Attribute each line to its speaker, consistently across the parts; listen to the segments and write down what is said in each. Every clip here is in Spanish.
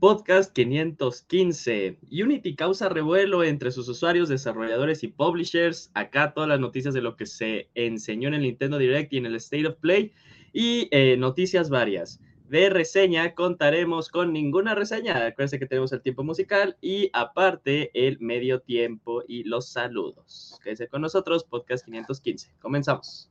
Speaker 1: Podcast 515. Unity causa revuelo entre sus usuarios, desarrolladores y publishers. Acá todas las noticias de lo que se enseñó en el Nintendo Direct y en el State of Play. Y eh, noticias varias. De reseña contaremos con ninguna reseña. Acuérdense que tenemos el tiempo musical y aparte el medio tiempo y los saludos. Quédense con nosotros, Podcast 515. Comenzamos.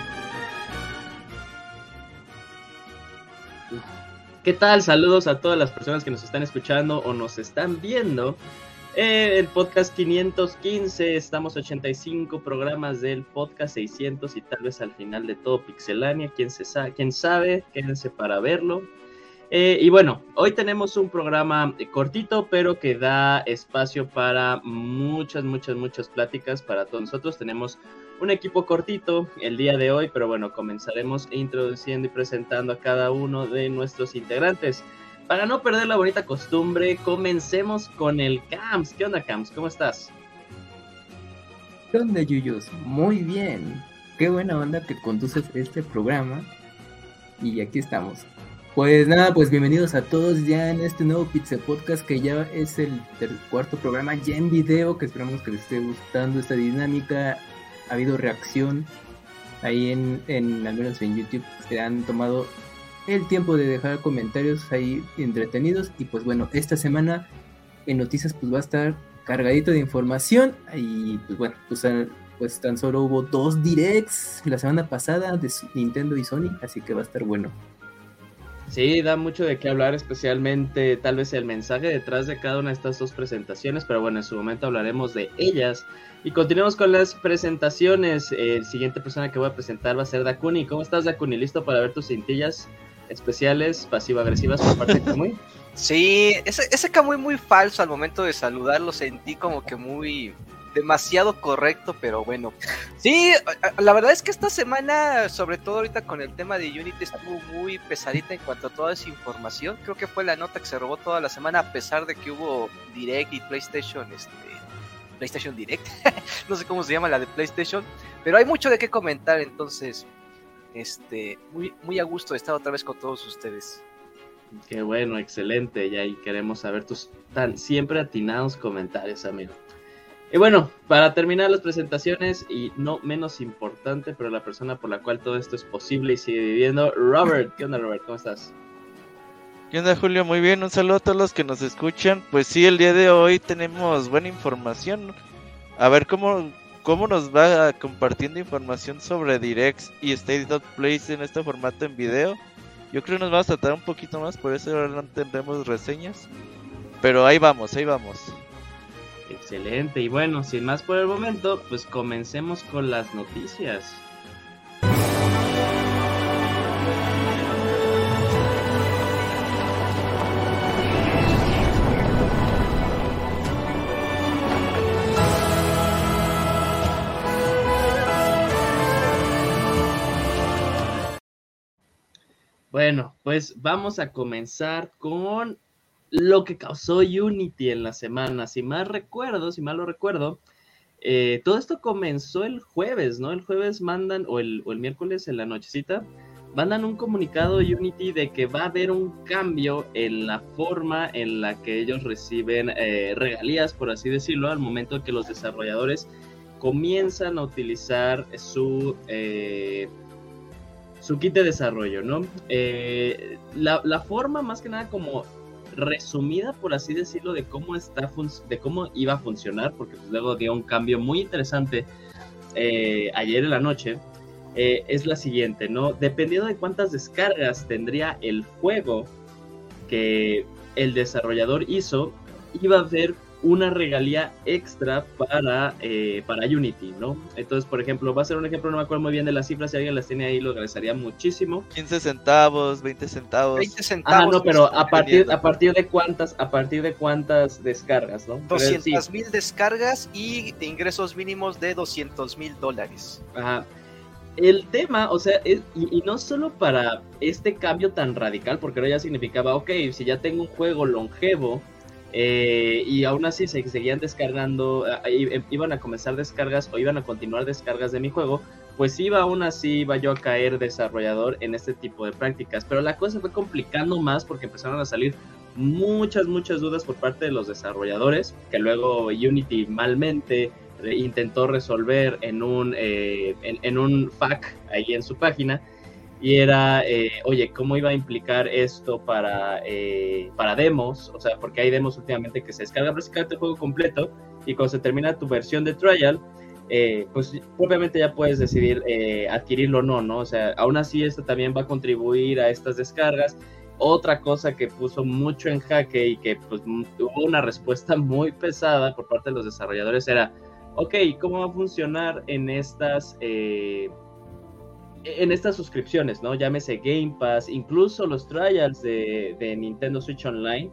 Speaker 1: ¿Qué tal? Saludos a todas las personas que nos están escuchando o nos están viendo. Eh, el podcast 515, estamos 85 programas del podcast 600 y tal vez al final de todo Pixelania, quién, se sabe, quién sabe, quédense para verlo. Eh, y bueno, hoy tenemos un programa cortito, pero que da espacio para muchas, muchas, muchas pláticas para todos nosotros. Tenemos un equipo cortito el día de hoy, pero bueno, comenzaremos introduciendo y presentando a cada uno de nuestros integrantes. Para no perder la bonita costumbre, comencemos con el Camps. ¿Qué onda, Camps? ¿Cómo estás?
Speaker 2: ¿Qué onda, Yuyos? Muy bien. Qué buena onda que conduces este programa. Y aquí estamos. Pues nada, pues bienvenidos a todos ya en este nuevo Pizza Podcast que ya es el cuarto programa ya en video, que esperamos que les esté gustando esta dinámica ha habido reacción ahí en, al menos en YouTube, se han tomado el tiempo de dejar comentarios ahí entretenidos y pues bueno, esta semana en noticias pues va a estar cargadito de información y pues bueno, pues, pues tan solo hubo dos directs la semana pasada de Nintendo y Sony, así que va a estar bueno.
Speaker 1: Sí, da mucho de qué hablar, especialmente tal vez el mensaje detrás de cada una de estas dos presentaciones, pero bueno, en su momento hablaremos de ellas. Y continuamos con las presentaciones. El siguiente persona que voy a presentar va a ser Dakuni. ¿Cómo estás, Dakuni? ¿Listo para ver tus cintillas especiales, pasivo-agresivas por parte de Kamui?
Speaker 3: Sí, ese, ese Kamui muy falso al momento de saludarlo, sentí como que muy demasiado correcto, pero bueno. Sí, la verdad es que esta semana, sobre todo ahorita con el tema de Unity, estuvo muy pesadita en cuanto a toda esa información. Creo que fue la nota que se robó toda la semana, a pesar de que hubo Direct y PlayStation, este, PlayStation Direct. no sé cómo se llama la de PlayStation, pero hay mucho de qué comentar, entonces, este, muy, muy a gusto de estar otra vez con todos ustedes.
Speaker 1: Qué bueno, excelente. Y ahí queremos saber tus tan siempre atinados comentarios, amigo. Y bueno, para terminar las presentaciones, y no menos importante, pero la persona por la cual todo esto es posible y sigue viviendo, Robert. ¿Qué onda, Robert? ¿Cómo estás?
Speaker 4: ¿Qué onda, Julio? Muy bien, un saludo a todos los que nos escuchan. Pues sí, el día de hoy tenemos buena información. A ver cómo, cómo nos va compartiendo información sobre Directs y State of Place en este formato en video. Yo creo que nos vamos a tratar un poquito más, por eso ahora no tendremos reseñas. Pero ahí vamos, ahí vamos.
Speaker 1: Excelente, y bueno, sin más por el momento, pues comencemos con las noticias. Bueno, pues vamos a comenzar con lo que causó Unity en la semana. Si mal recuerdo, si mal lo recuerdo, eh, todo esto comenzó el jueves, ¿no? El jueves mandan, o el, miércoles en la nochecita, mandan un comunicado Unity de que va a haber un cambio en la forma en la que ellos reciben eh, regalías, por así decirlo, al momento que los desarrolladores comienzan a utilizar su, eh, su kit de desarrollo, ¿no? la, la forma más que nada como resumida, por así decirlo, de cómo está de cómo iba a funcionar, porque pues, luego dio un cambio muy interesante eh, ayer en la noche. Eh, es la siguiente, ¿no? Dependiendo de cuántas descargas tendría el juego que el desarrollador hizo, iba a haber una regalía extra para, eh, para Unity, ¿no? Entonces, por ejemplo, va a ser un ejemplo, no me acuerdo muy bien de las cifras, si alguien las tiene ahí lo agradecería muchísimo.
Speaker 4: 15 centavos, 20 centavos.
Speaker 3: 20 centavos.
Speaker 1: Ah, no, pero a partir, a partir de cuántas, a partir de cuántas descargas, ¿no?
Speaker 3: 200 mil descargas y de ingresos mínimos de 200 mil dólares.
Speaker 1: Ajá. El tema, o sea, y, y, no solo para este cambio tan radical, porque ahora ya significaba, ok, si ya tengo un juego longevo, eh, y aún así se seguían descargando, eh, iban a comenzar descargas o iban a continuar descargas de mi juego, pues iba aún así, iba yo a caer desarrollador en este tipo de prácticas. Pero la cosa fue complicando más porque empezaron a salir muchas, muchas dudas por parte de los desarrolladores, que luego Unity malmente intentó resolver en un, eh, en un FAQ ahí en su página y era, eh, oye, ¿cómo iba a implicar esto para, eh, para demos? O sea, porque hay demos últimamente que se descarga básicamente el juego completo y cuando se termina tu versión de trial, eh, pues obviamente ya puedes decidir adquirirlo o no, ¿no? O sea, aún así esto también va a contribuir a estas descargas. Otra cosa que puso mucho en jaque y que pues, hubo una respuesta muy pesada por parte de los desarrolladores era, ok, ¿cómo va a funcionar en estas en estas suscripciones, ¿no? Llámese Game Pass, incluso los trials de, Nintendo Switch Online,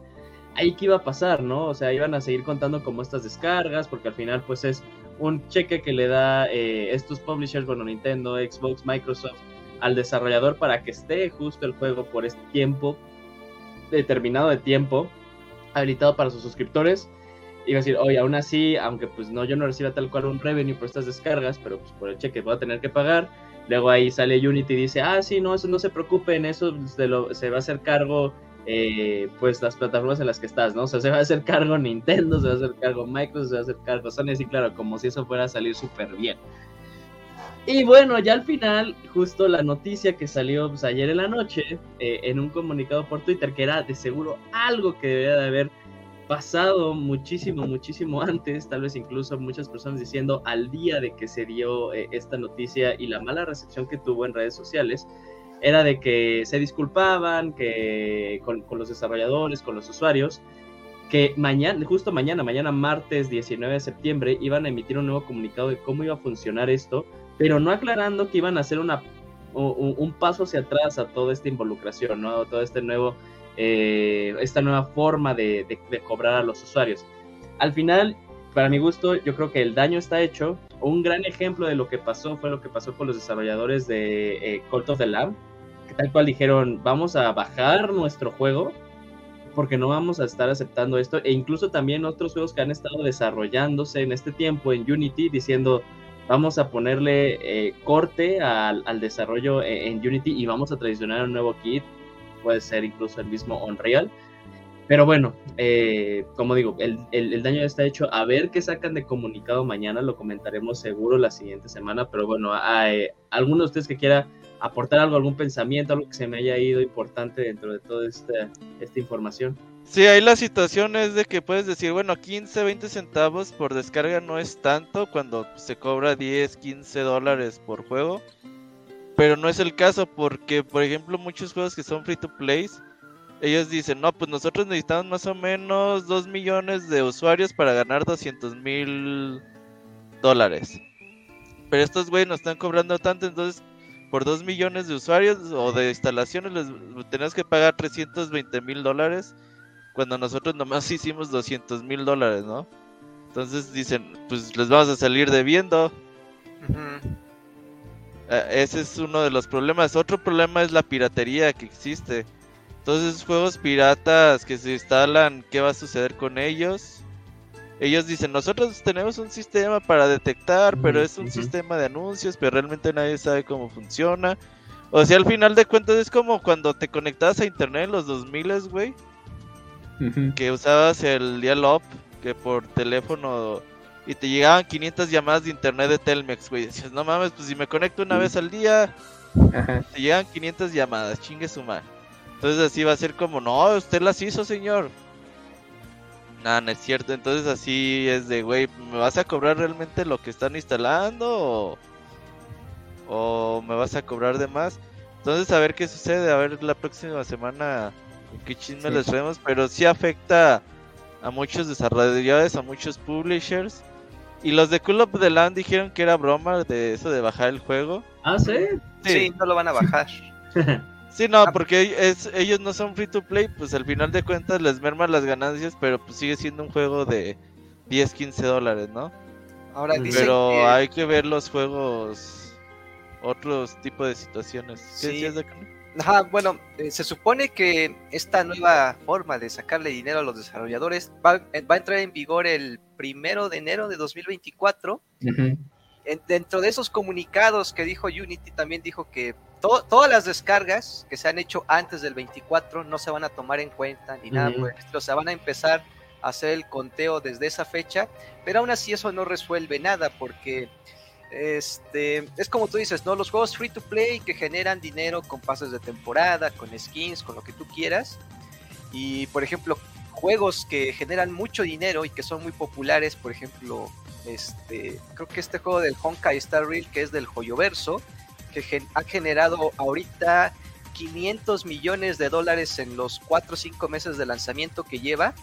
Speaker 1: ahí qué iba a pasar, ¿no? O sea, iban a seguir contando como estas descargas, porque al final pues es un cheque que le da eh, estos publishers, bueno, Nintendo, Xbox, Microsoft, al desarrollador para que esté justo el juego por este tiempo, determinado de tiempo, habilitado para sus suscriptores. Iba a decir, oye, aún así, aunque pues no, yo no reciba tal cual un revenue por estas descargas, pero pues por el cheque voy a tener que pagar Luego ahí sale Unity y dice, ah, sí, no, eso no se preocupen, eso se, lo, se va a hacer cargo, eh, pues las plataformas en las que estás, ¿no? O sea, se va a hacer cargo Nintendo, se va a hacer cargo Microsoft, se va a hacer cargo Sony, sí, claro, como si eso fuera a salir súper bien. Y bueno, ya al final, justo la noticia que salió pues, ayer en la noche, eh, en un comunicado por Twitter, que era de seguro algo que debía de haber pasado muchísimo, muchísimo antes, tal vez incluso muchas personas diciendo al día de que se dio eh, esta noticia y la mala recepción que tuvo en redes sociales, era de que se disculpaban que con, los desarrolladores, con los usuarios, que mañana, justo mañana, mañana martes 19 de septiembre, iban a emitir un nuevo comunicado de cómo iba a funcionar esto, pero no aclarando que iban a hacer una, un, paso hacia atrás a toda esta involucración, ¿no? todo este nuevo eh, esta nueva forma de, cobrar a los usuarios. Al final, para mi gusto, yo creo que el daño está hecho. Un gran ejemplo de lo que pasó fue lo que pasó con los desarrolladores de eh, Cult of the Lamb, que tal cual dijeron, vamos a bajar nuestro juego porque no vamos a estar aceptando esto. E incluso también otros juegos que han estado desarrollándose en este tiempo en Unity diciendo, vamos a ponerle eh, corte al, al desarrollo en, Unity y vamos a traicionar un nuevo kit puede ser incluso el mismo Unreal. Pero bueno, eh, como digo, el, el, daño está hecho. A ver qué sacan de comunicado mañana, lo comentaremos seguro la siguiente semana. Pero bueno, hay alguno de ustedes que quiera aportar algo, algún pensamiento, algo que se me haya ido importante dentro de toda esta, esta información.
Speaker 4: Sí, ahí la situación es de que puedes decir, bueno, 15, 20 centavos por descarga no es tanto cuando se cobra 10, 15 dólares por juego. Pero no es el caso porque, por ejemplo, muchos juegos que son free to play, ellos dicen, no, pues nosotros necesitamos más o menos 2 millones de usuarios para ganar 200 mil dólares. Pero estos güeyes nos están cobrando tanto, entonces por 2 millones de usuarios o de instalaciones les tenemos que pagar 320 mil dólares cuando nosotros nomás hicimos 200 mil dólares, ¿no? Entonces dicen, pues les vamos a salir debiendo. Eh, ese es uno de los problemas. Otro problema es la piratería que existe. Entonces, juegos piratas que se instalan, ¿qué va a suceder con ellos? Ellos dicen, nosotros tenemos un sistema para detectar, pero es un sistema de anuncios, pero realmente nadie sabe cómo funciona. O sea, al final de cuentas es como cuando te conectabas a internet en los 2000, güey. Que usabas el dial-up, que por teléfono y te llegaban 500 llamadas de internet de Telmex, güey. Decías, no mames, pues si me conecto una vez al día, te llegan 500 llamadas, chingue su madre. Entonces así va a ser como, no, usted las hizo, señor. Nada, no es cierto. Entonces así es de, güey, ¿me vas a cobrar realmente lo que están instalando? O, o me vas a cobrar de más? Entonces a ver qué sucede, a ver la próxima semana qué chisme
Speaker 2: Sí.
Speaker 4: les traemos. Pero sí afecta a muchos desarrolladores, a muchos publishers. Y los de Cool of the Land dijeron que era broma de eso de bajar el juego.
Speaker 1: Ah, sí.
Speaker 3: Sí, no lo van a bajar.
Speaker 4: Sí, no,
Speaker 3: Ah.
Speaker 4: porque es, ellos no son free to play, pues al final de cuentas les merman las ganancias, pero pues sigue siendo un juego de 10, 15 dólares, ¿no?
Speaker 3: Ahora dicen
Speaker 4: Pero
Speaker 3: que-
Speaker 4: hay que ver los juegos, otros tipos de situaciones. ¿Qué
Speaker 3: Sí.
Speaker 4: decías, Decano?
Speaker 3: Ajá, bueno, eh, se supone que esta nueva forma de sacarle dinero a los desarrolladores va, va a entrar en vigor el primero de enero de 2024.
Speaker 2: Ujú.
Speaker 3: En- dentro de esos comunicados que dijo Unity, también dijo que to- todas las descargas que se han hecho antes del 24 no se van a tomar en cuenta ni nada por el estilo. O sea, van a empezar a hacer el conteo desde esa fecha, pero aún así eso no resuelve nada porque este es como tú dices, ¿no? Los juegos free to play que generan dinero con pases de temporada, con skins, con lo que tú quieras. Y por ejemplo, juegos que generan mucho dinero y que son muy populares, por ejemplo, este, creo que este juego del Honkai Star Rail, que es del Joyoverso, que gen- ha generado ahorita 500 millones de dólares en los 4 o 5 meses de lanzamiento que lleva.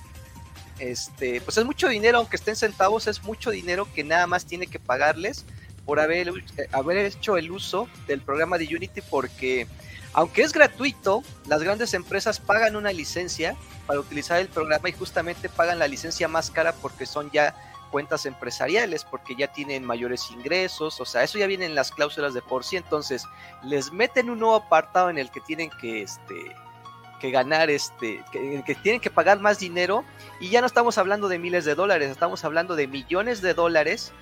Speaker 3: Este, pues es mucho dinero, aunque estén centavos, es mucho dinero que nada más tiene que pagarles por haber, haber hecho el uso del programa de Unity porque aunque es gratuito, las grandes empresas pagan una licencia para utilizar el programa y justamente pagan la licencia más cara porque son ya cuentas empresariales, porque ya tienen mayores ingresos, o sea, eso ya viene en las cláusulas de por sí, entonces les meten un nuevo apartado en el que tienen que, este, que ganar, este, que, que tienen que pagar más dinero y ya no estamos hablando de miles de dólares, estamos hablando de millones de dólares.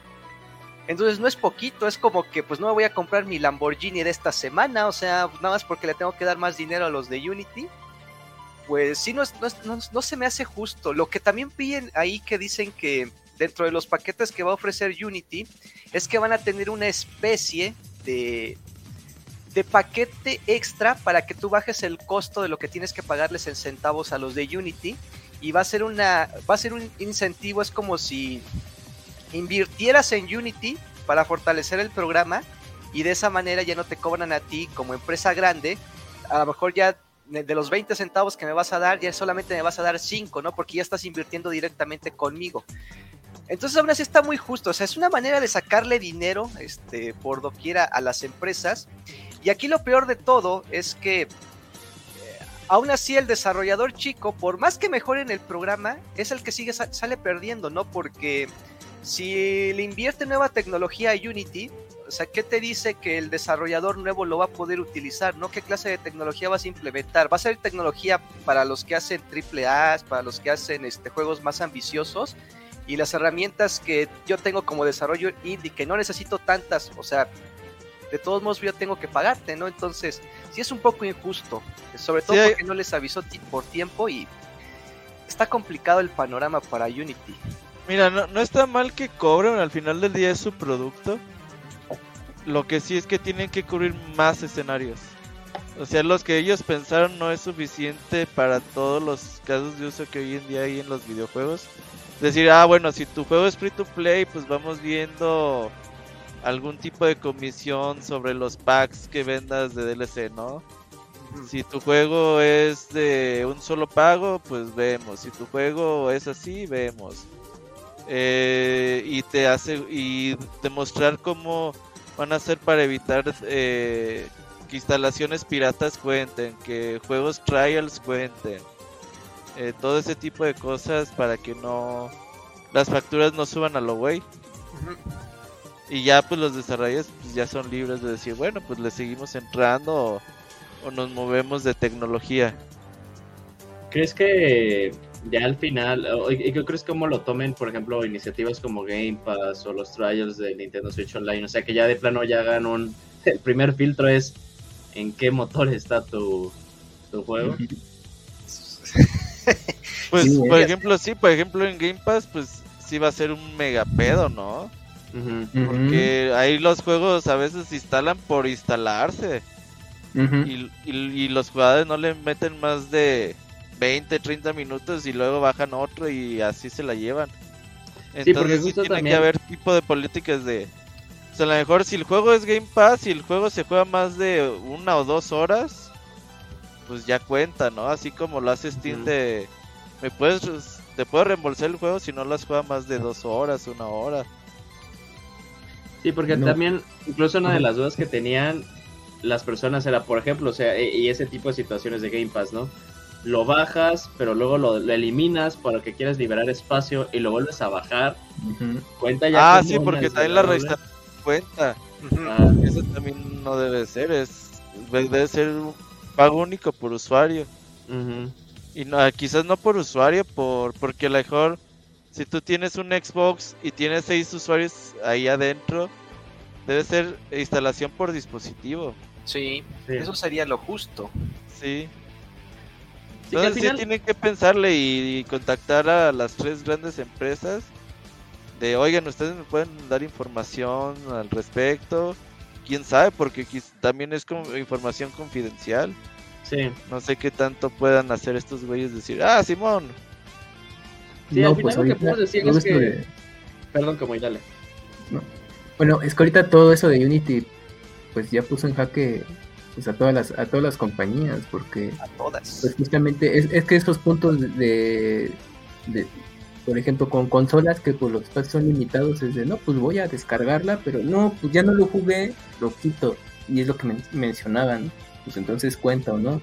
Speaker 3: Entonces no es poquito, es como que pues no me voy a comprar mi Lamborghini de esta semana, o sea, nada más porque le tengo que dar más dinero a los de Unity. Pues sí, no, es- no, es- no- no se me hace justo. Lo que también piden ahí que dicen que dentro de los paquetes que va a ofrecer Unity es que van a tener una especie de, de paquete extra para que tú bajes el costo de lo que tienes que pagarles en centavos a los de Unity y va a ser una va a ser un incentivo es como si invirtieras en Unity para fortalecer el programa y de esa manera ya no te cobran a ti como empresa grande a lo mejor ya de los 20 centavos que me vas a dar ya solamente me vas a dar 5 no porque ya estás invirtiendo directamente conmigo entonces aún así está muy justo, o sea, es una manera de sacarle dinero este, por doquiera a las empresas. Y aquí lo peor de todo es que eh, aún así el desarrollador chico, por más que mejoren el programa, es el que sigue sa- sale perdiendo, ¿no? Porque si le invierte nueva tecnología a Unity, o sea, ¿qué te dice que el desarrollador nuevo lo va a poder utilizar, no? ¿Qué clase de tecnología vas a implementar? ¿Va a ser tecnología para los que hacen triple A, para los que hacen este, juegos más ambiciosos? y las herramientas que yo tengo como desarrollo indie, que no necesito tantas, o sea, de todos modos yo tengo que pagarte, ¿no? Entonces, sí es un poco injusto, sobre todo
Speaker 4: Sí,
Speaker 3: porque no les avisó por tiempo y está complicado el panorama para Unity.
Speaker 4: Mira, no, no está mal que cobren, al final del día es su producto. Lo que sí es que tienen que cubrir más escenarios. O sea, los que ellos pensaron no es suficiente para todos los casos de uso que hoy en día hay en los videojuegos. Decir, ah, bueno, si tu juego es free to play, pues vamos viendo algún tipo de comisión sobre los packs que vendas de DLC, ¿no? Si tu juego es de un solo pago, pues vemos. Si tu juego es así, vemos. Eh, y te hace y demostrar cómo van a hacer para evitar eh, que instalaciones piratas cuenten, que juegos trials cuenten, eh, todo ese tipo de cosas para que no las facturas no suban a lo güey. Y ya pues los desarrolladores pues, ya son libres de decir, bueno, pues le seguimos entrando o, o nos movemos de tecnología.
Speaker 1: ¿Crees que ya al final, o- y qué crees cómo lo tomen, por ejemplo, iniciativas como Game Pass o los trials de Nintendo Switch Online? O sea, que ya de plano ya hagan un... El primer filtro es en qué motor está tu, tu juego.
Speaker 4: Pues
Speaker 2: Sí,
Speaker 4: por ejemplo, sí, por ejemplo en Game Pass pues sí va a ser un mega pedo, ¿no? Porque ahí los juegos a veces se instalan por instalarse. Y- y los jugadores no le meten más de 20, 30 minutos y luego bajan otro y así se la llevan.
Speaker 1: porque
Speaker 4: Entonces sí,
Speaker 1: justo
Speaker 4: tiene
Speaker 1: también-
Speaker 4: que haber tipo de políticas de... O sea, a lo mejor si el juego es Game Pass y el juego se juega más de una o dos horas, pues ya cuenta, ¿no? Así como lo hace Steam de... Me puedes... Te puedo reembolsar el juego si no lo has jugado más de dos horas, una hora.
Speaker 1: Sí, porque
Speaker 2: No.
Speaker 1: también, incluso una de las dudas que tenían las personas era, por ejemplo, o sea, e- y ese tipo de situaciones de Game Pass, ¿no? Lo bajas, pero luego lo, lo eliminas para que quieras liberar espacio y lo vuelves a bajar. Cuenta ya.
Speaker 4: Ah, sí, porque también la resta cuenta.
Speaker 1: Ah,
Speaker 4: Eso también no debe ser, es debe ser un pago único por usuario. Y no, quizás no por usuario, por porque a lo mejor si tú tienes un Xbox y tienes seis usuarios ahí adentro, debe ser instalación por dispositivo.
Speaker 3: Sí,
Speaker 1: Sí.
Speaker 3: eso sería lo justo.
Speaker 4: Sí.
Speaker 1: Sí,
Speaker 4: Entonces sí
Speaker 1: final-
Speaker 4: tienen que pensarle y, y contactar a las tres grandes empresas de, oigan, ustedes me pueden dar información al respecto. Quién sabe, porque también es como información confidencial.
Speaker 1: Sí.
Speaker 4: No sé qué tanto puedan hacer estos güeyes decir, ah, Simón,
Speaker 1: Sí, al final lo que podemos decir es que-
Speaker 2: de-
Speaker 1: Perdón, como y dale.
Speaker 2: Bueno, es que ahorita todo eso de Unity, pues ya puso en jaque pues, a todas las a todas las compañías, porque
Speaker 3: A todas.
Speaker 2: pues justamente es, es que esos puntos de, de- por ejemplo, con consolas que pues los espacios son limitados, es de no, pues voy a descargarla, pero no, pues ya no lo jugué, lo quito, y es lo que men- mencionaban, pues entonces cuenta o no.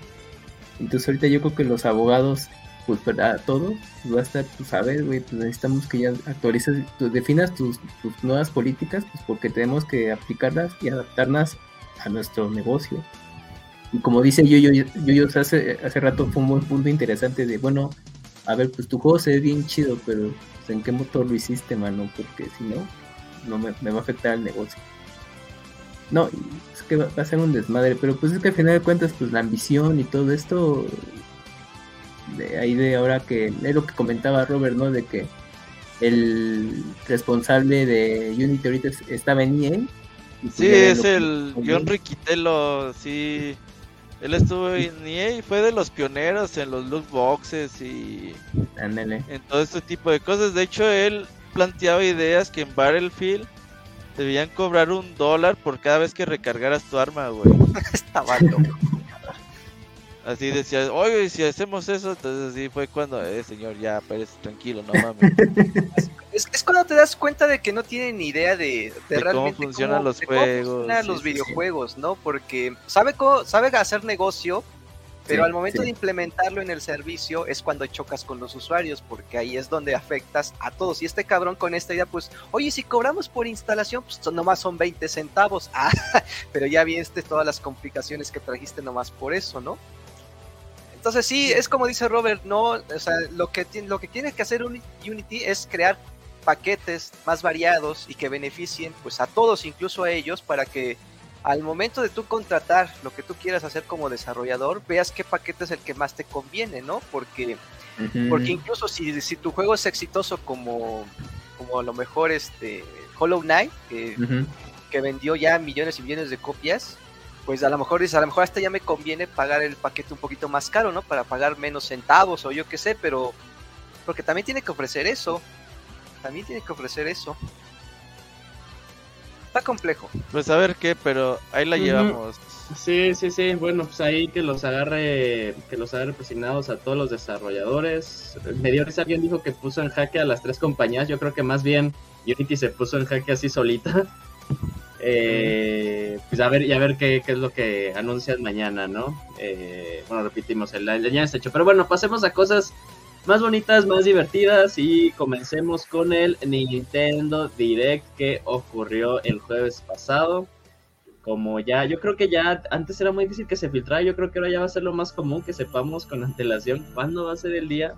Speaker 2: Entonces ahorita yo creo que los abogados, pues para todos, pues va a estar, pues a ver, güey, pues necesitamos que ya actualices, tú definas tus, tus nuevas políticas, pues porque tenemos que aplicarlas y adaptarlas a nuestro negocio. Y como dice yo, yo, yo, hace, hace rato fue un buen punto interesante de, bueno, a ver, pues tu juego se ve bien chido, pero pues, ¿en qué motor lo hiciste, mano? Porque si no, no me, me va a afectar el negocio. No, es que va, va a ser un desmadre, pero pues es que al final de cuentas, pues la ambición y todo esto, de ahí de ahora que, es lo que comentaba Robert, ¿no? De que el responsable de Unity ahorita es- estaba en EA. pues
Speaker 4: sí, es el John Riquitelo, sí. Él estuvo en EA y fue de los pioneros en los loot boxes y
Speaker 2: Ándale.
Speaker 4: en todo este tipo de cosas. De hecho, él planteaba ideas que en Battlefield debían cobrar un dólar por cada vez que recargaras tu arma, güey.
Speaker 3: Estaba loco.
Speaker 4: Así decía, oye, si hacemos eso, entonces así fue cuando, eh, señor, ya, pero tranquilo, no mames.
Speaker 3: Es, es cuando te das cuenta de que no tienen ni idea de, de
Speaker 4: De cómo
Speaker 3: realmente
Speaker 4: funcionan los
Speaker 3: de cómo
Speaker 4: juegos,
Speaker 3: funcionan
Speaker 4: sí,
Speaker 3: los
Speaker 4: sí, sí.
Speaker 3: videojuegos, ¿no? Porque sabe cómo, sabe hacer negocio, pero
Speaker 2: Sí,
Speaker 3: al momento
Speaker 2: sí.
Speaker 3: de implementarlo en el servicio es cuando chocas con los usuarios, porque ahí es donde afectas a todos. Y este cabrón con esta idea, pues, oye, si cobramos por instalación, pues son- nomás son 20 centavos. Ah, pero ya viste todas las complicaciones que trajiste nomás por eso, ¿no? Entonces sí, es como dice Robert, no, o sea, lo que, lo que tiene que hacer Uni- Unity es crear paquetes más variados y que beneficien pues a todos, incluso a ellos, para que al momento de tú contratar lo que tú quieras hacer como desarrollador, veas qué paquete es el que más te conviene, ¿no? Porque, porque incluso si, si tu juego es exitoso como, como a lo mejor este Hollow Knight, que vendió ya millones y millones de copias, pues a lo mejor dices, a lo mejor hasta ya me conviene pagar el paquete un poquito más caro, ¿no? Para pagar menos centavos o yo qué sé, pero porque también tiene que ofrecer eso. También tiene que ofrecer eso. Está complejo.
Speaker 4: Pues a ver qué, pero ahí la llevamos.
Speaker 1: Sí, sí, sí. Bueno, pues ahí que los agarre, que los agarre presionados a todos los desarrolladores. Me dio risa, alguien dijo que puso en jaque a las tres compañías. Yo creo que más bien Unity se puso en jaque así solita. Eh, pues a ver, y a ver qué, es lo que anuncian mañana, ¿no? Eh, bueno, repetimos, el, el ya está hecho. Pero bueno, pasemos a cosas más bonitas, más divertidas y comencemos con el Nintendo Direct que ocurrió el jueves pasado como ya, yo creo que ya antes era muy difícil que se filtrara, yo creo que ahora ya va a ser lo más común que sepamos con antelación cuándo va a ser el día.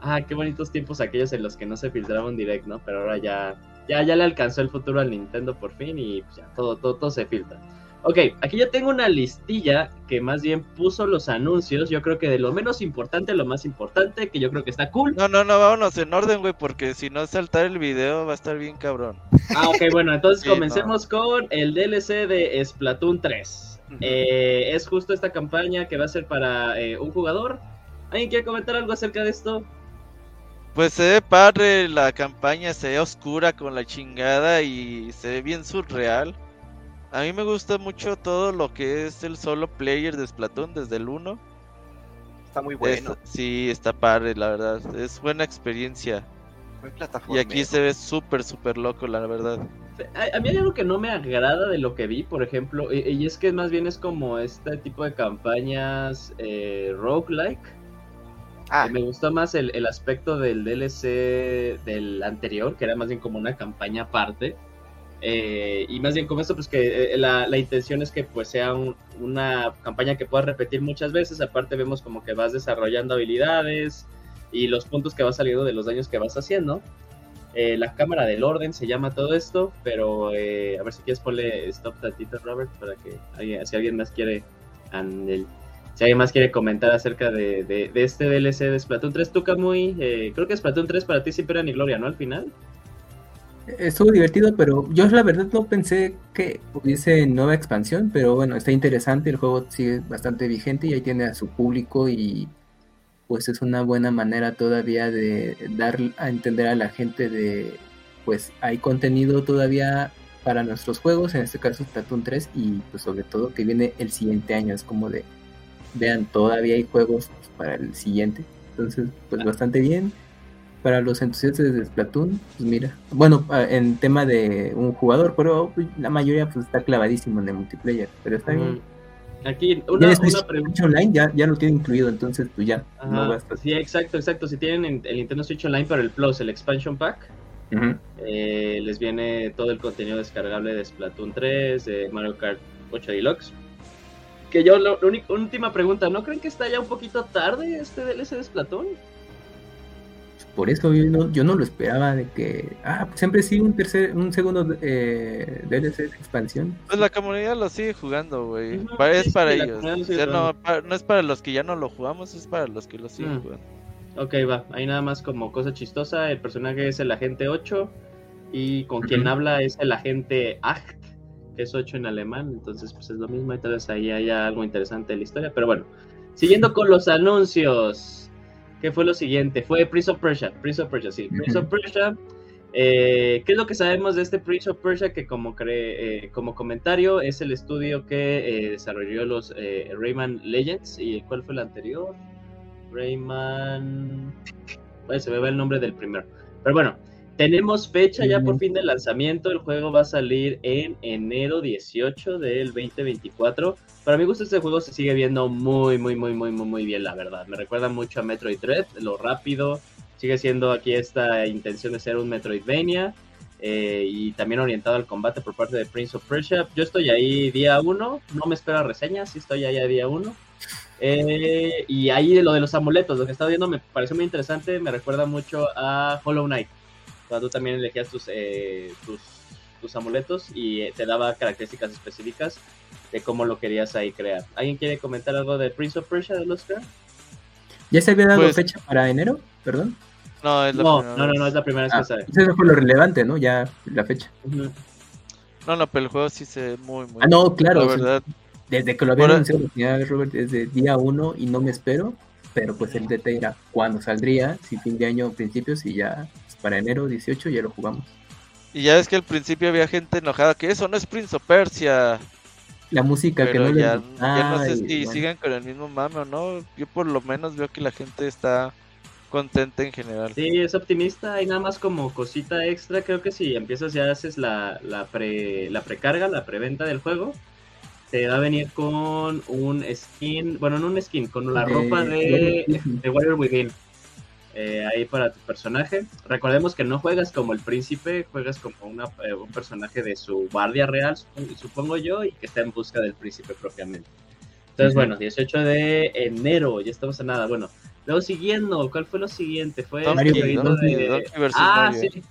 Speaker 1: Ah, qué bonitos tiempos aquellos en los que no se filtraba un direct, ¿no? Pero ahora ya, ya, ya le alcanzó el futuro al Nintendo por fin y pues ya todo, todo, todo se filtra. Ok, aquí ya tengo una listilla que más bien puso los anuncios, yo creo que de lo menos importante a lo más importante, que yo creo que está cool.
Speaker 4: No, no, no, vámonos en orden, güey, porque si no saltar el video va a estar bien cabrón.
Speaker 1: Ah, ok, bueno, entonces
Speaker 4: Sí,
Speaker 1: comencemos con el DLC de Splatoon 3. Eh, es justo esta campaña que va a ser para eh, un jugador. ¿Alguien quiere comentar algo acerca de esto?
Speaker 4: Pues se ve padre la campaña, se ve oscura con la chingada y se ve bien surreal. A mí me gusta mucho todo lo que es el solo player de Splatoon desde el 1.
Speaker 3: Está muy bueno.
Speaker 4: Es- sí, está padre, la verdad. Es buena experiencia. Y aquí se ve súper, súper loco, la verdad.
Speaker 1: A, a mí hay algo que no me agrada de lo que vi, por ejemplo, y, y es que más bien es como este tipo de campañas eh, roguelike.
Speaker 3: Ah,
Speaker 1: Me gustó más el, el aspecto del DLC del anterior, que era más bien como una campaña aparte. Eh, y más bien como esto, pues que eh, la, la intención es que pues sea un- una campaña que puedas repetir muchas veces. Aparte vemos como que vas desarrollando habilidades y los puntos que vas saliendo de los daños que vas haciendo. Eh, la cámara del orden se llama todo esto, pero eh, a ver si quieres ponle stop tantito, Robert, para que alguien- si alguien más quiere Andel. Si alguien más quiere comentar acerca de, de- este DLC de Splatoon 3, tú, Kamui, eh, creo que Splatoon 3 para ti siempre era ni gloria, ¿no? Al final.
Speaker 2: Estuvo divertido, pero yo la verdad no pensé que hubiese nueva expansión, pero bueno, está interesante, el juego sigue bastante vigente y ahí tiene a su público y pues es una buena manera todavía de dar a entender a la gente de pues hay contenido todavía para nuestros juegos, en este caso Splatoon 3 y pues sobre todo que viene el siguiente año, es como de vean, todavía hay juegos para el siguiente, entonces pues bastante bien para los entusiastas de Splatoon, pues mira, bueno, ah, en tema de un jugador, pero la mayoría pues está clavadísimo en el multiplayer, pero está bien.
Speaker 1: Aquí,
Speaker 2: Ya
Speaker 1: una,
Speaker 2: es
Speaker 1: una pregunta.
Speaker 2: Online ya, ya lo tiene incluido, entonces pues ya, no basta.
Speaker 1: sí, exacto, exacto. Si tienen en- el Nintendo Switch Online para el Plus, el Expansion Pack, eh, les viene todo el contenido descargable de Splatoon 3, de Mario Kart 8 Deluxe. Que yo, la única, última pregunta, ¿no creen que está ya un poquito tarde este DLC de Splatoon?
Speaker 2: Por eso yo no, yo no lo esperaba de que, ah, pues siempre sí un tercer, un segundo eh, DLC de expansión.
Speaker 4: Pues la comunidad lo sigue jugando, güey.
Speaker 1: Sí,
Speaker 4: es para
Speaker 1: sí,
Speaker 4: ellos. O sea, no, no es para los que ya no lo jugamos, es para los que lo siguen
Speaker 1: Mm.
Speaker 4: jugando.
Speaker 1: Ok, va. Ahí nada más como cosa chistosa. El personaje es el agente 8 y con quien
Speaker 2: Ujú.
Speaker 1: habla es el agente 8, que es 8 en alemán. Entonces, pues es lo mismo. Entonces ahí hay algo interesante de la historia. Pero bueno, siguiendo con los anuncios. ¿Qué fue lo siguiente? Fue Prince of Persia. Prince of Persia, sí. Prince of. Persia. Eh, ¿Qué es lo que sabemos de este Prince of Persia? Que como, cre- eh, como comentario es el estudio que eh, desarrolló los Rayman Legends. ¿Y cuál fue el anterior? Rayman. Bueno, se me va el nombre del primero. Pero bueno, tenemos fecha ya por fin de lanzamiento. El juego va a salir en enero 18 del 2024. Para mi gusto, este juego se sigue viendo muy, muy, muy, muy, muy, muy bien, la verdad. Me recuerda mucho a Metroid Dread, lo rápido. Sigue siendo aquí esta intención de ser un Metroidvania. eh, y también orientado al combate por parte de Prince of Persia. Yo estoy ahí día 1, no me espero reseñas, sí estoy ahí a día 1. Eh, y ahí lo de los amuletos, lo que estaba viendo me pareció muy interesante, me recuerda mucho a Hollow Knight, cuando tú también elegías tus, eh, tus, tus amuletos y eh, te daba características específicas de cómo lo querías ahí crear. ¿Alguien quiere comentar algo de Prince of Persia de los Craft?
Speaker 2: ¿Ya se había dado
Speaker 4: Pues-
Speaker 2: fecha para enero? Perdón.
Speaker 4: No, es la
Speaker 1: No,
Speaker 4: primera
Speaker 1: no, no, es la primera vez
Speaker 2: Ah,
Speaker 1: que sale.
Speaker 2: eso fue lo relevante, ¿no? Ya la fecha.
Speaker 4: No, no, pero el juego sí se ve muy, muy
Speaker 2: Ah, no, claro.
Speaker 4: La verdad,
Speaker 2: desde que lo había anunciado la Robert desde día 1 y no me espero, pero pues el detalle era cuándo saldría, si fin de año o principios y ya para enero 18 ya lo jugamos.
Speaker 4: y ya ves que al principio había gente enojada que eso no es Prince of Persia.
Speaker 2: La música que no
Speaker 4: ya,
Speaker 2: gustaba
Speaker 4: ya no sé
Speaker 2: y,
Speaker 4: si
Speaker 2: bueno,
Speaker 4: sigan con el mismo mame o no. Yo por lo menos veo que la gente está contenta en general.
Speaker 1: Sí, es optimista y nada más como cosita extra, creo que si empiezas ya haces la, la, pre, la precarga, la preventa del juego, te va a venir con un skin, bueno, no un skin, con la
Speaker 2: De
Speaker 1: ropa de
Speaker 2: Warrior Within.
Speaker 1: Eh, ahí para tu personaje. Recordemos que no juegas como el príncipe, juegas como una, eh, un personaje de su guardia real, supongo, supongo yo, y que está en busca del príncipe propiamente. Entonces, bueno, 18 de enero, ya estamos a nada. Bueno, luego siguiendo, ¿cuál fue lo siguiente? Fue
Speaker 4: Donkey,
Speaker 1: este
Speaker 4: Donkey,
Speaker 1: de-
Speaker 4: Donkey versus
Speaker 1: ah,
Speaker 4: Mario.
Speaker 1: sí.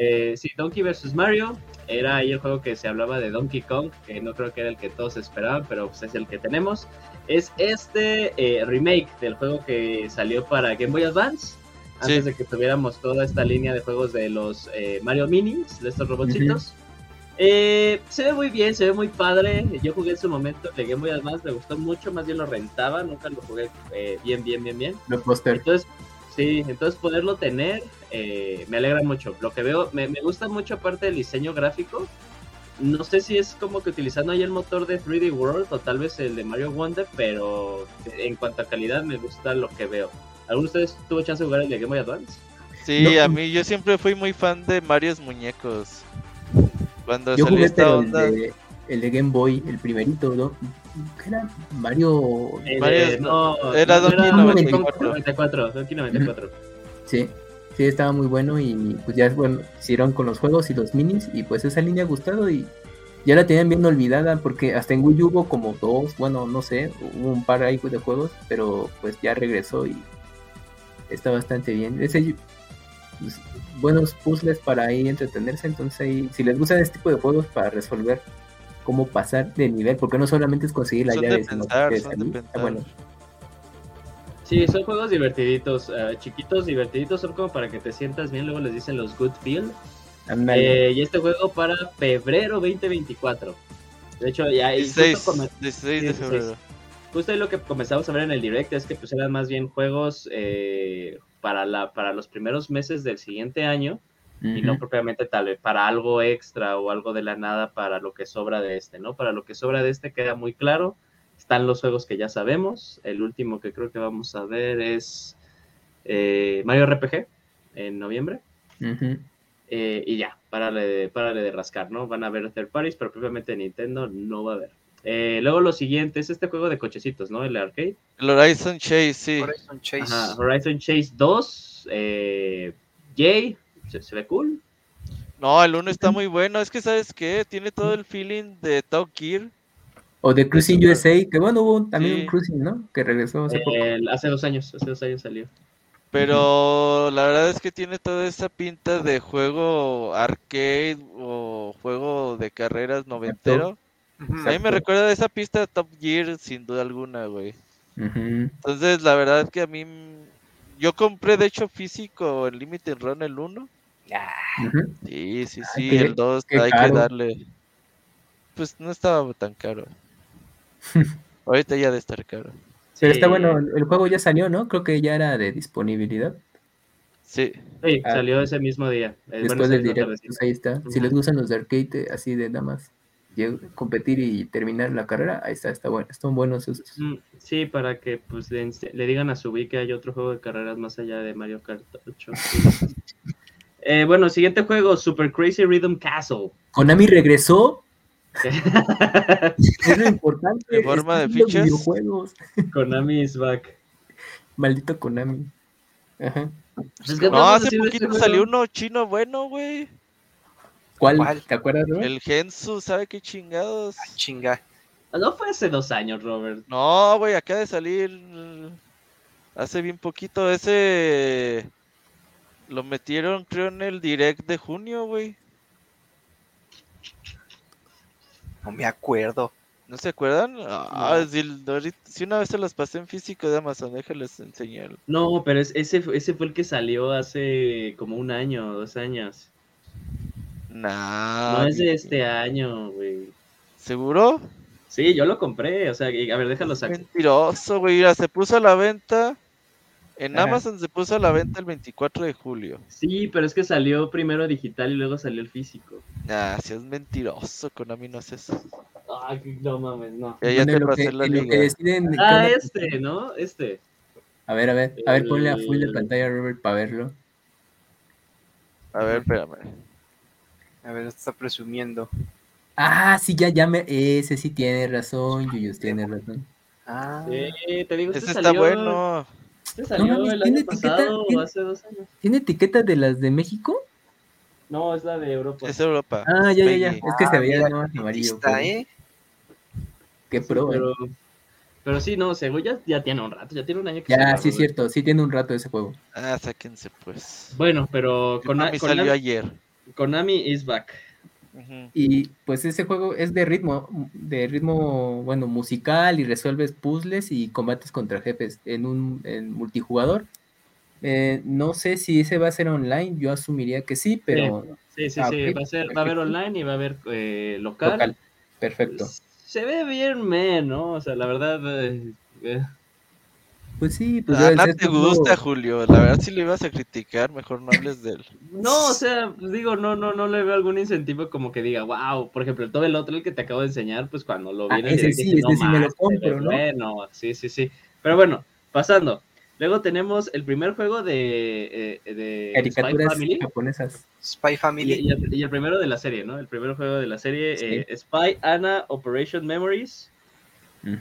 Speaker 1: Eh, sí, Donkey vs. Mario. Era ahí el juego que se hablaba de Donkey Kong, que no creo que era el que todos esperaban, pero pues es el que tenemos. Es este eh, remake del juego que salió para Game Boy Advance. Antes de que tuviéramos toda esta línea de juegos de los eh, Mario Minis, de estos robotcitos. Eh, se ve muy bien, se ve muy padre. Yo jugué en su momento de Game Boy Advance, me gustó mucho, más bien lo rentaba, nunca lo jugué eh, bien, bien, bien, bien.
Speaker 2: Blockbuster.
Speaker 1: Entonces, sí, entonces poderlo tener eh, me alegra mucho. Lo que veo, me, me gusta mucho aparte del diseño gráfico. No sé si es como que utilizando ahí el motor de 3D World o tal vez el de Mario Wonder, pero en cuanto a calidad me gusta lo que veo. ¿Alguno de ustedes tuvo chance de jugar el de Game Boy Advance?
Speaker 4: Sí,
Speaker 2: No.
Speaker 4: a mí yo siempre fui muy fan de Marios Muñecos. Cuando
Speaker 2: Yo
Speaker 4: salió
Speaker 2: jugué
Speaker 4: esta
Speaker 2: el de, el de Game Boy, el primerito, ¿no? ¿Qué era? Mario.
Speaker 1: Eh, no,
Speaker 4: era
Speaker 1: no,
Speaker 4: Donkey
Speaker 1: 94.
Speaker 4: 94.
Speaker 1: 94, Donkey 94.
Speaker 2: Sí, sí, estaba muy bueno y pues ya bueno, hicieron con los juegos y los minis y pues esa línea ha gustado y ya la tenían bien olvidada porque hasta en Wii U hubo como dos, bueno, no sé, hubo un par ahí de juegos, pero pues ya regresó y está bastante bien. Ese, pues, buenos puzzles para ahí entretenerse, entonces ahí, si les gustan este tipo de juegos para resolver cómo pasar de nivel, porque no solamente es conseguir la
Speaker 4: Son de
Speaker 2: llave, sino
Speaker 4: pensar,
Speaker 2: que
Speaker 4: son de.
Speaker 2: Ah, bueno,
Speaker 1: Sí, son juegos divertiditos, eh, chiquitos, divertiditos, son como para que te sientas bien, luego les dicen los good feel. Eh, y este juego para febrero 2024. De hecho, ya y justo
Speaker 4: 16,
Speaker 1: come-
Speaker 4: 16 de
Speaker 1: 16.
Speaker 4: febrero.
Speaker 1: Justo ahí lo que comenzamos a ver en el direct es que pues eran más bien juegos eh, para, la, para los primeros meses del siguiente año y no propiamente tal vez para algo extra o algo de la nada para lo que sobra de este, ¿no? Para lo que sobra de este queda muy claro. Están los juegos que ya sabemos. El último que creo que vamos a ver es eh, Mario RPG en noviembre. Eh, y ya, párale de, párale de rascar, ¿no? Van a haber third parties, pero propiamente Nintendo no va a haber. Eh, luego lo siguiente es este juego de cochecitos, ¿no? El arcade.
Speaker 4: El Horizon Chase, sí.
Speaker 3: Horizon Chase.
Speaker 1: Ajá, Horizon Chase 2. Eh, Yay, se, se ve cool.
Speaker 4: No, el 1 está muy bueno. Es que, ¿sabes qué? Tiene todo el feeling de Top Gear.
Speaker 2: O de Cruising USA, que bueno, hubo también
Speaker 4: Sí.
Speaker 2: un Cruising, ¿no? Que regresó hace poco.
Speaker 1: Hace dos años, hace dos años salió.
Speaker 4: Pero la verdad es que tiene toda esa pinta de juego arcade o juego de carreras noventero. A mí me recuerda de esa pista de Top Gear sin duda alguna, güey. Entonces, la verdad es que a mí... Yo compré, de hecho, físico el Limited Run el 1.
Speaker 3: Ah.
Speaker 4: Sí, sí,
Speaker 2: Ah,
Speaker 4: sí, el 2
Speaker 2: qué
Speaker 4: hay
Speaker 2: caro.
Speaker 4: que darle. Pues no estaba tan caro. Ahorita ya de estar caro.
Speaker 2: Pero está
Speaker 1: Sí.
Speaker 2: bueno, el juego ya salió, ¿no? Creo que ya era de disponibilidad.
Speaker 4: Sí.
Speaker 1: Sí,
Speaker 2: Ah.
Speaker 1: salió ese mismo día. Eh,
Speaker 2: Después del directo, pues ahí está. Si les gustan los de arcade, así de nada más competir y terminar la carrera, ahí está, está bueno. Están buenos esos.
Speaker 1: Mm, Sí, para que pues le, digan a Subi que hay otro juego de carreras más allá de Mario Kart 8. Eh, bueno, siguiente juego, Super Crazy Rhythm Castle.
Speaker 2: Konami regresó, es lo importante.
Speaker 4: ¿En forma de fichas?
Speaker 2: videojuegos.
Speaker 1: Konami is back.
Speaker 2: Maldito Konami. Ajá.
Speaker 1: Pues, ¿qué
Speaker 4: No, hace
Speaker 1: de este
Speaker 4: poquito salió uno chino bueno, güey.
Speaker 2: ¿Cuál?
Speaker 3: ¿Cuál?
Speaker 2: ¿Te acuerdas, no?
Speaker 4: El Gensu, ¿sabe qué chingados?
Speaker 3: ah, chinga.
Speaker 1: No fue hace dos años, Robert.
Speaker 4: No, güey, acaba de salir mm, hace bien poquito. Ese lo metieron, creo, en el direct de junio, güey.
Speaker 3: No me acuerdo.
Speaker 4: ¿No se acuerdan? Ah,
Speaker 1: No.
Speaker 4: si, ahorita- si una vez se los pasé en físico de Amazon, déjales enseñar.
Speaker 1: No, pero es- ese, ese fue el que salió hace como un año, dos años.
Speaker 4: Nah.
Speaker 1: no es de este año, güey.
Speaker 4: ¿Seguro?
Speaker 1: Sí, yo lo compré, o sea, a ver, déjalo sacar.
Speaker 4: Mentiroso, güey. Mira, se puso a la venta. En
Speaker 2: Ajá.
Speaker 4: Amazon se puso a la venta el 24 de julio.
Speaker 1: Sí, pero es que salió primero digital y luego salió el físico.
Speaker 4: Nah, si es mentiroso, Konami no hace eso.
Speaker 1: Ay, no mames, no.
Speaker 4: Ya, ya
Speaker 2: Bueno,
Speaker 4: te pasé
Speaker 2: que-
Speaker 4: la
Speaker 2: que
Speaker 4: liga.
Speaker 2: deciden
Speaker 1: Ah, este, ¿no? Este.
Speaker 2: A ver, a ver, a ver, ponle a full de pantalla, Robert, para verlo.
Speaker 4: A ver, espérame.
Speaker 3: A ver, está presumiendo.
Speaker 2: Ah, sí, ya, ya me. Ese sí tiene razón, Yuyus tiene razón.
Speaker 3: Ah,
Speaker 1: Sí, te digo, este
Speaker 4: Ese está
Speaker 1: salió,
Speaker 4: bueno.
Speaker 1: Este salió
Speaker 2: No
Speaker 1: el
Speaker 2: ¿tiene
Speaker 1: año
Speaker 2: etiqueta?
Speaker 1: pasado,
Speaker 2: ¿Tiene-
Speaker 1: hace dos años.
Speaker 2: ¿Tiene etiqueta de las de México?
Speaker 1: No, es la de Europa.
Speaker 4: Es Europa.
Speaker 2: Ah, ya, ya, ya. Es que se
Speaker 3: Ah,
Speaker 2: veía
Speaker 3: mira,
Speaker 2: nada más amarillo.
Speaker 3: está,
Speaker 2: pero-
Speaker 3: ¿eh?
Speaker 2: Qué
Speaker 1: Sí,
Speaker 2: pro, eh.
Speaker 1: pero, pero sí, no, según ya, ya tiene un rato, ya tiene un año que
Speaker 2: Ya, sí, es cierto. Sí tiene un rato ese juego.
Speaker 4: Ah, sáquense pues.
Speaker 1: Bueno, pero
Speaker 4: Konami
Speaker 1: Konami,
Speaker 4: salió ayer.
Speaker 1: Konami is back.
Speaker 2: Y pues ese juego es de ritmo, de ritmo, bueno, musical y resuelves puzzles y combates contra jefes en un en multijugador. Eh, no sé si ese va a ser online, yo asumiría que sí, pero
Speaker 1: Sí, sí,
Speaker 2: Ah,
Speaker 1: sí,
Speaker 2: ok,
Speaker 1: va a, ser, va a haber online y va a haber eh, local.
Speaker 2: local. Perfecto.
Speaker 1: Se ve bien, men, ¿no? O sea, la verdad... eh, eh,
Speaker 2: Pues sí, pues
Speaker 4: Ah, no te
Speaker 2: como-
Speaker 4: gusta, Julio. La verdad, si lo ibas a criticar, mejor no hables de él.
Speaker 1: No, o sea, pues digo, no, no, no le veo algún incentivo como que diga, wow, por ejemplo, todo el otro el que te acabo de enseñar, pues cuando lo
Speaker 2: Ah,
Speaker 1: vi en el
Speaker 2: ese
Speaker 1: directo
Speaker 2: sí,
Speaker 1: dije,
Speaker 2: ese sí me lo
Speaker 1: más,
Speaker 2: compro, ¿no?
Speaker 1: Bueno, sí, sí, sí. Pero bueno, pasando. Luego tenemos el primer juego de, eh, de Spy
Speaker 2: caricaturas
Speaker 1: Family.
Speaker 2: japonesas.
Speaker 3: Spy
Speaker 1: Y,
Speaker 3: Family.
Speaker 1: y el, y el primero de la serie, ¿no? El primer juego de la serie,
Speaker 2: Sí.
Speaker 1: eh, Spy Anna Operation Memories.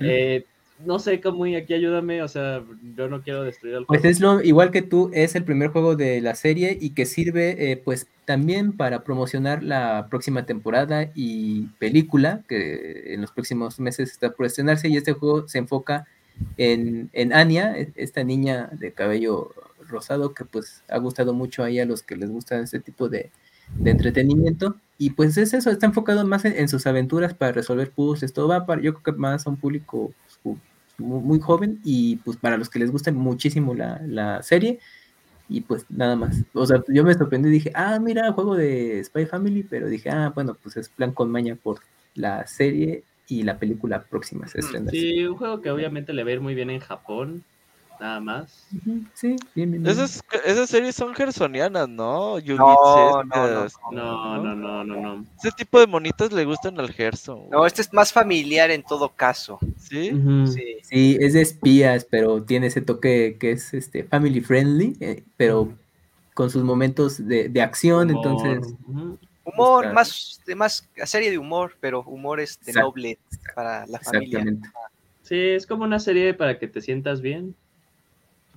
Speaker 1: Eh, no sé cómo, y aquí ayúdame, o sea, yo no quiero destruir el
Speaker 2: Pues
Speaker 1: juego.
Speaker 2: es lo igual que tú, es el primer juego de la serie y que sirve eh, pues también para promocionar la próxima temporada y película que en los próximos meses está por estrenarse y este juego se enfoca en, en Anya, esta niña de cabello rosado que pues ha gustado mucho ahí a los que les gusta este tipo de, de entretenimiento y pues es eso, está enfocado más en, en sus aventuras para resolver puzzles, todo va para, yo creo que más a un público pues, muy, joven y pues para los que les guste muchísimo la, la serie y pues nada más. O sea, yo me sorprendí y dije, ah, mira, juego de Spy Family, pero dije, ah, bueno, pues es plan con maña por la serie y la película próxima se estrena.
Speaker 1: Sí, un juego que obviamente le va a ir muy bien en Japón, nada más.
Speaker 2: Sí, bien.
Speaker 4: Esas, esas series son gersonianas, ¿no?
Speaker 3: No, no,
Speaker 1: No, no, no, no, no.
Speaker 4: Ese tipo de monitas le gustan al Gerson.
Speaker 3: No, este es más familiar en todo caso.
Speaker 4: ¿Sí?
Speaker 3: Sí.
Speaker 2: Sí, es de espías, pero tiene ese toque que es este family friendly, eh, pero con sus momentos de, de acción,
Speaker 1: Humor,
Speaker 2: entonces.
Speaker 3: Humor,
Speaker 2: Está-
Speaker 3: más, de más serie de humor, pero humor este noble para la familia.
Speaker 1: Sí, es como una serie para que te sientas bien.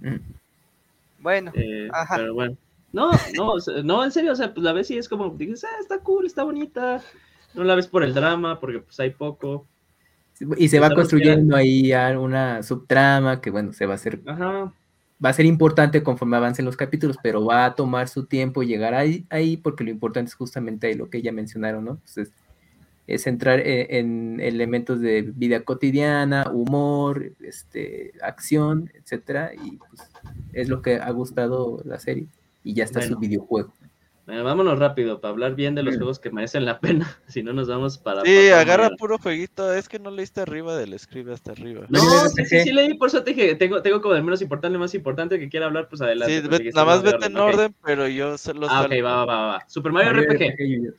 Speaker 2: Mm.
Speaker 3: Bueno,
Speaker 1: eh,
Speaker 3: Ajá.
Speaker 1: pero bueno. No, no, no, en serio, o sea, pues la ves y es como, dices, ah, está cool, está bonita. No la ves por el drama, porque pues hay poco.
Speaker 2: Y se va
Speaker 1: Pensamos que
Speaker 2: construyendo ahí ya una subtrama que bueno, se va a hacer
Speaker 1: Ajá.
Speaker 2: va a ser importante conforme avancen los capítulos, pero va a tomar su tiempo llegar ahí, ahí porque lo importante es justamente ahí lo que ya mencionaron, ¿no? Pues es, es entrar e- en, elementos de vida cotidiana, humor, este, acción, etcétera, y pues es lo que ha gustado la serie. Y ya está
Speaker 1: Bueno.
Speaker 2: su videojuego.
Speaker 1: Bueno, vámonos rápido para hablar bien de los
Speaker 2: Mm.
Speaker 1: juegos que merecen la pena. Si no, nos vamos para.
Speaker 4: Sí, agarra puro jueguito. Es que no leíste arriba del escribe hasta arriba.
Speaker 1: No,
Speaker 2: Mañana
Speaker 1: sí, sí, sí leí, por eso te dije, tengo, tengo como el menos importante, el más importante que quiera hablar, pues adelante.
Speaker 4: Sí, nada más vete en
Speaker 1: Ok.
Speaker 4: orden, pero yo se los
Speaker 1: Ah, ok, va, va, va, va. Super Mario
Speaker 2: Mario
Speaker 1: RPG.
Speaker 2: RPG,
Speaker 1: Eh,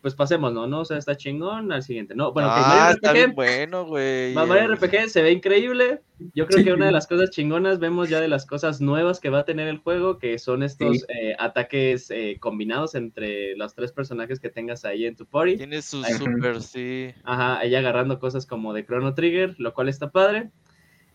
Speaker 1: Pues pasemos, ¿no? ¿no? O sea, está chingón al siguiente. No, bueno,
Speaker 4: ah,
Speaker 1: Mario
Speaker 4: está bien
Speaker 1: RPG.
Speaker 4: bueno, güey.
Speaker 1: Ma- Mario RPG se ve increíble. Yo creo
Speaker 2: Sí.
Speaker 1: que una de las cosas chingonas vemos ya de las cosas nuevas que va a tener el juego, que son estos
Speaker 2: Sí.
Speaker 1: eh, ataques eh, combinados entre los tres personajes que tengas ahí en tu party.
Speaker 4: Tiene su super, sí.
Speaker 1: Ajá, ella agarrando cosas como de Chrono Trigger, lo cual está padre.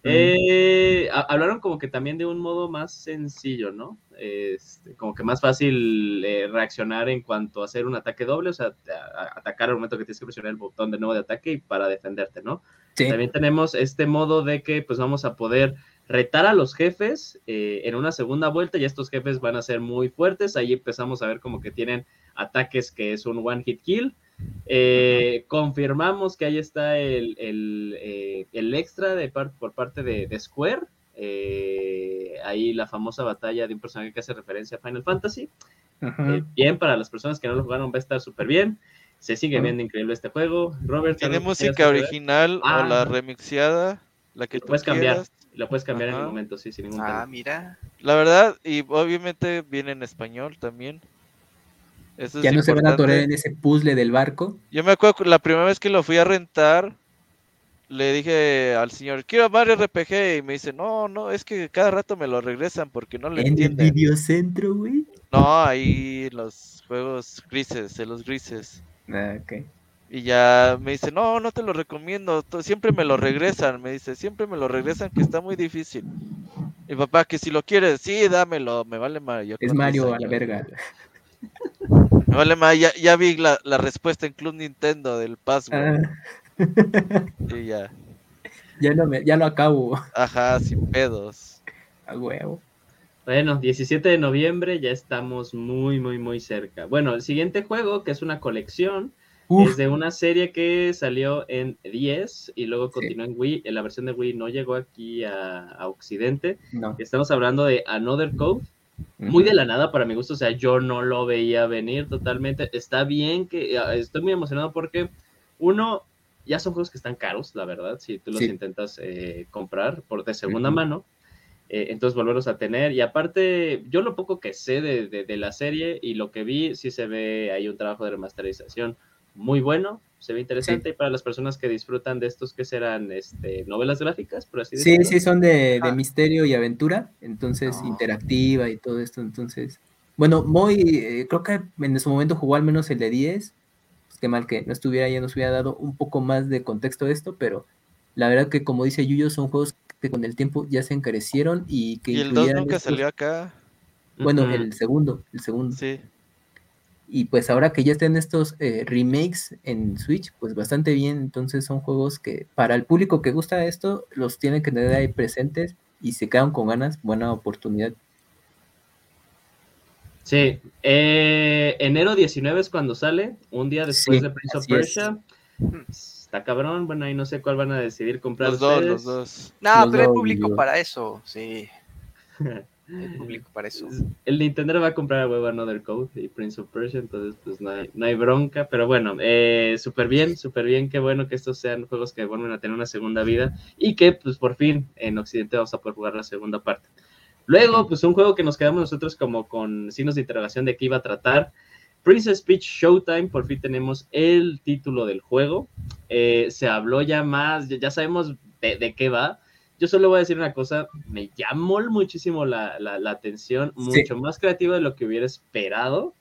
Speaker 1: Eh, ha- hablaron como que también de un modo más sencillo, ¿no? Este, como que más fácil eh, reaccionar en cuanto a hacer un ataque doble, o sea, a- a- atacar al momento que tienes que presionar el botón de nuevo de ataque y para defenderte, ¿no?
Speaker 2: Sí.
Speaker 1: También tenemos este modo de que pues vamos a poder retar a los jefes eh, en una segunda vuelta y estos jefes van a ser muy fuertes. Ahí empezamos a ver como que tienen ataques que es un one hit kill. Eh, confirmamos que ahí está el, el, eh, el extra de par- por parte de, de Square. Eh, ahí la famosa batalla de un personaje que hace referencia a Final Fantasy.
Speaker 2: Ajá.
Speaker 1: Eh, bien, para las personas que no lo jugaron va a estar súper bien. Se sigue viendo increíble este juego. Robert,
Speaker 4: Tiene
Speaker 1: ¿algo que quieras
Speaker 4: música original
Speaker 1: Ah.
Speaker 4: o la remixeada, la que
Speaker 1: Lo
Speaker 4: tú
Speaker 1: puedes cambiar. Lo puedes cambiar en el momento, sí, sin ningún
Speaker 3: Ah,
Speaker 1: problema.
Speaker 3: mira.
Speaker 4: La verdad, y obviamente viene en español también. Eso
Speaker 2: ya no se van a atorar en ese puzzle del barco.
Speaker 4: Yo me acuerdo que la primera vez que lo fui a rentar, le dije al señor, quiero Mario RPG, y me dice, no, no, es que cada rato me lo regresan porque no lo
Speaker 2: En el
Speaker 4: entienden.
Speaker 2: videocentro, güey.
Speaker 4: No, ahí los juegos grises, de los grises.
Speaker 2: Ah, ok.
Speaker 4: Y ya me dice, no, no te lo recomiendo, siempre me lo regresan, me dice, siempre me lo regresan que está muy difícil. Mi papá, que si lo quieres, sí, dámelo, me vale más. yo
Speaker 2: Es
Speaker 4: con 10
Speaker 2: Mario a la verga.
Speaker 4: Me vale más, ya, ya vi la, la respuesta en Club Nintendo del password.
Speaker 2: Ah,
Speaker 4: Y ya,
Speaker 2: ya, no me, ya lo acabo.
Speaker 4: ajá, sin pedos.
Speaker 2: A huevo.
Speaker 1: Bueno, 17 de noviembre, ya estamos muy, muy, muy cerca. Bueno, el siguiente juego, que es una colección,
Speaker 2: Uf,
Speaker 1: Es de una serie que salió en 10 y luego
Speaker 2: Sí.
Speaker 1: continuó en Wii. En la versión de Wii no llegó aquí a, a Occidente.
Speaker 2: no.
Speaker 1: Estamos hablando de Another Code. Muy de la nada para mi gusto, o sea, yo no lo veía venir totalmente. Está bien que ah, estoy muy emocionado porque uno, ya son juegos que están caros, la verdad, si tú los
Speaker 2: Sí.
Speaker 1: intentas eh, comprar por de segunda mano. eh, entonces volverlos a tener. Y aparte, yo lo poco que sé de, de- de la serie y lo que vi, sí se ve ahí un trabajo de remasterización muy bueno, se ve interesante. Y para las personas que disfrutan de estos que serán este, novelas gráficas, por así
Speaker 2: Sí,
Speaker 1: decirlo.
Speaker 2: sí, son de, de
Speaker 3: Ah.
Speaker 2: misterio y aventura, entonces
Speaker 3: No.
Speaker 2: interactiva y todo esto, entonces, bueno, muy, eh, creo que en su momento jugó al menos el de 10, pues qué mal que no estuviera, ya nos hubiera dado un poco más de contexto de esto, pero la verdad que como dice Yuyo, son juegos que con el tiempo ya se encarecieron y que
Speaker 4: Y el 2
Speaker 2: incluyeran
Speaker 4: nunca
Speaker 2: estos-
Speaker 4: salió acá.
Speaker 2: bueno, el segundo, el segundo.
Speaker 4: Sí.
Speaker 2: Y pues ahora que ya estén estos eh, remakes en Switch, pues bastante bien. Entonces son juegos que para el público que gusta esto, los tienen que tener ahí presentes y se quedan con ganas. Buena oportunidad.
Speaker 1: Sí, eh, enero 19 es cuando sale, un día después
Speaker 2: Sí,
Speaker 1: de Prince of
Speaker 2: es.
Speaker 1: Persia. Está cabrón, bueno, ahí no sé cuál van a decidir comprar
Speaker 4: Los dos, los dos.
Speaker 3: No,
Speaker 2: Los
Speaker 3: pero hay
Speaker 2: dos,
Speaker 3: público
Speaker 2: yo.
Speaker 3: para eso, sí. Hay público para eso.
Speaker 1: El Nintendo va a comprar a huevo Another Code y Prince of Persia, entonces pues no hay, bronca, pero bueno, eh, súper bien, súper bien, qué bueno que estos sean juegos que vuelven a tener una segunda vida y que pues por fin en Occidente vamos a poder jugar la segunda parte. Luego, pues un juego que nos quedamos nosotros como con signos de interrogación de qué iba a tratar. Princess Peach Showtime, por fin tenemos el título del juego. Eh, se habló ya más, ya, ya sabemos de, de qué va. Yo solo voy a decir una cosa, me llamó muchísimo la, la- la atención,
Speaker 2: Sí.
Speaker 1: mucho más creativo de lo que hubiera esperado.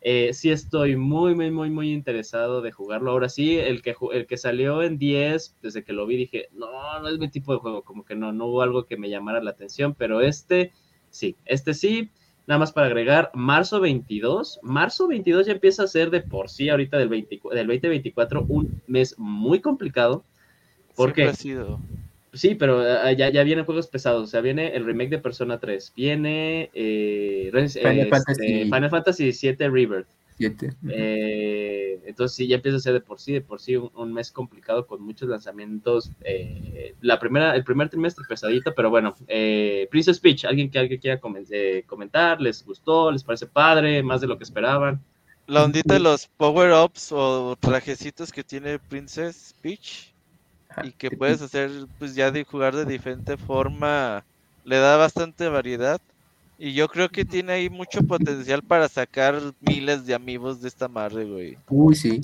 Speaker 1: Eh, sí estoy muy, muy, muy, muy interesado de jugarlo. Ahora sí, el que, el que salió en 10, desde que lo vi dije, no, no es mi tipo de juego, como que no, no hubo algo que me llamara la atención, pero este, sí, este sí. Nada más para agregar, marzo 22, marzo 22 ya empieza a ser de por sí ahorita del, 20 del 2024 un mes muy complicado. ¿Por
Speaker 4: Siempre
Speaker 1: qué?
Speaker 4: ha sido.
Speaker 1: Sí, pero ah, ya, ya vienen juegos pesados. O sea, viene el remake de Persona 3. Viene eh,
Speaker 2: Final
Speaker 1: este,
Speaker 2: Fantasy.
Speaker 1: Final Fantasy VII Rebirth.
Speaker 2: Siete.
Speaker 1: Eh, entonces sí, ya empieza a ser de por sí, de por sí un, un mes complicado con muchos lanzamientos. eh, la primera, el primer trimestre pesadito, pero bueno. Eh, Princess Peach, ¿alguien que alguien quiera comen- eh, comentar? ¿Les gustó? ¿Les parece padre? ¿Más de lo que esperaban?
Speaker 4: La ondita de los power-ups o trajecitos que tiene Princess Peach. Y que puedes hacer, pues ya de jugar de diferente forma, le da bastante variedad. Y yo creo que tiene ahí mucho potencial para sacar miles de amigos de esta madre, güey.
Speaker 2: Uy, sí.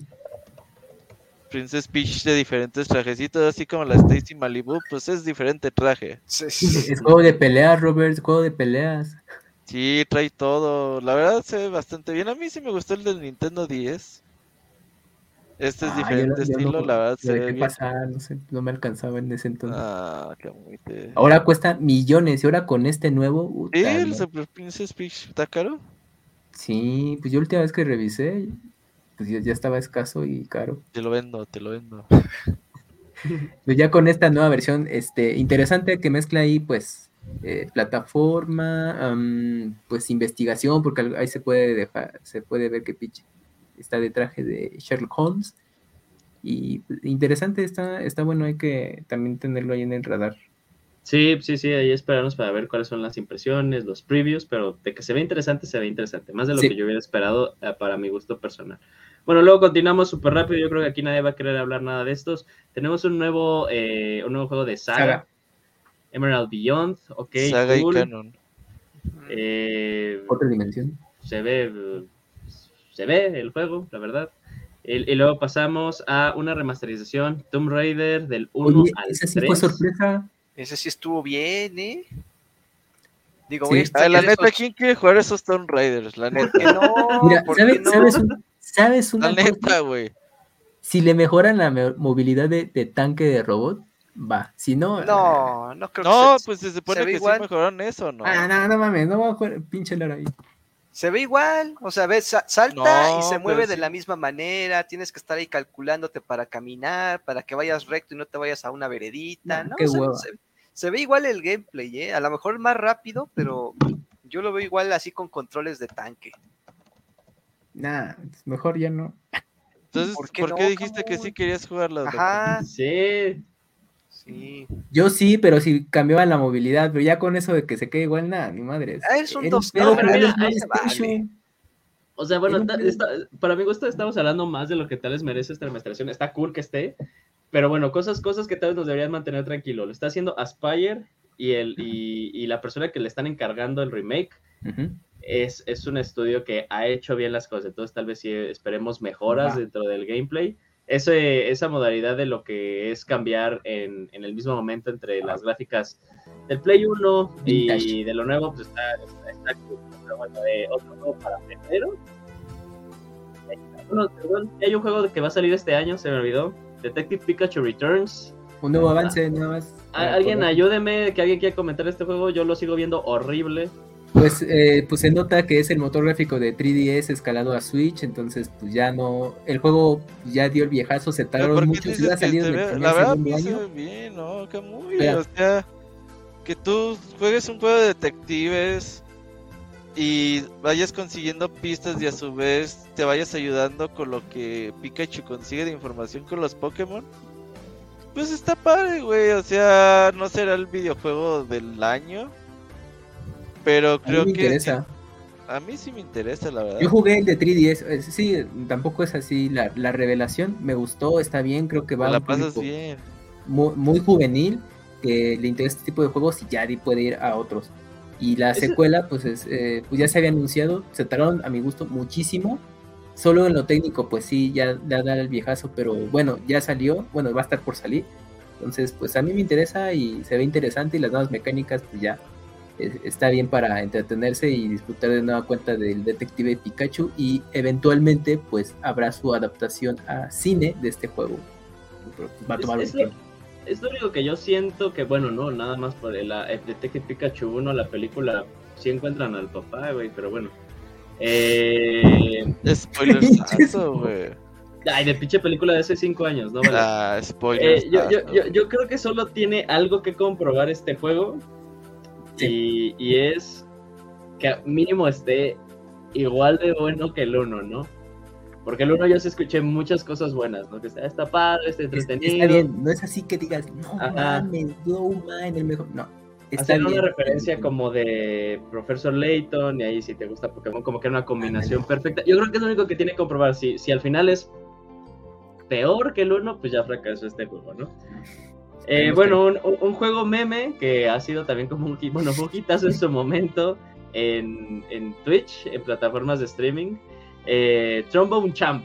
Speaker 4: Princess Peach de diferentes trajecitos, así como la Stacy Malibu, pues es diferente traje.
Speaker 3: Sí, sí, sí.
Speaker 2: Es juego de peleas, Robert, juego de peleas.
Speaker 4: Sí, trae todo. La verdad se ve bastante bien. A mí sí me gustó el del Nintendo 10. Este es
Speaker 2: Ah,
Speaker 4: diferente
Speaker 2: yo
Speaker 4: estilo,
Speaker 2: no-
Speaker 4: la verdad se ve
Speaker 2: pasar, no sé, no me alcanzaba en ese entonces.
Speaker 4: Ah, qué.
Speaker 2: Ahora cuesta millones y ahora con este nuevo.
Speaker 4: Sí, el
Speaker 2: no.
Speaker 4: Super Princess Peach está caro.
Speaker 2: Sí, pues yo la última vez que revisé, pues ya, ya estaba escaso y caro.
Speaker 4: Te lo vendo, te lo vendo.
Speaker 2: Pues ya con esta nueva versión, este, interesante que mezcla ahí, pues, eh, plataforma, pues investigación, porque ahí se puede dejar, se puede ver que Peach está de traje de Sherlock Holmes. Y interesante, está, está bueno, hay que también tenerlo ahí en el radar.
Speaker 1: Sí, sí, sí, ahí esperamos para ver cuáles son las impresiones, los previews, pero de que se ve interesante, se ve interesante, más de lo
Speaker 2: Sí.
Speaker 1: que yo hubiera esperado eh, para mi gusto personal. Bueno, luego continuamos súper rápido, yo creo que aquí nadie va a querer hablar nada de estos. Tenemos un nuevo, eh, un nuevo juego de saga,
Speaker 2: Saga.
Speaker 1: Emerald Beyond, ok,
Speaker 4: Saga
Speaker 1: cool.
Speaker 4: y Canon.
Speaker 1: Eh,
Speaker 2: Otra dimensión.
Speaker 1: se ve, se ve el juego, la verdad. Y, y luego pasamos a una remasterización Tomb Raider del 1
Speaker 2: Oye,
Speaker 1: al
Speaker 2: esa sí
Speaker 1: 3.
Speaker 2: fue sorpresa.
Speaker 3: Ese sí estuvo bien, ¿eh? Digo,
Speaker 2: Sí.
Speaker 3: a
Speaker 4: la neta,
Speaker 3: esos-
Speaker 4: ¿quién quiere jugar esos Tomb Raiders? La
Speaker 3: ¿Por
Speaker 4: neta.
Speaker 3: no?
Speaker 2: Mira,
Speaker 3: ¿Por qué
Speaker 2: ¿sabes,
Speaker 3: no?
Speaker 2: sabes, un- sabes una
Speaker 4: La neta, güey.
Speaker 2: Si le mejoran la movilidad de, de tanque de robot, va. Si no,
Speaker 3: No, no creo
Speaker 4: No,
Speaker 3: que se,
Speaker 4: pues se
Speaker 3: se
Speaker 4: supone
Speaker 3: ve
Speaker 4: que
Speaker 3: igual.
Speaker 4: sí mejoraron eso, ¿no?
Speaker 2: Ah, no, no mames, no voy a jugar pinche Lara ahí.
Speaker 3: Se ve igual. O sea, ves, sa- salta y se mueve de
Speaker 4: sí.
Speaker 3: la misma manera. Tienes que estar ahí calculándote para caminar, para que vayas recto y no te vayas a una veredita.
Speaker 2: No,
Speaker 3: ¿no?
Speaker 2: qué
Speaker 3: O sea,
Speaker 2: hueva.
Speaker 3: se, se ve igual el gameplay, ¿eh? A lo mejor más rápido, pero yo lo veo igual así con controles de tanque.
Speaker 2: Nah, mejor ya no.
Speaker 4: Entonces,
Speaker 3: ¿Por
Speaker 4: ¿por
Speaker 3: qué no,
Speaker 4: dijiste que sí querías jugarlo? Doku?
Speaker 3: Ajá,
Speaker 1: Sí,
Speaker 3: sí.
Speaker 2: Yo sí, pero si cambiaban la movilidad, pero ya con eso de que se quede igual, nada, ni madres.
Speaker 3: Ah, es un
Speaker 1: pero mira, ahí se. O sea, bueno, está- para mi gusto estamos hablando más de lo que tal vez merece esta administración. Está cool que esté, pero bueno, cosas, cosas que tal vez nos deberían mantener tranquilo. Lo está haciendo Aspire y, el, y, y la persona que le están encargando el remake es, es un estudio que ha hecho bien las cosas. Entonces tal vez sí esperemos mejoras dentro del gameplay. Ese, esa modalidad de lo que es cambiar en, en el mismo momento entre las gráficas del Play 1 y de lo nuevo, pues está, está. Pero bueno, eh, otro juego para febrero. Bueno, perdón, hay un juego que va a salir este año, se me olvidó. Detective Pikachu Returns.
Speaker 2: Un nuevo avance, nada más.
Speaker 1: A-
Speaker 2: para
Speaker 1: Alguien ayúdeme, que alguien quiera comentar este juego. Yo lo sigo viendo horrible.
Speaker 2: Pues, eh, pues se nota que es el motor gráfico de 3DS escalado a Switch, entonces pues ya no, el juego ya dio el viejazo, se
Speaker 4: Pero
Speaker 2: tardaron
Speaker 4: ¿por qué
Speaker 2: mucho,
Speaker 4: que se
Speaker 2: en el
Speaker 4: ve-
Speaker 2: primer
Speaker 4: La verdad, a mí se
Speaker 2: año,
Speaker 4: ve bien, ¿no? Camuy,
Speaker 2: Espera.
Speaker 4: o sea, que tú juegues un juego de detectives y vayas consiguiendo pistas y a su vez te vayas ayudando con lo que Pikachu consigue de información con los Pokémon. Pues está padre, güey. O sea, no será el videojuego del año. Pero
Speaker 2: a mí
Speaker 4: creo
Speaker 2: me
Speaker 4: que
Speaker 2: interesa.
Speaker 4: a mí sí me interesa, la verdad.
Speaker 2: Yo jugué el de 3DS, eh, sí, tampoco es así la, la revelación, me gustó, está bien, creo que va a
Speaker 4: la
Speaker 2: un
Speaker 4: pasas bien.
Speaker 2: muy, muy juvenil, que le interesa este tipo de juegos y ya puede ir a otros. Y la
Speaker 1: Ese-
Speaker 2: secuela, pues, es, eh, pues ya se había anunciado, se tardaron a mi gusto muchísimo. Solo en lo técnico, pues sí, ya ya da el viejazo, pero bueno, ya salió, bueno, va a estar por salir. Entonces, pues a mí me interesa y se ve interesante y las nuevas mecánicas, pues ya está bien para entretenerse y disfrutar de nueva cuenta del detective Pikachu y eventualmente, pues habrá su adaptación a cine de este juego. Pero, va a
Speaker 1: Es-
Speaker 2: tomar un
Speaker 1: es lo-
Speaker 2: tiempo.
Speaker 1: Es lo único que yo siento que, bueno, no, nada más por el, el Detective Pikachu 1, la película, sí encuentran al papá, güey, pero bueno. Eh,
Speaker 4: güey.
Speaker 1: ay, de pinche película de hace cinco años, ¿no? Vale.
Speaker 4: Ah,
Speaker 1: Eh,
Speaker 4: spoilers.
Speaker 1: yo, yo, yo, yo creo que solo tiene algo que comprobar este juego y, y es que mínimo esté igual de bueno que el 1, ¿no? Porque el 1 yo sí escuché muchas cosas buenas, ¿no? Que está, está padre, está
Speaker 2: Es-
Speaker 1: entretenido.
Speaker 2: Está bien, no es así que digas, no
Speaker 1: Ajá.
Speaker 2: mames, Blow Man, el mejor. No, está bien.
Speaker 1: una referencia como de Professor Layton y ahí si te gusta Pokémon como que era una combinación perfecta. Yo creo que es lo único que tiene que comprobar. Si, si al final es peor que el 1, pues ya fracasó este juego, ¿no? Eh, bueno, un, juego meme que ha sido también como un, bueno, un hitazo en su momento en, en Twitch, en plataformas de streaming. Eh, Trombone Champ.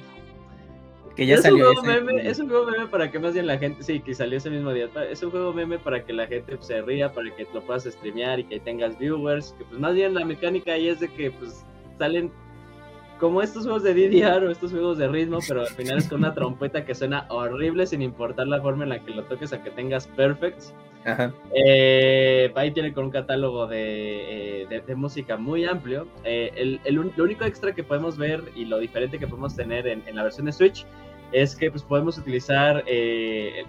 Speaker 2: Que ya
Speaker 1: es,
Speaker 2: salió
Speaker 1: un juego meme, es un juego meme para que más bien la gente, sí, que salió ese mismo día. Es un juego meme para que la gente pues, se ría, para que lo puedas streamear y que tengas viewers. Que pues más bien la mecánica ahí es de que pues salen como estos juegos de DDR o estos juegos de ritmo, pero al final es con una trompeta que suena horrible sin importar la forma en la que lo toques a que tengas perfects.
Speaker 2: Ajá.
Speaker 1: Eh, ahí tiene con un catálogo de, eh, de- de música muy amplio. Eh, el, el lo único extra que podemos ver y lo diferente que podemos tener en, en la versión de Switch es que pues, podemos utilizar eh,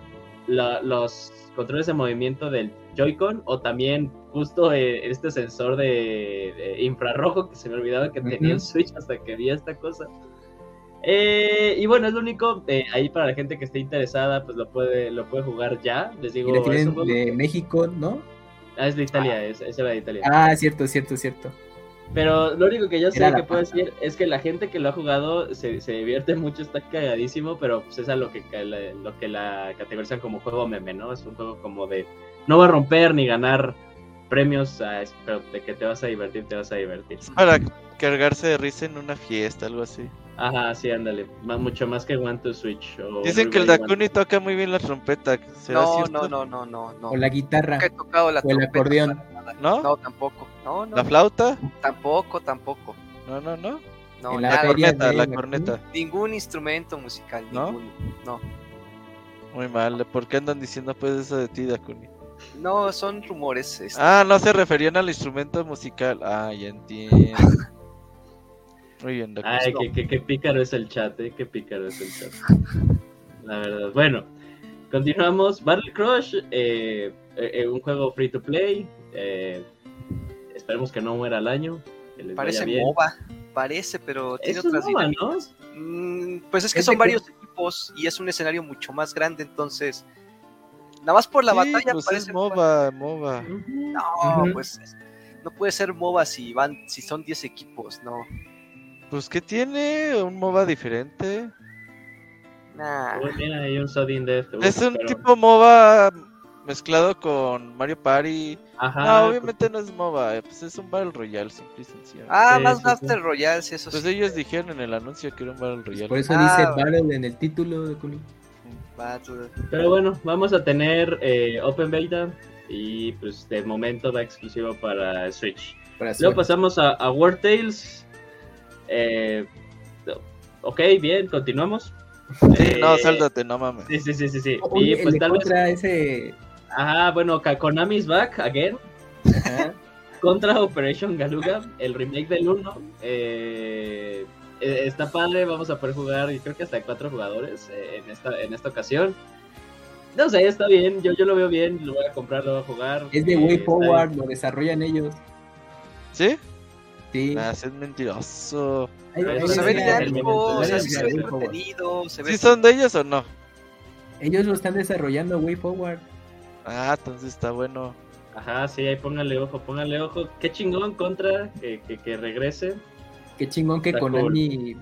Speaker 1: la- los controles de movimiento del Joy-Con o también justo eh, este sensor de, de infrarrojo que se me olvidaba que tenía el. Switch hasta que vi esta cosa. Eh, y bueno, es lo único, eh, ahí para la gente que esté interesada, pues lo puede, lo puede jugar ya. Les digo,
Speaker 2: Y la tienen de México, ¿no?
Speaker 1: Ah, es de Italia, es, esa era de Italia.
Speaker 2: Ah, cierto, cierto, cierto.
Speaker 1: Pero lo único que yo sé
Speaker 2: Era
Speaker 1: que puedo decir es que la gente que lo ha jugado se, se divierte mucho, está cagadísimo, pero pues es a lo que, lo que la categorizan como juego meme, ¿no? Es un juego como de no va a romper ni ganar premios, es- pero de que te vas a divertir, te vas a divertir.
Speaker 4: Para cargarse de risa en una fiesta, algo así.
Speaker 1: Ajá, sí, ándale, más, mucho más que One to Switch. o
Speaker 4: Dicen que el Dakuni toca muy bien la trompeta. ¿será
Speaker 3: No,
Speaker 4: cierto?
Speaker 3: no, no, no, no, no.
Speaker 2: O la guitarra.
Speaker 3: Nunca he tocado la
Speaker 2: o el
Speaker 3: trompeta
Speaker 2: acordeón.
Speaker 4: No,
Speaker 3: tampoco. No, no.
Speaker 4: ¿La flauta?
Speaker 3: Tampoco, tampoco.
Speaker 4: No, no, no.
Speaker 3: No,
Speaker 2: la
Speaker 4: La
Speaker 3: nada.
Speaker 4: corneta, la corneta.
Speaker 3: Ningún instrumento musical,
Speaker 4: ¿No?
Speaker 3: ninguno. No.
Speaker 4: Muy mal. ¿Por qué andan diciendo pues eso de ti, Dakuni?
Speaker 3: No, son rumores. este.
Speaker 4: Ah, no se referían al instrumento musical. Ah, ya entiendo. Muy bien, Dakuni.
Speaker 1: Ay, qué, qué, qué pícaro es el chat, eh, qué pícaro es el chat. La verdad. Bueno, continuamos. Battle Crush, eh, eh, eh, un juego free to play. eh, esperemos que no muera al año. Que les
Speaker 3: Parece
Speaker 1: vaya bien.
Speaker 3: MOBA. Parece, pero tiene otras
Speaker 1: MOBA, ¿no?
Speaker 3: Mm, pues es que son varios equipos y es un escenario mucho más grande, entonces. Nada más por la
Speaker 4: Sí,
Speaker 3: batalla
Speaker 4: pues
Speaker 3: parece
Speaker 4: es MOBA, MOBA.
Speaker 3: No, pues no puede ser MOBA si van, si son 10 equipos, no.
Speaker 4: Pues ¿qué tiene? Un MOBA diferente.
Speaker 3: Nah.
Speaker 1: Uy, mira, hay un Sodin Death.
Speaker 4: Es un
Speaker 1: pero-
Speaker 4: tipo MOBA mezclado con Mario Party.
Speaker 1: Ajá.
Speaker 4: no, obviamente no es MOBA, eh, pues es un Battle Royale, simple y sencillo.
Speaker 3: Ah,
Speaker 1: Sí,
Speaker 3: más Battle
Speaker 1: sí.
Speaker 3: Royale, sí, eso
Speaker 4: Pues
Speaker 3: sí.
Speaker 4: ellos dijeron en el anuncio que era un Battle Royale.
Speaker 2: Por eso
Speaker 3: Ah,
Speaker 2: dice
Speaker 3: vale.
Speaker 2: Battle en el título de Kuni.
Speaker 3: Battle.
Speaker 1: Pero bueno, vamos a tener eh, Open Beta y pues de momento va exclusivo para Switch.
Speaker 2: Para
Speaker 1: Luego pasamos a, a War Tales. Eh, ok, bien, continuamos.
Speaker 4: Sí,
Speaker 1: Eh,
Speaker 4: no, sáltate, no mames.
Speaker 1: Sí, sí, sí, sí. sí.
Speaker 2: Oye,
Speaker 1: y pues tal vez.
Speaker 2: ese.
Speaker 1: Ajá, bueno, Konami's back again.
Speaker 2: Ajá.
Speaker 1: Contra Operation Galuga, el remake del 1. eh, eh, está padre, vamos a poder jugar, y creo que hasta cuatro jugadores eh, en, esta, en esta ocasión. No sé, está bien, yo, yo lo veo bien, lo voy a comprar, lo voy a jugar.
Speaker 2: Es de
Speaker 1: eh,
Speaker 2: Way
Speaker 1: está
Speaker 2: Forward, lo desarrollan ellos.
Speaker 4: ¿Sí?
Speaker 2: Sí.
Speaker 4: Ah, sí es mentiroso.
Speaker 1: Pero
Speaker 3: se ve se ve entretenido.
Speaker 4: ¿Sí son de ellos o no?
Speaker 2: Ellos lo están desarrollando Way Forward.
Speaker 4: Ah, entonces está bueno.
Speaker 1: Ajá, sí, ahí póngale ojo, póngale ojo. Qué chingón contra que, que, que regrese.
Speaker 2: Qué chingón que
Speaker 1: Está
Speaker 2: Konami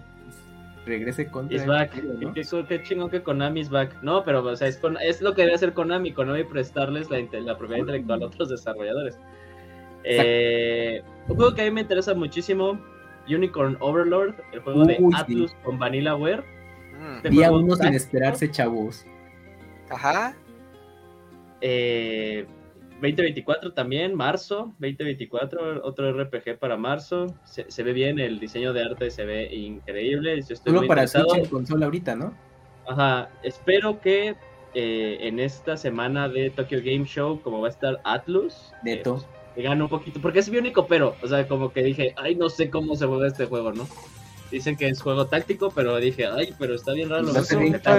Speaker 2: regrese contra.
Speaker 1: Is back.
Speaker 2: ¿no?
Speaker 1: Qué, chingón que Konami is back. No, pero o sea, es, con- es lo que debe hacer Konami. Konami prestarles la, la propiedad intelectual a otros desarrolladores. Eh, un juego que a mí me interesa muchísimo. Unicorn Overlord, el juego de
Speaker 2: sí.
Speaker 1: Atlus con Vanillaware.
Speaker 3: Mm,
Speaker 1: Este
Speaker 2: Día uno sin esperarse, chavos.
Speaker 3: Ajá.
Speaker 1: Eh, 2024 también, marzo 2024, otro RPG para marzo. Se, se ve bien, el diseño de arte se ve increíble. Yo estoy
Speaker 2: Solo
Speaker 1: muy
Speaker 2: para. Switch en consola ahorita, ¿no?
Speaker 1: Ajá, espero que eh, en esta semana de Tokyo Game Show, como va a estar Atlus, eh,
Speaker 2: Neto.
Speaker 1: pues, gane un poquito, porque es mi único pero, o sea, como que dije, ay, no sé cómo se juega este juego, ¿no? Dicen que es juego táctico, pero dije, ay, pero está bien raro.
Speaker 2: Bien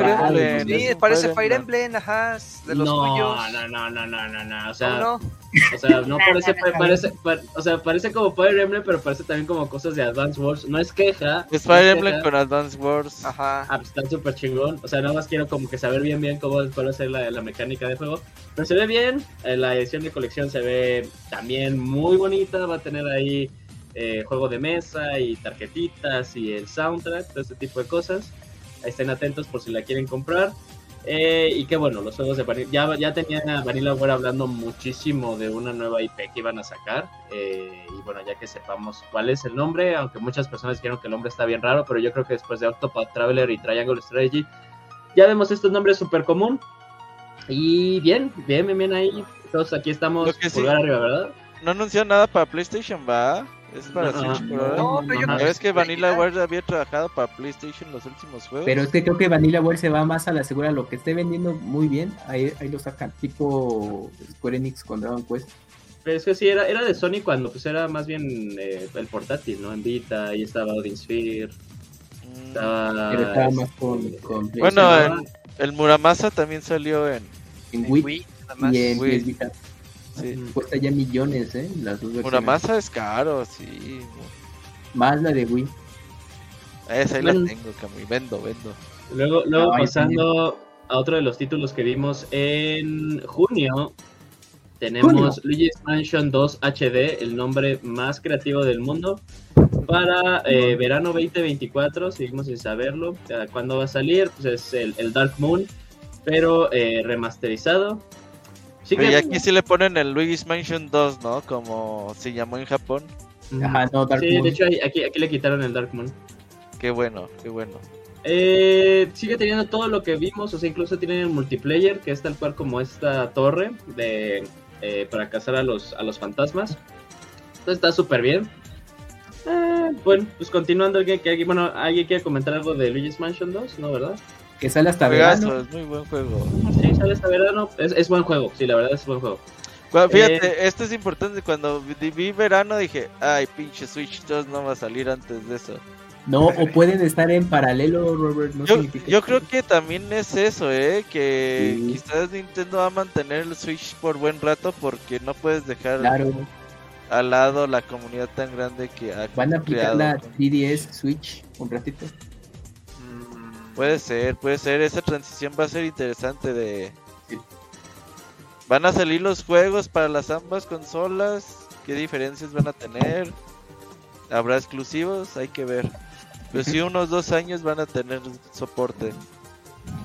Speaker 4: Emblem,
Speaker 2: pues,
Speaker 3: Sí, parece
Speaker 4: Fire Emblem.
Speaker 3: Ajá, de los
Speaker 1: no,
Speaker 3: suyos.
Speaker 1: no, no, no, no, no, no, o sea,
Speaker 3: ¿Cómo no?
Speaker 1: o sea, no parece, parece, pa- o sea, parece como Fire Emblem, pero parece también como cosas de Advance Wars, no es queja.
Speaker 4: Es
Speaker 1: no
Speaker 4: Fire Emblem con Advance Wars.
Speaker 3: Ajá.
Speaker 1: Ah, pues está súper chingón. O sea, nada más quiero como que saber bien bien cómo a ser la, la mecánica de juego. Pero se ve bien. eh, La edición de colección se ve también muy bonita. Va a tener ahí eh, juego de mesa y tarjetitas y el soundtrack, todo este tipo de cosas. Ahí estén atentos por si la quieren comprar. Eh, y que bueno, los juegos de Vanilla, ya, ya tenían a Vanilla Ware hablando muchísimo de una nueva IP que iban a sacar. eh, y bueno, ya que sepamos cuál es el nombre, aunque muchas personas dijeron que el nombre está bien raro, pero yo creo que después de Octopath Traveler y Triangle Strategy, ya vemos estos nombres súper común. Y bien, bien, bien, bien ahí. Todos aquí estamos
Speaker 4: sí-
Speaker 1: pulgar arriba, ¿verdad?
Speaker 4: No anunció nada para PlayStation, ¿va? Es para
Speaker 1: No,
Speaker 4: Switch,
Speaker 1: no,
Speaker 4: por ahora.
Speaker 3: No, pero yo.
Speaker 4: Ya ves que Vanilla
Speaker 3: Ware
Speaker 4: había trabajado para PlayStation los últimos juegos.
Speaker 2: Pero es que creo que Vanilla Ware se va más a la segura. Lo que esté vendiendo muy bien, ahí, ahí lo sacan. Tipo Square Enix con Dragon Quest.
Speaker 1: Pero es que sí, era, era de Sony cuando pues era más bien eh, el portátil, ¿no? En Vita, ahí estaba Odin Sphere,
Speaker 4: Mm,
Speaker 1: estaba...
Speaker 2: Pero estaba más con,
Speaker 1: este,
Speaker 2: con
Speaker 4: Bueno,
Speaker 2: PlayStation,
Speaker 4: en- el Muramasa también salió en.
Speaker 2: en
Speaker 3: En
Speaker 2: Wii
Speaker 3: Wii, nada más.
Speaker 2: y en
Speaker 4: Wii.
Speaker 2: PS Vita.
Speaker 4: Sí.
Speaker 2: Cuesta ya millones, ¿eh? Las dos versiones.
Speaker 4: Muramasa es caro, sí.
Speaker 2: Más la de Wii.
Speaker 4: Esa ahí
Speaker 1: Bueno.
Speaker 4: la tengo, Camuy. Vendo, vendo.
Speaker 1: Luego, luego pasando a otro de los títulos que vimos en junio, tenemos
Speaker 2: Junio.
Speaker 1: Luigi's Mansion 2 HD, el nombre más creativo del mundo, para eh, verano 2024, seguimos sin saberlo. ¿Cuándo va a salir? Pues es el, el Dark Moon, pero eh, remasterizado. Sí
Speaker 4: Pero ya aquí sí le ponen el Luigi's Mansion 2, ¿no? Como se llamó en Japón.
Speaker 2: Ajá, no, Dark
Speaker 1: Sí,
Speaker 2: Moon.
Speaker 1: de hecho aquí, aquí le quitaron el Dark Moon.
Speaker 4: Qué bueno, qué bueno.
Speaker 1: Eh, sigue teniendo todo lo que vimos, o sea, incluso tienen el multiplayer, que es tal cual como esta torre de eh, para cazar a los, a los fantasmas. Entonces está súper bien. Eh, bueno, pues continuando, ¿alguien, que, alguien- bueno, ¿alguien quiere comentar algo de Luigi's Mansion 2? ¿No, verdad?
Speaker 2: Que sale hasta
Speaker 4: Juegazo,
Speaker 2: verano.
Speaker 4: es muy buen juego.
Speaker 1: Sí, sale este verano. Es, es buen juego, sí, la verdad es buen juego.
Speaker 4: Fíjate,
Speaker 1: Eh,
Speaker 4: esto es importante. Cuando vi, verano dije, ay, pinche Switch 2 no va a salir antes de eso.
Speaker 2: No, o pueden estar en paralelo, Robert. No
Speaker 4: Yo, yo creo que también es eso, ¿eh? Que
Speaker 2: Sí.
Speaker 4: quizás Nintendo va a mantener el Switch por buen rato porque no puedes dejar
Speaker 2: Claro,
Speaker 4: al lado la comunidad tan grande que ha
Speaker 2: van a aplicar
Speaker 4: creado.
Speaker 2: la 3DS Switch un ratito.
Speaker 4: Puede ser, puede ser. Esa transición va a ser interesante de...
Speaker 2: Sí.
Speaker 4: Van a salir los juegos para las ambas consolas. ¿Qué diferencias van a tener? ¿Habrá exclusivos? Hay que ver. Pero sí, unos dos años van a tener soporte.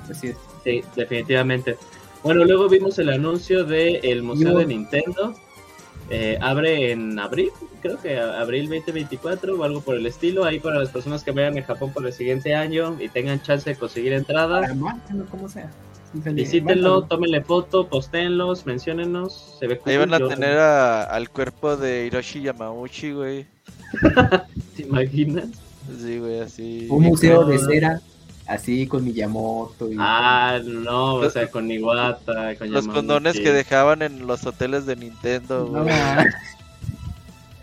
Speaker 2: Así es.
Speaker 1: Sí, definitivamente. Bueno, luego vimos el anuncio del Museo
Speaker 2: Yo-
Speaker 1: de Nintendo. Eh, abre en abril, creo que abril 2024 o algo por el estilo. Ahí para las personas que vayan a Japón por el siguiente año y tengan chance de conseguir entrada.
Speaker 2: Para márcalo, como sea.
Speaker 1: Visítenlo, tómenle foto, postéenlos, menciónennos. Se ve
Speaker 4: Ahí van a
Speaker 1: yo-
Speaker 4: tener a- al cuerpo de Hiroshi Yamauchi, güey.
Speaker 1: ¿Te imaginas?
Speaker 4: Sí, güey, así.
Speaker 2: Un museo de cera, así con Miyamoto. Y
Speaker 1: Ah, no, o sea, con Iwata, con
Speaker 4: Los condones que dejaban en los hoteles de Nintendo,
Speaker 2: No,
Speaker 4: güey.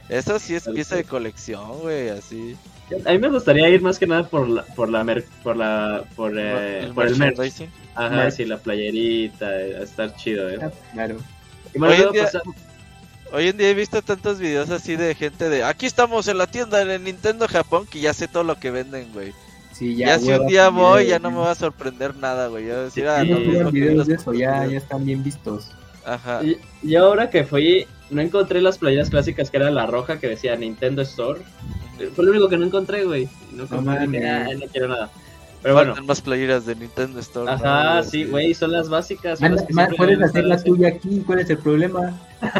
Speaker 4: Eso sí es pieza de colección, güey, así.
Speaker 1: A mí me gustaría ir más que nada por la, por la, mer- por la, por, eh,
Speaker 4: El
Speaker 1: por el merch.
Speaker 4: merchandising.
Speaker 1: Ajá,
Speaker 2: Merch.
Speaker 1: sí, la playerita, eh, a estar chido, eh.
Speaker 2: claro.
Speaker 1: Y bueno,
Speaker 4: Hoy en día-
Speaker 1: pasamos-
Speaker 4: Hoy en día he visto tantos videos así de gente de aquí estamos en la tienda de Nintendo Japón que ya sé todo lo que venden, güey.
Speaker 2: Sí,
Speaker 4: Ya,
Speaker 2: ya,
Speaker 4: si un día voy ya no me va a sorprender nada, güey. Ya decir, ah, no,
Speaker 2: no videos de eso, ya, ya están bien vistos.
Speaker 4: Ajá.
Speaker 1: Y- Yo ahora que fui, no encontré las playeras clásicas que era la roja que decía Nintendo Store. Fue lo único que no encontré, güey. No,
Speaker 2: No
Speaker 1: no quiero nada. Pero bueno,
Speaker 4: Faltan más playeras de Nintendo Store.
Speaker 1: ajá,
Speaker 4: ¿no?
Speaker 1: sí, güey, son las básicas. son las que
Speaker 2: ma-
Speaker 1: siempre
Speaker 2: puedes hacer la tuya aquí, ¿cuál es el problema?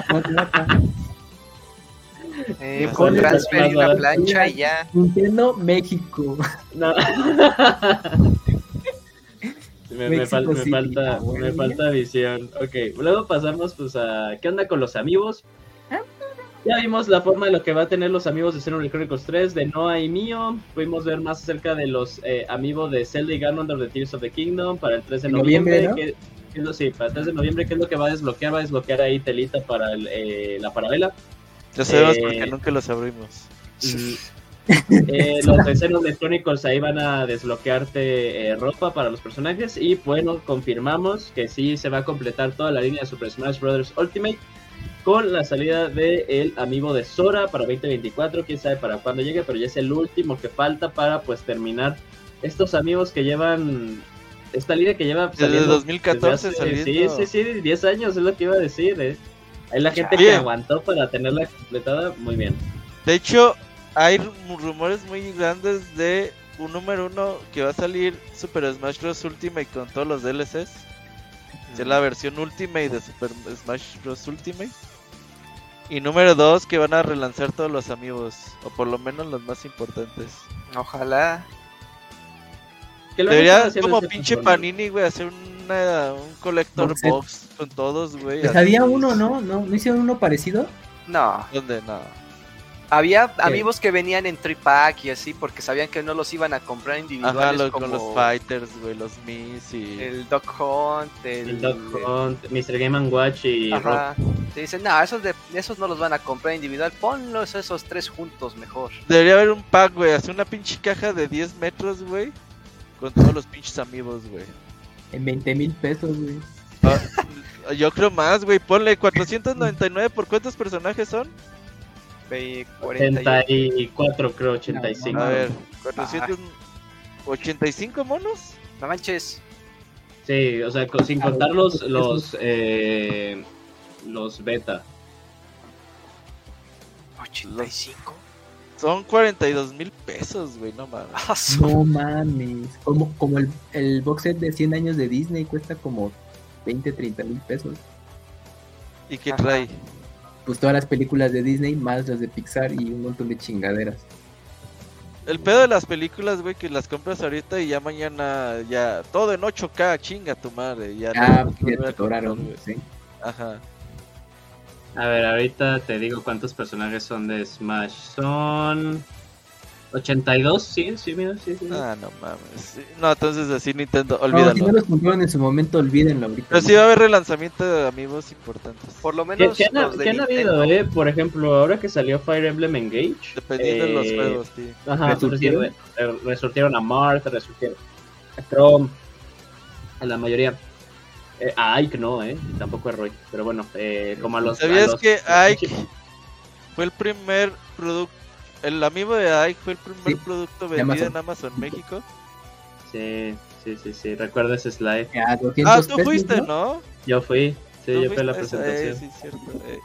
Speaker 2: No te mata.
Speaker 3: Eh,
Speaker 1: Me
Speaker 3: con
Speaker 1: las
Speaker 3: la
Speaker 1: más
Speaker 3: plancha y ya.
Speaker 2: Nintendo México.
Speaker 1: No. me, me
Speaker 2: México
Speaker 1: fal- me
Speaker 2: City,
Speaker 1: falta, me falta visión. Ok, luego pasamos pues a ¿qué onda con los amigos? Ya vimos la forma de lo que va a tener los amigos de Xenoblade Chronicles 3 de Noah y Mio. Pudimos ver más acerca de los eh, amigos de Zelda y Ganon of the Tears of the Kingdom para el 3 de noviembre.
Speaker 2: noviembre, ¿no?
Speaker 1: que- que es lo- sí, para el 3 de noviembre, ¿qué es lo que va a desbloquear? Va a desbloquear ahí telita para el, eh, la parabela.
Speaker 4: Ya sabemos
Speaker 1: Eh,
Speaker 4: porque nunca los abrimos.
Speaker 1: Y, eh, los de Xenoblade Chronicles ahí van a desbloquearte eh, ropa para los personajes y bueno, confirmamos que sí se va a completar toda la línea de Super Smash Bros. Ultimate con la salida del el amiibo de Sora para 2024, quién sabe para cuándo llegue, pero ya es el último que falta para pues terminar estos amigos que llevan esta línea que lleva
Speaker 4: Desde
Speaker 1: saliendo
Speaker 4: 2014
Speaker 1: desde hace-
Speaker 4: saliendo.
Speaker 1: Sí, sí, sí, 10 años es lo que iba a decir, eh. Hay la gente que
Speaker 4: Bien.
Speaker 1: aguantó para tenerla completada, muy bien.
Speaker 4: De hecho, hay ru- rumores muy grandes de un número uno que va a salir Super Smash Bros. Ultimate con todos los DLCs. Que es la versión Ultimate de Super Smash Bros. Ultimate. Y número dos que van a relanzar todos los amigos. O por lo menos los más importantes.
Speaker 3: Ojalá.
Speaker 1: Que
Speaker 4: Debería como
Speaker 1: desde
Speaker 4: pinche. Panini, güey, hacer una, un collector
Speaker 2: Box
Speaker 4: con todos, güey.
Speaker 2: Pues había uno, ¿no? ¿no? ¿No hicieron uno parecido?
Speaker 3: No.
Speaker 4: ¿Dónde? No.
Speaker 3: Había amigos que venían en tripack y así porque sabían que no los iban a comprar individuales
Speaker 4: Ajá, lo-
Speaker 3: como
Speaker 4: con los fighters, güey, los Mis y...
Speaker 3: el Dog Hunt, el,
Speaker 1: El Doc Hunt, Mr. Game and Watch y.
Speaker 3: Ajá. Te dicen, no, esos, de, esos no los van a comprar individual, ponlos esos tres juntos mejor.
Speaker 4: Debería haber un pack, güey, hacer una pinche caja de 10 metros, güey. Con todos los pinches amigos, güey.
Speaker 2: En 20 mil pesos, güey.
Speaker 4: Ah, yo creo más, güey. Ponle 499 por cuántos personajes son.
Speaker 3: Ve, 48.
Speaker 1: 84, creo, 85.
Speaker 4: A
Speaker 2: No,
Speaker 4: ver, 485 monos.
Speaker 3: No manches.
Speaker 1: Sí, o sea, sin
Speaker 2: A ver,
Speaker 1: contar los, los, eh, los beta.
Speaker 3: 85.
Speaker 4: Son 42 mil pesos, güey, no mames.
Speaker 3: Ah,
Speaker 2: No mames. Como, como el, el box set de 100 años de Disney cuesta como 20, 30 mil pesos.
Speaker 4: ¿Y qué
Speaker 3: Ajá.
Speaker 4: trae?
Speaker 2: Pues todas las películas de Disney, más las de Pixar y un montón de chingaderas.
Speaker 4: El pedo de las películas, güey, que las compras ahorita y ya mañana, ya todo en 8K, chinga tu madre. Ya
Speaker 2: Ah,
Speaker 4: no-
Speaker 2: ya te
Speaker 4: comprar,
Speaker 2: atoraron,
Speaker 4: güey.
Speaker 2: sí.
Speaker 4: Ajá.
Speaker 1: A ver, ahorita te digo cuántos personajes son de Smash. Son 82, sí, sí, mira, sí, sí.
Speaker 4: Ah, no mames. No, entonces así Nintendo,
Speaker 2: No, si
Speaker 4: olvídalo.
Speaker 2: no los compraron en su momento, olvídenlo ahorita.
Speaker 4: Pero sí va a haber relanzamiento de amigos importantes.
Speaker 3: Por lo
Speaker 1: ¿Qué,
Speaker 3: menos
Speaker 1: qué han,
Speaker 3: los de
Speaker 1: qué han
Speaker 3: Nintendo.
Speaker 1: habido, eh? Por ejemplo, ahora que salió Fire Emblem Engage.
Speaker 4: Dependiendo de los
Speaker 1: eh,
Speaker 4: juegos, sí.
Speaker 1: Ajá,
Speaker 2: ¿Resurgieron?
Speaker 1: re- re- resurgieron a Marth, resurgieron a Chrome, a la mayoría. Eh, a Ike no, eh, tampoco a Roy, pero bueno, eh, como a los... a
Speaker 4: ¿Sabías
Speaker 1: los-
Speaker 4: que Ike fue el primer producto, el amigo de Ike fue el primer
Speaker 2: Sí,
Speaker 4: producto vendido
Speaker 2: Amazon.
Speaker 4: en Amazon México?
Speaker 1: Sí, sí, sí, sí. Recuerdo ese slide.
Speaker 2: A 200
Speaker 4: Ah, tú
Speaker 2: pesos,
Speaker 4: fuiste,
Speaker 2: ¿no?
Speaker 4: ¿no?
Speaker 1: Yo fui. Sí, yo fui a la
Speaker 4: esa,
Speaker 1: presentación.
Speaker 4: eh, sí, cierto. eh.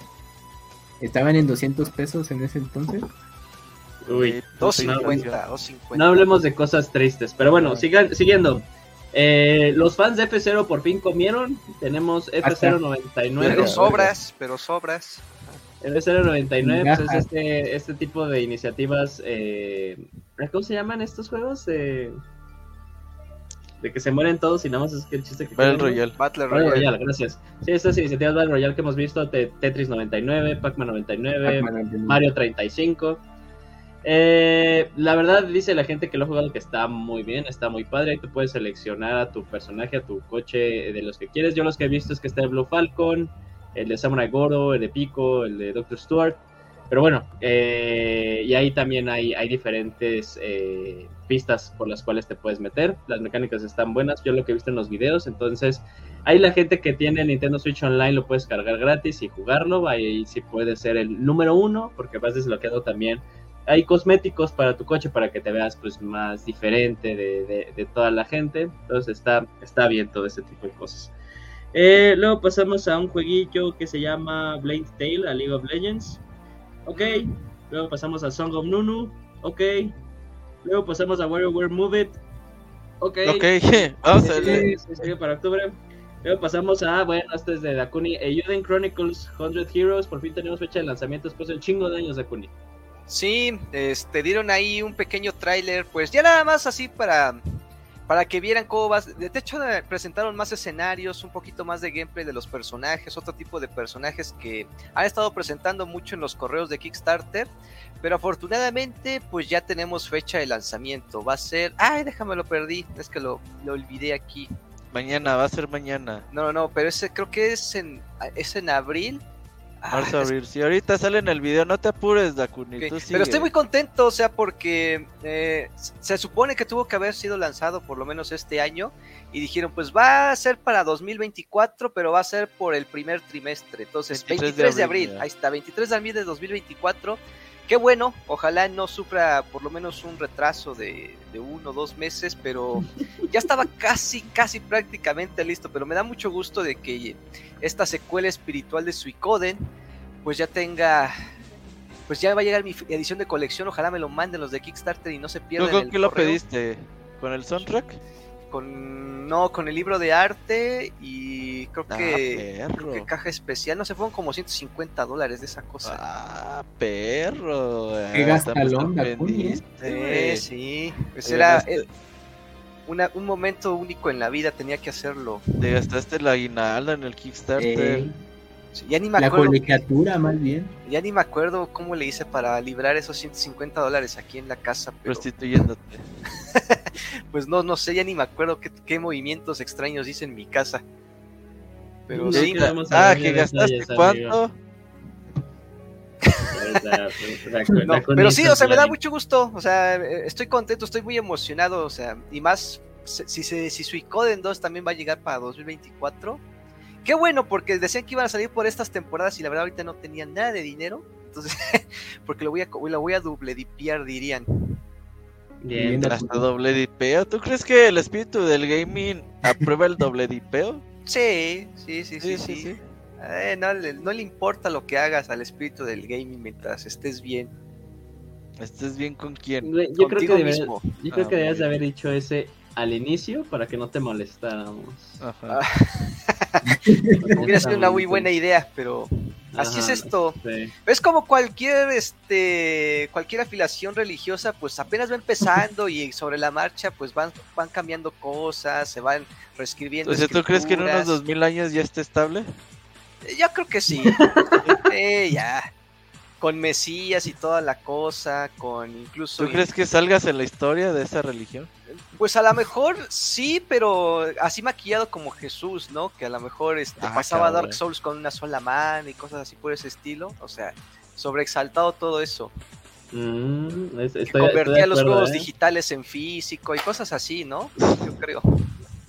Speaker 2: Estaban en 200 pesos en ese entonces.
Speaker 1: Uy.
Speaker 4: Eh,
Speaker 1: no,
Speaker 3: 250, 250.
Speaker 1: No hablemos de cosas tristes, pero bueno, sigan, siguiendo. Eh, los fans de F0 por fin comieron. Tenemos F099.
Speaker 3: Pero sobras, pero sobras.
Speaker 1: El F099 pues, es este, este tipo de iniciativas. Eh, ¿Cómo se llaman estos juegos? Eh, de que se mueren todos y nada más es que el chiste que
Speaker 4: Battle. Royale.
Speaker 3: Battle Royale.
Speaker 1: Royale, gracias. Sí, estas iniciativas Battle Royale que hemos visto: Te- Tetris 99, Pac-Man 99,
Speaker 2: Pac-Man,
Speaker 1: Mario 35. Eh, la verdad dice la gente que lo ha jugado que está muy bien, está muy padre. Tú puedes seleccionar a tu personaje, a tu coche de los que quieres. Yo los que he visto es que está el Blue Falcon, el de Samurai Goro, el de Pico, el de Doctor Stewart. Pero bueno, eh, y ahí también hay, hay diferentes eh, pistas por las cuales te puedes meter. Las mecánicas están buenas, yo lo que he visto en los videos. Entonces, ahí la gente que tiene Nintendo Switch Online lo puedes cargar gratis y jugarlo. Ahí sí puede ser el número uno, porque vas desbloqueado también. Hay cosméticos para tu coche para que te veas pues más diferente de, de- de toda la gente. Entonces está, está bien todo ese tipo de cosas. Eh, luego pasamos a un jueguillo que se llama Blade Tale, a League of Legends. Ok. Luego pasamos a Song of Nunu. Ok. Luego pasamos a WarioWare Move It. Ok.
Speaker 4: Ok, vamos a ver.
Speaker 1: para octubre. Luego pasamos a, bueno, este es de Dakuni. Euden Chronicles 100 Heroes. Por fin tenemos fecha de lanzamiento después de un chingo de años, Dakuni.
Speaker 3: Sí, este, dieron ahí un pequeño tráiler, pues ya nada más así para, para que vieran cómo va. De hecho, eh, presentaron más escenarios, un poquito más de gameplay de los personajes, otro tipo de personajes que han estado presentando mucho en los correos de Kickstarter. Pero afortunadamente, pues ya tenemos fecha de lanzamiento. Va a ser. Ay, déjame lo perdí. Es que lo, lo olvidé aquí.
Speaker 4: Mañana, va a ser mañana.
Speaker 3: No, no, no, pero ese creo que es en, es en abril. Ah,
Speaker 4: Marzo, abril. Si ahorita sale en el video, no te apures, Dakuni.
Speaker 3: Ok,
Speaker 4: Tú
Speaker 3: Pero estoy muy contento, o sea, porque eh, se supone que tuvo que haber sido lanzado por lo menos este año y dijeron, pues va a ser para 2024, pero va a ser por el primer trimestre. Entonces,
Speaker 4: 23
Speaker 3: 23,
Speaker 4: de
Speaker 3: de
Speaker 4: abril,
Speaker 3: abril,
Speaker 4: ya.
Speaker 3: ahí está, 23 de abril de 2024. Qué bueno, ojalá no sufra por lo menos un retraso de, de uno o dos meses, pero ya estaba casi, casi prácticamente listo. Pero me da mucho gusto de que esta secuela espiritual de Suicoden, pues ya tenga pues ya va a llegar mi edición de colección, ojalá me lo manden los de Kickstarter y no se
Speaker 4: ¿Tú
Speaker 3: pierdan
Speaker 4: con
Speaker 3: el
Speaker 4: qué lo pediste? ¿Con el soundtrack?
Speaker 3: Con no, con el libro de arte y creo
Speaker 4: Ah,
Speaker 3: que, creo que caja especial, no sé, fueron como 150 dólares de esa cosa.
Speaker 4: Ah, perro.
Speaker 2: Qué
Speaker 4: Ah,
Speaker 2: gastalón, ¿eh?
Speaker 3: Sí, sí, pues era eh, una- un momento único en la vida, tenía que hacerlo.
Speaker 4: Te gastaste la aguinalda en el Kickstarter.
Speaker 2: Eh,
Speaker 3: Sí, ya ni me
Speaker 2: la
Speaker 3: acuerdo,
Speaker 2: colegiatura, más bien.
Speaker 3: ya ni me acuerdo cómo le hice para librar esos 150 dólares aquí en la casa, pero
Speaker 4: Prostituyéndote.
Speaker 3: pues no, no sé, ya ni me acuerdo qué, qué movimientos extraños hice en mi casa. Pero
Speaker 1: No,
Speaker 3: sí,
Speaker 1: que
Speaker 4: Ah, que gastaste cuánto.
Speaker 3: No, pero sí, o sea, me da mucho gusto, o sea, eh, estoy contento, estoy muy emocionado, o sea, y más se- si se si Suicoden 2 también va a llegar para 2024. Qué bueno, porque decían que iban a salir por estas temporadas y la verdad ahorita no tenían nada de dinero, entonces porque lo voy a lo voy a doble dipear dirían.
Speaker 1: Bien.
Speaker 4: Hasta doble dipeo. ¿Tú crees que el espíritu del gaming aprueba el doble dipeo?
Speaker 3: Sí, sí, sí, sí, sí. Eh, no, le, no le importa lo que hagas al espíritu del gaming mientras estés bien
Speaker 4: ¿Estés bien con quién?
Speaker 1: Yo creo que
Speaker 3: mismo.
Speaker 1: yo creo
Speaker 4: Ah,
Speaker 1: que debías
Speaker 4: muy
Speaker 1: de haber dicho ese al inicio para que no te molestáramos.
Speaker 4: Ajá.
Speaker 3: Hubiera sido una muy buena idea, pero así es esto.
Speaker 1: sí.
Speaker 3: Es como cualquier este cualquier afiliación religiosa, pues apenas va empezando y sobre la marcha pues van van cambiando cosas, se van reescribiendo.
Speaker 4: O sea, ¿tú crees que en unos
Speaker 3: escrituras.
Speaker 4: 2000 años ya esté estable?
Speaker 3: Yo creo que sí. Eh, ya. Con Mesías y toda la cosa, con incluso
Speaker 4: ¿Tú crees que salgas en la historia de esa religión?
Speaker 3: Pues a lo mejor sí, pero así maquillado como Jesús, ¿no? Que a lo mejor este,
Speaker 4: Ah,
Speaker 3: pasaba
Speaker 4: cabrón.
Speaker 3: Dark Souls con una sola mano y cosas así por ese estilo. O sea, sobreexaltado todo eso.
Speaker 1: Mm, es-
Speaker 3: Que
Speaker 1: estoy
Speaker 3: convertía los juegos
Speaker 1: ¿eh?
Speaker 3: digitales en físico y cosas así, ¿no? Yo creo.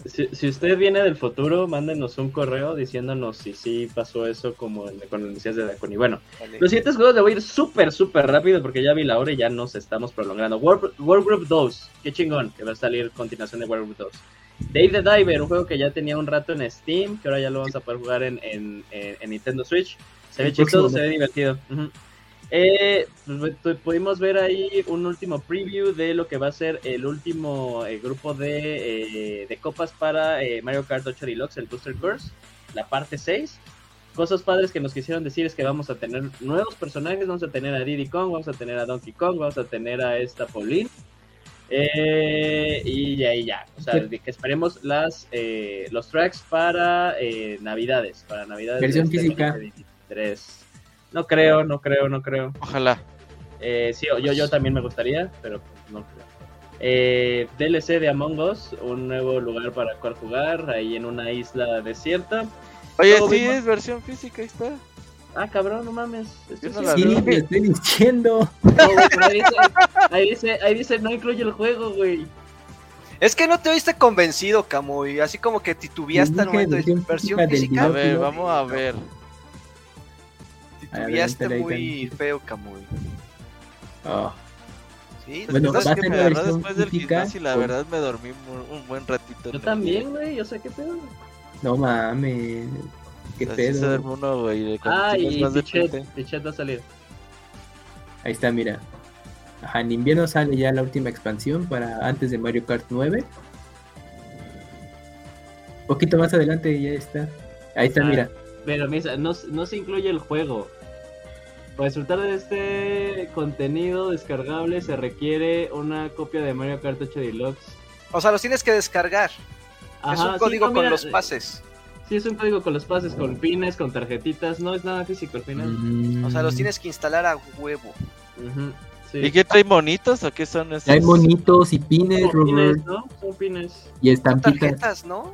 Speaker 1: Si, si usted viene del futuro, mándenos un correo diciéndonos si sí pasó eso como en, con el Mesías de Draconi. Bueno,
Speaker 3: Vale.
Speaker 1: los siguientes juegos le voy a ir súper, súper rápido porque ya vi la hora y ya nos estamos prolongando. World, World Group 2, qué chingón, que va a salir continuación de World Group 2. Dave the Diver, un juego que ya tenía un rato en Steam, que ahora ya lo vamos a poder jugar en, en, en- en Nintendo Switch. Se ve chistoso, se ve divertido. Ujú. Eh, pues, tu- pudimos ver ahí un último preview de lo que va a ser el último eh, grupo de, eh, de copas para eh, Mario Kart 8 Deluxe, el Booster Course, la parte 6. Cosas padres que nos quisieron decir es que vamos a tener nuevos personajes, vamos a tener a Diddy Kong, vamos a tener a Donkey Kong, vamos a tener a esta Pauline. Y ahí ya, o sea, que esperemos las eh, los tracks para eh, Navidades, para Navidades. de
Speaker 2: Versión
Speaker 1: este
Speaker 2: física.
Speaker 1: 2023. No creo, no creo, no creo.
Speaker 4: Ojalá.
Speaker 1: Eh, sí, yo, yo también me gustaría, pero pues, no creo. Eh, DLC de Among Us, un nuevo lugar para cual jugar, ahí en una isla desierta.
Speaker 4: Oye, sí, es versión física, ahí está.
Speaker 1: Ah, cabrón, no mames. Esto
Speaker 4: Yo no
Speaker 1: sí-
Speaker 2: te estoy diciendo.
Speaker 1: no, güey, pero ahí, dice, ahí, dice, ahí dice, no incluye el juego, güey.
Speaker 3: Es que no te oíste convencido, Camuy. Así como que titubeaste al momento de
Speaker 2: versión física.
Speaker 4: A ver, vamos a ver.
Speaker 2: Adelante,
Speaker 3: muy feo, Camuy.
Speaker 2: Ah,
Speaker 3: Sí,
Speaker 2: Bueno, va a
Speaker 4: que
Speaker 2: la versión
Speaker 4: después del gimnasio la verdad me dormí un buen ratito.
Speaker 1: Yo también, güey, yo sé qué pedo.
Speaker 2: no mames. Qué
Speaker 4: Así se
Speaker 2: pedo.
Speaker 4: duerme uno, güey.
Speaker 1: Ah, y
Speaker 4: más de
Speaker 1: Tichet,
Speaker 4: 30.
Speaker 1: Tichet va a salir.
Speaker 2: Ahí está, mira. Ajá, en invierno sale ya la última expansión para antes de Mario Kart 9. poquito más adelante ya está. Ahí está,
Speaker 1: Ah.
Speaker 2: mira.
Speaker 1: Pero misa, no, no se incluye el juego. Para disfrutar de este contenido descargable se requiere una copia de Mario Kart 8 Deluxe.
Speaker 3: O sea, los tienes que descargar. es un
Speaker 1: sí,
Speaker 3: código con los pases.
Speaker 1: Sí, es un código con los pases, con pines, con tarjetitas. No es nada físico al final.
Speaker 2: Mm.
Speaker 3: O sea, los tienes que instalar a huevo.
Speaker 1: Sí.
Speaker 4: ¿Y qué trae monitos o qué son esos?
Speaker 2: Hay monitos y pines,
Speaker 1: Son
Speaker 2: Robert,
Speaker 1: pines, ¿no? Son pines.
Speaker 2: y
Speaker 3: Son
Speaker 2: estampitas.
Speaker 3: tarjetas, ¿no?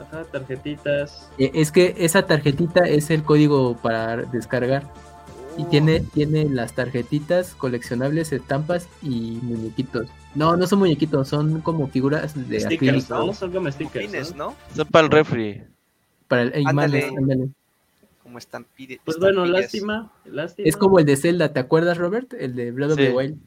Speaker 1: Ajá, tarjetitas.
Speaker 2: Eh, Es que esa tarjetita es el código para descargar. Y tiene, tiene las tarjetitas coleccionables, estampas y muñequitos. No, no son muñequitos, son como figuras de
Speaker 1: Stickers,
Speaker 2: acrílico.
Speaker 1: ¿no? Son como stickers.
Speaker 3: pines,
Speaker 1: ¿no?
Speaker 3: ¿no?
Speaker 4: Son para el refri.
Speaker 2: Para el,
Speaker 3: Ándale.
Speaker 2: manos, ándale.
Speaker 3: Como estampide.
Speaker 1: Pues bueno, lástima, lástima.
Speaker 2: Es como el de Zelda, ¿te acuerdas, Robert? El de Breath of the. Wild.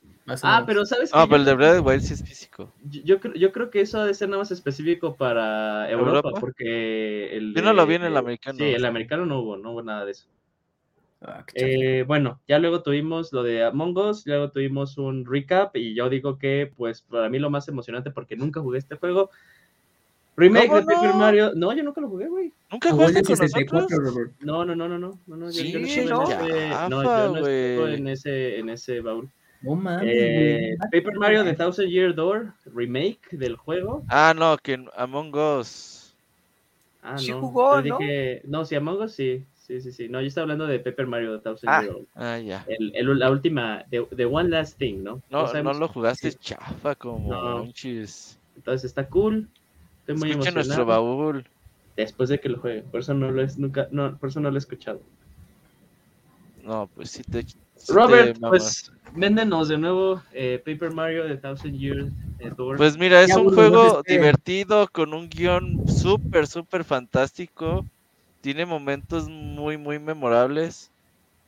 Speaker 1: Ah, pero ¿sabes
Speaker 4: Ah, pero el de Breath of the Wild sí es físico.
Speaker 1: Yo, yo creo, yo creo que eso ha de ser nada más específico para Europa,
Speaker 4: ¿Europa?
Speaker 1: porque el
Speaker 4: Yo no lo vi en el americano.
Speaker 1: Sí, el americano no hubo, no hubo nada de eso.
Speaker 2: Ah.
Speaker 1: Eh, bueno, ya luego tuvimos lo de Among Us, luego tuvimos un recap y yo digo que pues para mí lo más emocionante porque nunca jugué este juego. Remake
Speaker 4: ¿Cómo
Speaker 1: de Paper
Speaker 4: no?
Speaker 1: Mario. No, yo nunca lo jugué, güey.
Speaker 4: ¿Nunca jugaste con
Speaker 2: 64,
Speaker 4: nosotros?
Speaker 2: Robert.
Speaker 1: No, no, no, no, no, no, no, yo, yo no
Speaker 3: Sí, ¿no?
Speaker 1: en ese, no, yo no estuve
Speaker 4: güey.
Speaker 1: en ese, en ese baúl.
Speaker 2: No mames,
Speaker 1: Eh. Paper Mario The Thousand Year Door, remake del juego.
Speaker 4: Ah, no, que Among Us.
Speaker 1: Ah,
Speaker 3: Sí
Speaker 1: no.
Speaker 3: jugó, ¿no?
Speaker 1: dije, no, sí, Among Us sí. Sí, sí, sí. No, yo estaba hablando de Paper Mario The Thousand
Speaker 3: Ah.
Speaker 1: Year Door.
Speaker 4: Ah, ya.
Speaker 1: El, el- la última, de, de One Last Thing, ¿no?
Speaker 4: No, no lo jugaste
Speaker 1: sí.
Speaker 4: chafa como
Speaker 1: No.
Speaker 4: manches.
Speaker 1: Entonces está cool. Estoy muy
Speaker 4: Escucha nuestro
Speaker 1: emocionado.
Speaker 4: baúl.
Speaker 1: Después de que lo juegue. Por eso no lo es, nunca, no, por eso no lo he escuchado.
Speaker 4: No, pues sí te. sí
Speaker 1: Robert,
Speaker 4: te
Speaker 1: pues véndenos de nuevo eh, Paper Mario The Thousand Year eh, Door.
Speaker 4: Pues mira, es
Speaker 2: Ya,
Speaker 4: un juego
Speaker 2: ¿qué?
Speaker 4: divertido con un guion súper, súper fantástico. Tiene momentos muy, muy memorables.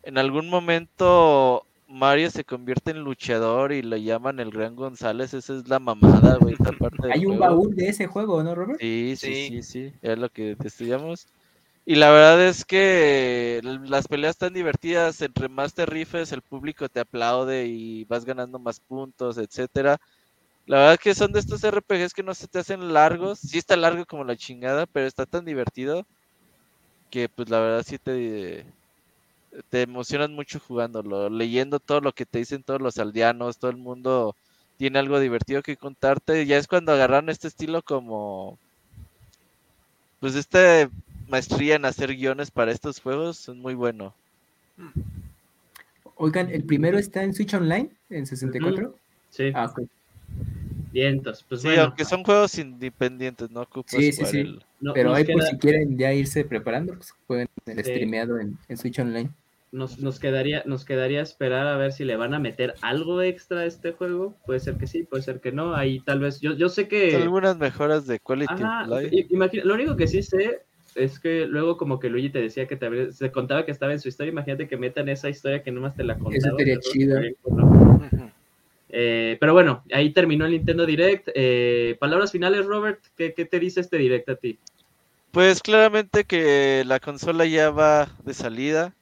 Speaker 4: En algún momento Mario se convierte en luchador y lo llaman el Gran González. Esa es la mamada, güey.
Speaker 2: Hay un
Speaker 4: juego.
Speaker 2: baúl de ese juego, ¿no, Robert?
Speaker 4: Sí, sí,
Speaker 3: Sí.
Speaker 4: sí, sí, es lo que te estudiamos. Y la verdad es que las peleas están divertidas, entre más te rifes, el público te aplaude y vas ganando más puntos, etcétera. La verdad que son de estos RPGs que no se te hacen largos, sí está largo como la chingada, pero está tan divertido que pues la verdad sí te, te emocionas mucho jugándolo, leyendo todo lo que te dicen todos los aldeanos, todo el mundo tiene algo divertido que contarte. Ya es cuando agarraron este estilo como pues esta maestría en hacer guiones para estos juegos es muy bueno.
Speaker 2: Oigan, ¿el primero está en Switch Online? ¿En 64?
Speaker 1: Sí,
Speaker 2: Ah, ok.
Speaker 1: vientos. Pues
Speaker 4: sí,
Speaker 1: bueno,
Speaker 4: aunque son juegos independientes, no ocupas
Speaker 2: Sí, sí, sí.
Speaker 4: el-
Speaker 1: no-
Speaker 2: Pero ahí
Speaker 1: queda-
Speaker 2: si quieren ya irse preparando, pues jueguen el
Speaker 1: Sí.
Speaker 2: streameado en, en Switch Online.
Speaker 1: nos, nos, quedaría, nos quedaría esperar a ver si le van a meter algo extra a este juego. Puede ser que sí, puede ser que no. Ahí tal vez, yo, yo sé que...
Speaker 4: Algunas mejoras de quality
Speaker 1: Ajá, imagina, lo único que sí sé es que luego como que Luigi te decía que te, se contaba que estaba en su historia. Imagínate que metan esa historia que nomás te la contaba.
Speaker 2: Eso sería chido.
Speaker 1: Eh, pero bueno, ahí terminó el Nintendo Direct. Eh, palabras finales, Robert, ¿qué, ¿qué, te dice este Direct a ti?
Speaker 4: Pues claramente que la consola ya va de salida,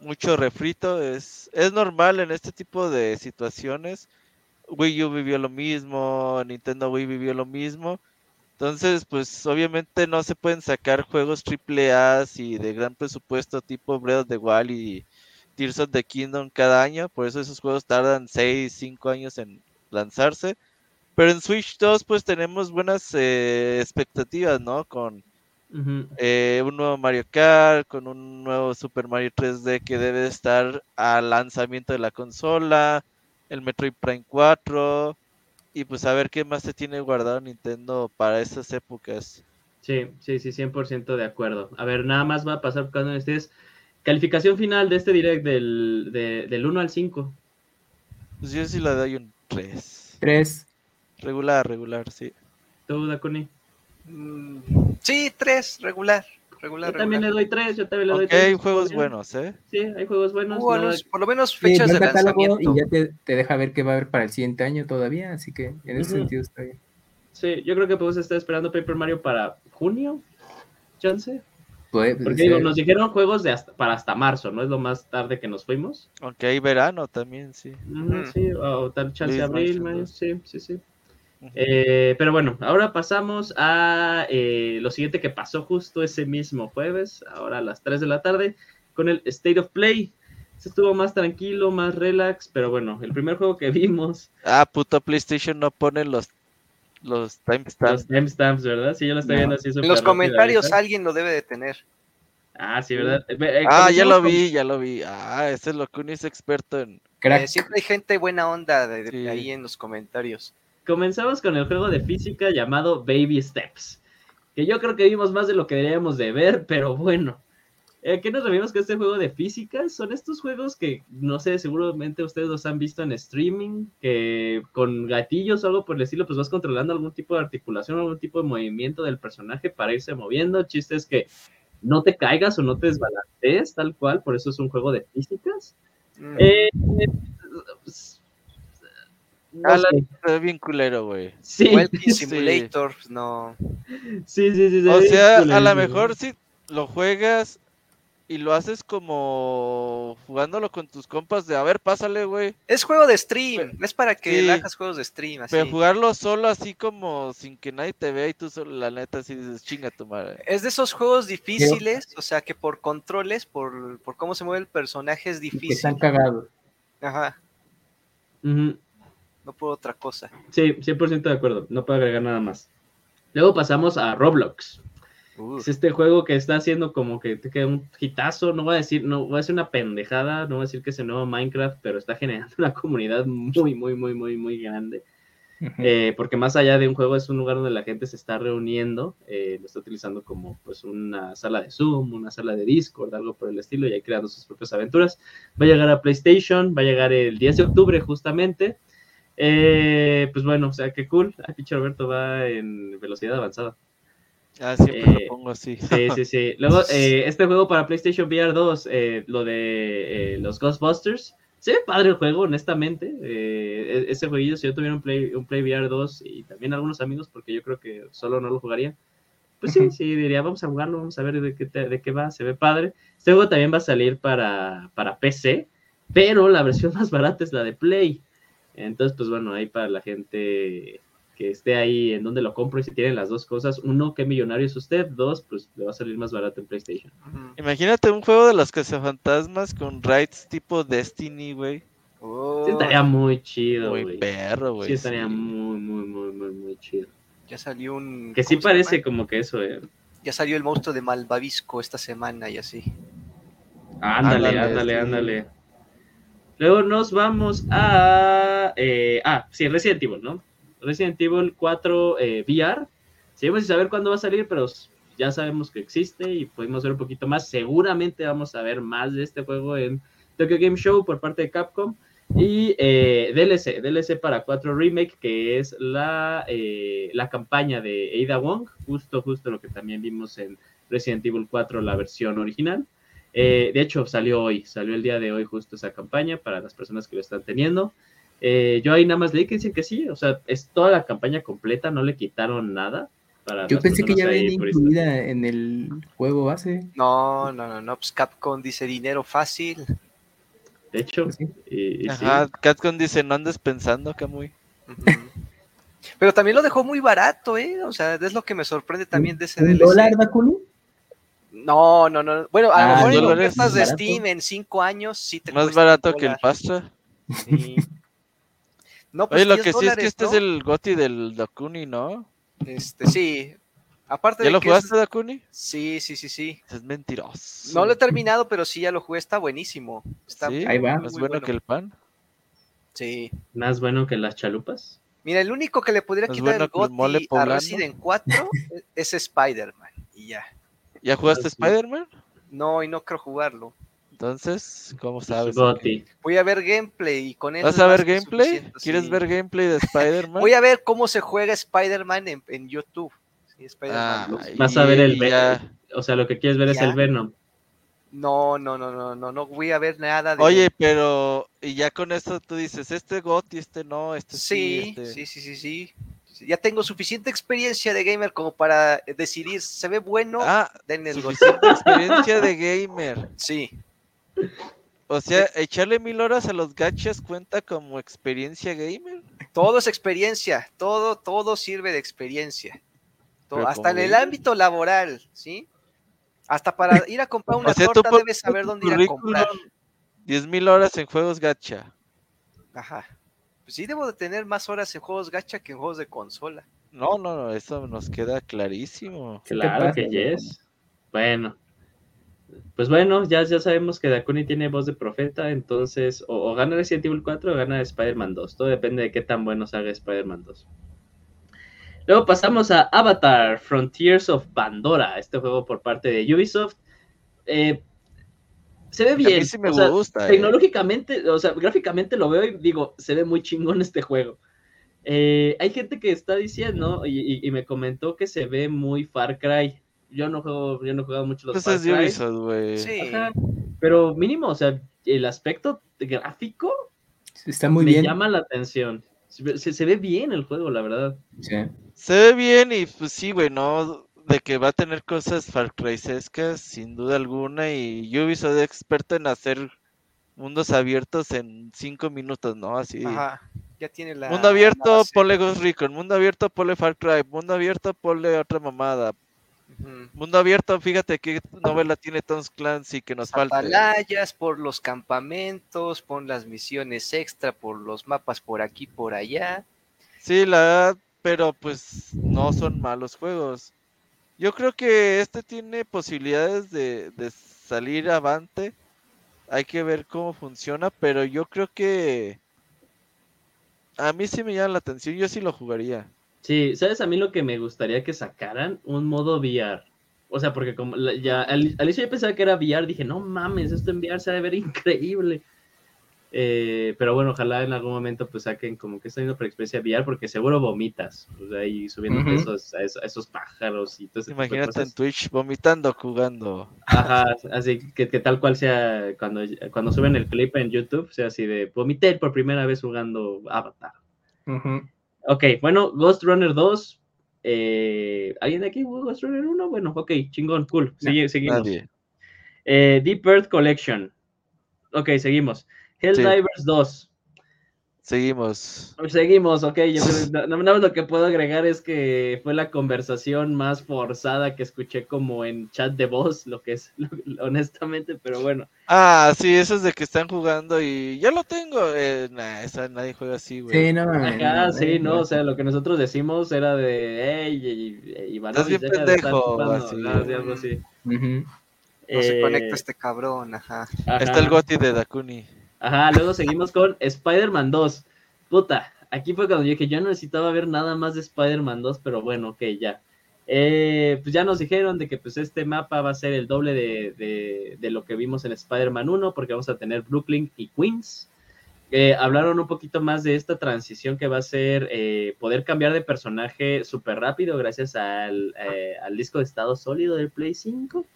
Speaker 4: mucho refrito, es, es normal en este tipo de situaciones. Wii U vivió lo mismo, Nintendo Wii vivió lo mismo. Entonces, pues obviamente no se pueden sacar juegos triple A y de gran presupuesto tipo Breath of the Wild y Tears of the Kingdom cada año, por eso esos juegos tardan 6, 5 años en lanzarse. Pero en Switch 2 pues tenemos buenas eh, expectativas, ¿no? Con eh, un nuevo Mario Kart, con un nuevo Super Mario 3D que debe estar al lanzamiento de la consola, el Metroid Prime 4 y pues a ver qué más se tiene guardado Nintendo para esas épocas.
Speaker 1: Sí, sí, sí, 100% de acuerdo. A ver, nada más va a pasar cuando estés Calificación final de este direct del, del 1 al 5.
Speaker 4: Pues yo sí le doy un 3.
Speaker 2: 3.
Speaker 4: Regular, regular, sí.
Speaker 1: ¿Tú, Dakuni?
Speaker 3: Mm, sí, 3, regular. Regular,
Speaker 1: yo también le doy 3, yo también le
Speaker 4: doy
Speaker 1: 3.
Speaker 4: hay juegos buenos, ¿eh?
Speaker 1: Sí, hay juegos buenos.
Speaker 3: buenos Por lo menos fechas de lanzamiento.
Speaker 2: Y ya te, te, deja ver qué va a haber para el siguiente año todavía, así que en ese sentido está bien.
Speaker 1: Sí, yo creo que podemos estar esperando Paper Mario para junio, chance.
Speaker 2: Porque
Speaker 1: digo, nos dijeron juegos de hasta, para hasta marzo, ¿no? Es lo más tarde que nos fuimos.
Speaker 4: Aunque hay verano también, sí.
Speaker 1: sí, o tal chance de abril, sí, sí, sí. Eh, pero bueno, ahora pasamos a eh, lo siguiente que pasó justo ese mismo jueves, ahora a las 3 de la tarde, con el State of Play. Se estuvo más tranquilo, más relax, pero bueno, el primer juego que vimos.
Speaker 4: Ah, puto PlayStation no pone los los timestamps.
Speaker 1: Los timestamps, ¿verdad? Sí, yo lo estoy viendo así.
Speaker 3: En los comentarios alguien lo debe de tener.
Speaker 1: Ah, sí, ¿verdad?
Speaker 4: Eh, ah, ya lo vi, ya lo vi. Ah, ese es lo que uno es experto en.
Speaker 3: Eh, siempre hay gente buena onda de, ahí en los comentarios.
Speaker 1: Comenzamos con el juego de física llamado Baby Steps. Que yo creo que vimos más de lo que deberíamos de ver, pero bueno. Eh, ¿Qué nos referimos con este juego de física? Son estos juegos que, no sé, seguramente ustedes los han visto en streaming, que con gatillos o algo por el estilo, pues vas controlando algún tipo de articulación, algún tipo de movimiento del personaje para irse moviendo. El chiste es que no te caigas o no te desbalancees tal cual, por eso es un juego de físicas. Mm. Eh,
Speaker 4: no bien culero, güey.
Speaker 3: Sí. Simulator, no.
Speaker 1: Sí, sí, sí.
Speaker 4: O sea, a lo mejor si lo juegas y lo haces como jugándolo con tus compas de a ver, pásale, güey.
Speaker 3: Es juego de stream, es para que sí, hagas juegos de stream. Así.
Speaker 4: Pero jugarlo solo así como sin que nadie te vea y tú solo, la neta, así dices, chinga tu madre.
Speaker 3: Es de esos juegos difíciles, o sea que por controles, por, por cómo se mueve el personaje es difícil. Que
Speaker 2: están cagados.
Speaker 3: Ajá. No puedo otra cosa.
Speaker 1: Sí, 100% de acuerdo, no puedo agregar nada más. Luego pasamos a Roblox. Es este juego que está haciendo como que te queda un hitazo, no voy a decir, no voy a decir una pendejada, no voy a decir que es el nuevo Minecraft, pero está generando una comunidad muy, muy, muy, muy, muy grande. Eh, porque más allá de un juego es un lugar donde la gente se está reuniendo, eh, lo está utilizando como pues una sala de Zoom, una sala de Discord, algo por el estilo, y ahí creando sus propias aventuras. Va a llegar a PlayStation, va a llegar el 10 de octubre justamente. Eh, pues bueno, o sea, qué cool. Aquí Roberto va en velocidad avanzada.
Speaker 4: Ah, siempre lo eh, pongo así.
Speaker 1: Sí, sí, sí. Luego, eh, este juego para PlayStation VR 2, eh, lo de los Ghostbusters, se ve padre el juego, honestamente. E-, ese jueguillo, si yo tuviera un Play, un Play VR 2 y también algunos amigos, porque yo creo que solo no lo jugaría, pues sí, sí, diría, vamos a jugarlo, vamos a ver de qué, de qué va, se ve padre. Este juego también va a salir para, para PC, pero la versión más barata es la de Play. Entonces, pues bueno, ahí para la gente que esté ahí en donde lo compro y si tienen las dos cosas, uno, qué millonario es usted, dos, pues le va a salir más barato en PlayStation.
Speaker 4: Imagínate un juego de los cazafantasmas con rights tipo Destiny, güey.
Speaker 1: Sí, estaría muy chido,
Speaker 4: güey. Muy perro, güey.
Speaker 1: Sí, estaría muy, muy, muy, muy, muy chido.
Speaker 3: Ya salió un...
Speaker 1: Que sí parece como que eso, eh.
Speaker 3: Ya salió el monstruo de Malvavisco esta semana y así.
Speaker 1: Ándale, ándale, ándale. Luego nos vamos a... Eh, ah, sí, Resident Evil, ¿no? Resident Evil 4 eh, VR. Seguimos sin saber cuándo va a salir, pero ya sabemos que existe y pudimos ver un poquito más. Seguramente vamos a ver más de este juego en Tokyo Game Show por parte de Capcom. Y eh, DLC, DLC para 4 Remake, que es la, eh, la campaña de Ada Wong, justo, justo lo que también vimos en Resident Evil 4, la versión original. Eh, de hecho, salió hoy, salió el día de hoy justo esa campaña para las personas que lo están teniendo. Eh, yo ahí nada más leí que dicen que sí, o sea, es toda la campaña completa, no le quitaron nada. Para
Speaker 2: Yo pensé que ya venía incluida en el juego base.
Speaker 3: No, no, no, no, pues Capcom dice dinero fácil.
Speaker 1: De hecho,
Speaker 2: Pues sí.
Speaker 1: y- y sí.
Speaker 4: Ajá, Catcon dice, no andes pensando.
Speaker 3: Ujú. Pero también lo dejó muy barato, ¿eh? O sea, es lo que me sorprende también de ese
Speaker 2: ¿Un
Speaker 3: DLC.
Speaker 2: dólar, Dakuni?
Speaker 3: No, no, no. Bueno, a lo
Speaker 2: Ah,
Speaker 3: mejor en ofertas de
Speaker 2: barato.
Speaker 3: Steam en cinco años sí te
Speaker 4: Más barato que el. Pastra.
Speaker 3: Sí. No, pues
Speaker 4: Oye, lo
Speaker 3: 10
Speaker 4: que sí es que este
Speaker 3: ¿no?
Speaker 4: es el Goti del Dakuni, ¿no?
Speaker 3: Este, sí. Aparte
Speaker 4: ¿Ya
Speaker 3: de
Speaker 4: lo
Speaker 3: que es-
Speaker 4: jugaste, Dakuni?
Speaker 3: Sí, sí, sí, sí.
Speaker 4: Es mentiroso.
Speaker 3: No lo he terminado, pero sí ya lo jugué, está buenísimo. Está
Speaker 4: ¿Sí?
Speaker 2: Ahí va.
Speaker 4: ¿Más bueno,
Speaker 3: bueno.
Speaker 4: que el pan?
Speaker 3: Sí.
Speaker 1: Más bueno que las chalupas.
Speaker 3: Mira, el único que le podría
Speaker 4: Es
Speaker 3: quitar
Speaker 4: bueno
Speaker 3: el
Speaker 4: que el
Speaker 3: a. Resident 4 es Spider-Man. Y ya.
Speaker 4: ¿Ya jugaste
Speaker 1: Ah.
Speaker 4: Spider-Man?
Speaker 3: No, y no creo jugarlo.
Speaker 4: Entonces, ¿cómo sabes?
Speaker 3: Voy a ver gameplay y con eso.
Speaker 4: ¿Vas a ver gameplay? ¿Quieres
Speaker 3: sí.
Speaker 4: ver gameplay de Spider-Man?
Speaker 3: Voy a ver cómo se juega Spider-Man en, en YouTube. Sí.
Speaker 4: Ay,
Speaker 1: Vas a ver el
Speaker 4: ya.
Speaker 1: O sea, lo que quieres ver es el Venom.
Speaker 3: No, no, no, no, no, no voy a ver nada de.
Speaker 4: Oye, pero y ya con esto tú dices, este Goti, este no, este sí,
Speaker 3: sí,
Speaker 4: este...
Speaker 3: sí, sí, sí, sí. Ya tengo suficiente experiencia de gamer como para decidir, ¿se ve bueno?
Speaker 4: Ah,
Speaker 3: Denle
Speaker 4: suficiente experiencia de gamer.
Speaker 3: Sí,
Speaker 4: O sea, echarle mil horas a los gachas cuenta como experiencia gamer.
Speaker 3: todo es experiencia, todo, todo sirve de experiencia. Todo, hasta en el
Speaker 4: gamer.
Speaker 3: ámbito laboral, ¿sí? Hasta para ir a comprar una
Speaker 4: o sea,
Speaker 3: torta debes saber dónde ir a comprar.
Speaker 4: 10 mil horas en juegos gacha.
Speaker 3: Ajá. Pues sí debo de tener más horas en juegos gacha que en juegos de consola.
Speaker 4: No, no, no, eso nos queda clarísimo.
Speaker 1: Claro que yes. Bueno. Pues bueno, ya, ya sabemos que Dakuni tiene voz de profeta, entonces o, o gana Resident Evil 4 o gana Spider-Man 2. Todo depende de qué tan bueno salga Spider-Man 2. Luego pasamos a Avatar Frontiers of Pandora, este juego por parte de Ubisoft. Eh, se ve
Speaker 4: A mí
Speaker 1: bien.
Speaker 4: sí me
Speaker 1: o sea,
Speaker 4: gusta, eh.
Speaker 1: Tecnológicamente, o sea, gráficamente lo veo y digo, se ve muy chingón este juego. Eh, hay gente que está diciendo y, y- y me comentó que se ve muy Far Cry. Yo no juego, yo no he jugado mucho los
Speaker 4: Pues
Speaker 1: Far
Speaker 4: es
Speaker 1: Cry.
Speaker 4: Ubisoft, güey.
Speaker 3: Sí.
Speaker 1: Pero mínimo, o sea, el aspecto gráfico
Speaker 2: Está muy
Speaker 1: me
Speaker 2: bien.
Speaker 1: llama la atención. Se, se- se ve bien el juego, la verdad.
Speaker 2: Sí.
Speaker 4: Se ve bien y pues sí, güey, no de que va a tener cosas Far Cry-escas, sin duda alguna, y Ubisoft es experto en hacer mundos abiertos en cinco minutos, ¿no? Así.
Speaker 3: Ajá. Ya tiene la.
Speaker 4: Mundo abierto,
Speaker 3: la
Speaker 4: ponle Ghost Recon. Mundo abierto, ponle Far Cry. Mundo abierto, ponle otra mamada. Mundo abierto, fíjate qué novela tiene Tom Clancy que nos falta.
Speaker 3: Atalayas por los campamentos, pon las misiones extra por los mapas por aquí, por allá.
Speaker 4: Sí, la verdad, pero pues no son malos juegos. Yo creo que este tiene posibilidades de, de salir avante. Hay que ver cómo funciona, pero yo creo que a mí sí me llama la atención. Yo sí lo jugaría.
Speaker 1: Sí, ¿sabes a mí lo que me gustaría que sacaran? Un modo VR. O sea, porque como ya al, al inicio yo pensaba que era VR, dije, no mames, esto en VR se ha de ver increíble. Eh, pero bueno, ojalá en algún momento pues saquen como que esta misma experiencia VR, porque seguro vomitas, o sea, y subiendo
Speaker 2: Ujú.
Speaker 1: esos, a, esos, a esos pájaros y todo de
Speaker 4: Imagínate en. Twitch vomitando jugando.
Speaker 1: Ajá, así que, que tal cual sea cuando, cuando suben el clip en YouTube, sea así de vomité por primera vez jugando Avatar.
Speaker 2: Ujú.
Speaker 1: Ok, bueno, Ghost Runner 2. eh, ¿Alguien de aquí jugó Ghost Runner 1? Bueno, ok, chingón, cool. Sigue, seguimos. Eh, Deep Earth Collection. Ok, seguimos. Helldivers 2.
Speaker 4: Seguimos.
Speaker 1: Seguimos, ok. yo creo- no- no- nada más lo que puedo agregar es que fue la conversación más forzada que escuché como en chat de voz, lo que es, lo- honestamente, pero bueno.
Speaker 4: Ah, sí, eso es de que están jugando y ya lo tengo. Eh, nah, esa nadie juega así, güey.
Speaker 2: Sí, no.
Speaker 1: Ajá,
Speaker 2: no,
Speaker 1: sí,
Speaker 2: no,
Speaker 1: no, o sea, lo que nosotros decimos era de, hey, Ivanovich,
Speaker 4: Estás bien pendejo,
Speaker 1: jugando",
Speaker 4: así.
Speaker 1: ¿no?
Speaker 3: Se
Speaker 1: Eh,
Speaker 3: conecta este cabrón, ajá.
Speaker 1: ajá.
Speaker 4: Está el Goti de Dakuni.
Speaker 1: Ajá, luego seguimos con Spider-Man 2. Puta, aquí fue cuando yo dije, yo no necesitaba ver nada más de Spider-Man 2, pero bueno, ok, ya. Eh, pues ya nos dijeron de que pues este mapa va a ser el doble de, de- lo que vimos en Spider-Man 1, porque vamos a tener Brooklyn y Queens. Eh, hablaron un poquito más de esta transición que va a ser eh, poder cambiar de personaje súper rápido gracias al, eh, al disco de estado sólido del Play 5.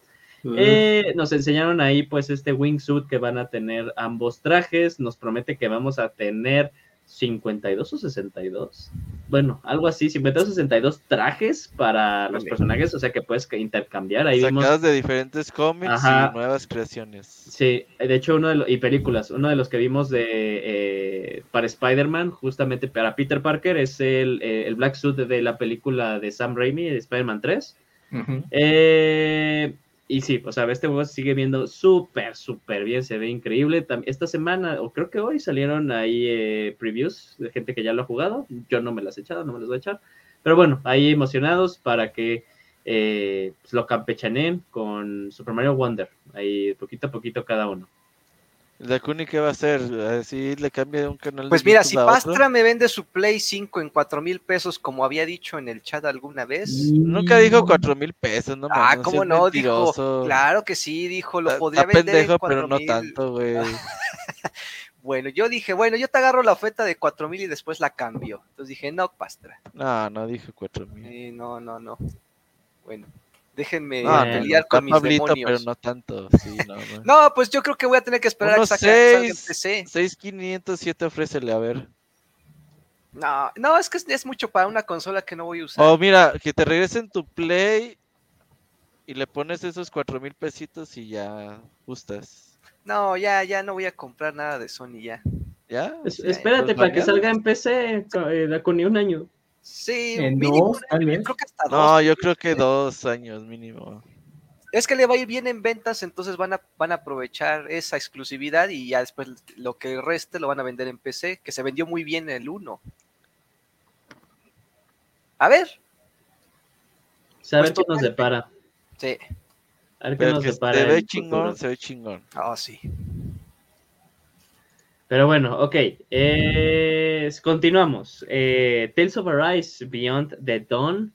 Speaker 1: Eh, nos enseñaron ahí pues este wingsuit que van a tener ambos trajes. Nos promete que vamos a tener 52 o 62. Bueno, algo así, 52 o 62 trajes para los personajes, o sea que puedes intercambiar. Ahí vimos,
Speaker 4: Sacados de diferentes cómics
Speaker 1: Ajá.
Speaker 4: y nuevas creaciones.
Speaker 1: sí, de hecho uno de los, y películas, uno de los que vimos de eh, para Spider-Man, justamente para Peter Parker, es el, eh, el Black Suit de la película de Sam Raimi, de Spider-Man 3.
Speaker 2: Ujú.
Speaker 1: Eh, y sí, o sea, este juego sigue viendo súper, súper bien, se ve increíble. Esta semana, o creo que hoy, salieron ahí eh, previews de gente que ya lo ha jugado. Yo no me las he echado, no me las voy a echar. Pero bueno, ahí emocionados para que eh, pues, lo campechaneen con Super Mario Wonder. Ahí poquito a poquito cada uno.
Speaker 4: ¿La Kuni qué va a hacer? ¿Así le cambia de un canal de
Speaker 3: Pues mira, si
Speaker 4: otro?
Speaker 3: Pastra me vende su Play 5 en 4 mil pesos, como había dicho en el chat alguna vez.
Speaker 4: Nunca dijo cuatro mil pesos, no
Speaker 3: ah, cómo no,
Speaker 4: mentiroso.
Speaker 3: dijo. Claro que sí, dijo, lo podría vender
Speaker 4: pendejo,
Speaker 3: en
Speaker 4: pero
Speaker 3: 4
Speaker 4: no
Speaker 3: mil.
Speaker 4: tanto, güey.
Speaker 3: Bueno, yo dije, bueno, yo te agarro la oferta de 4 mil y después la cambio. Entonces dije, no, Pastra.
Speaker 4: No, no dije cuatro mil.
Speaker 3: Eh, no, no, no. Bueno, déjenme
Speaker 4: No,
Speaker 3: pelear con mis
Speaker 4: Pablito,
Speaker 3: demonios.
Speaker 4: pero no tanto. Sí, no,
Speaker 3: pues yo creo que voy a tener que esperar a que salga en
Speaker 4: seis,
Speaker 3: PC.
Speaker 4: 6507 ofrécele, a ver.
Speaker 3: No, no, es que es, es mucho para una consola que no voy a usar.
Speaker 4: O mira, que te regresen tu Play y le pones esos cuatro mil pesitos y ya gustas.
Speaker 3: No, ya, ya no voy a comprar nada de Sony ya.
Speaker 4: ¿Ya?
Speaker 1: Es- espérate
Speaker 4: pues
Speaker 1: para que salga en PC, eh, con ni un año.
Speaker 3: Sí,
Speaker 2: En
Speaker 3: mínimo
Speaker 2: dos,
Speaker 3: un
Speaker 2: tal
Speaker 3: año,
Speaker 2: vez.
Speaker 3: yo creo que hasta dos.
Speaker 4: No, yo creo que dos años mínimo.
Speaker 3: Es que le va a ir bien en ventas, entonces van a, van a aprovechar esa exclusividad y ya después lo que reste lo van a vender en PC, que se vendió muy bien el 1. A ver,
Speaker 1: Saber
Speaker 3: Pues
Speaker 1: qué nos depara.
Speaker 3: sí,
Speaker 1: A ver qué nos depara.
Speaker 4: se ve chingón, se ve chingón.
Speaker 3: oh, sí.
Speaker 1: Pero bueno, ok. eh, continuamos. Eh, Tales of Arise Beyond the Dawn.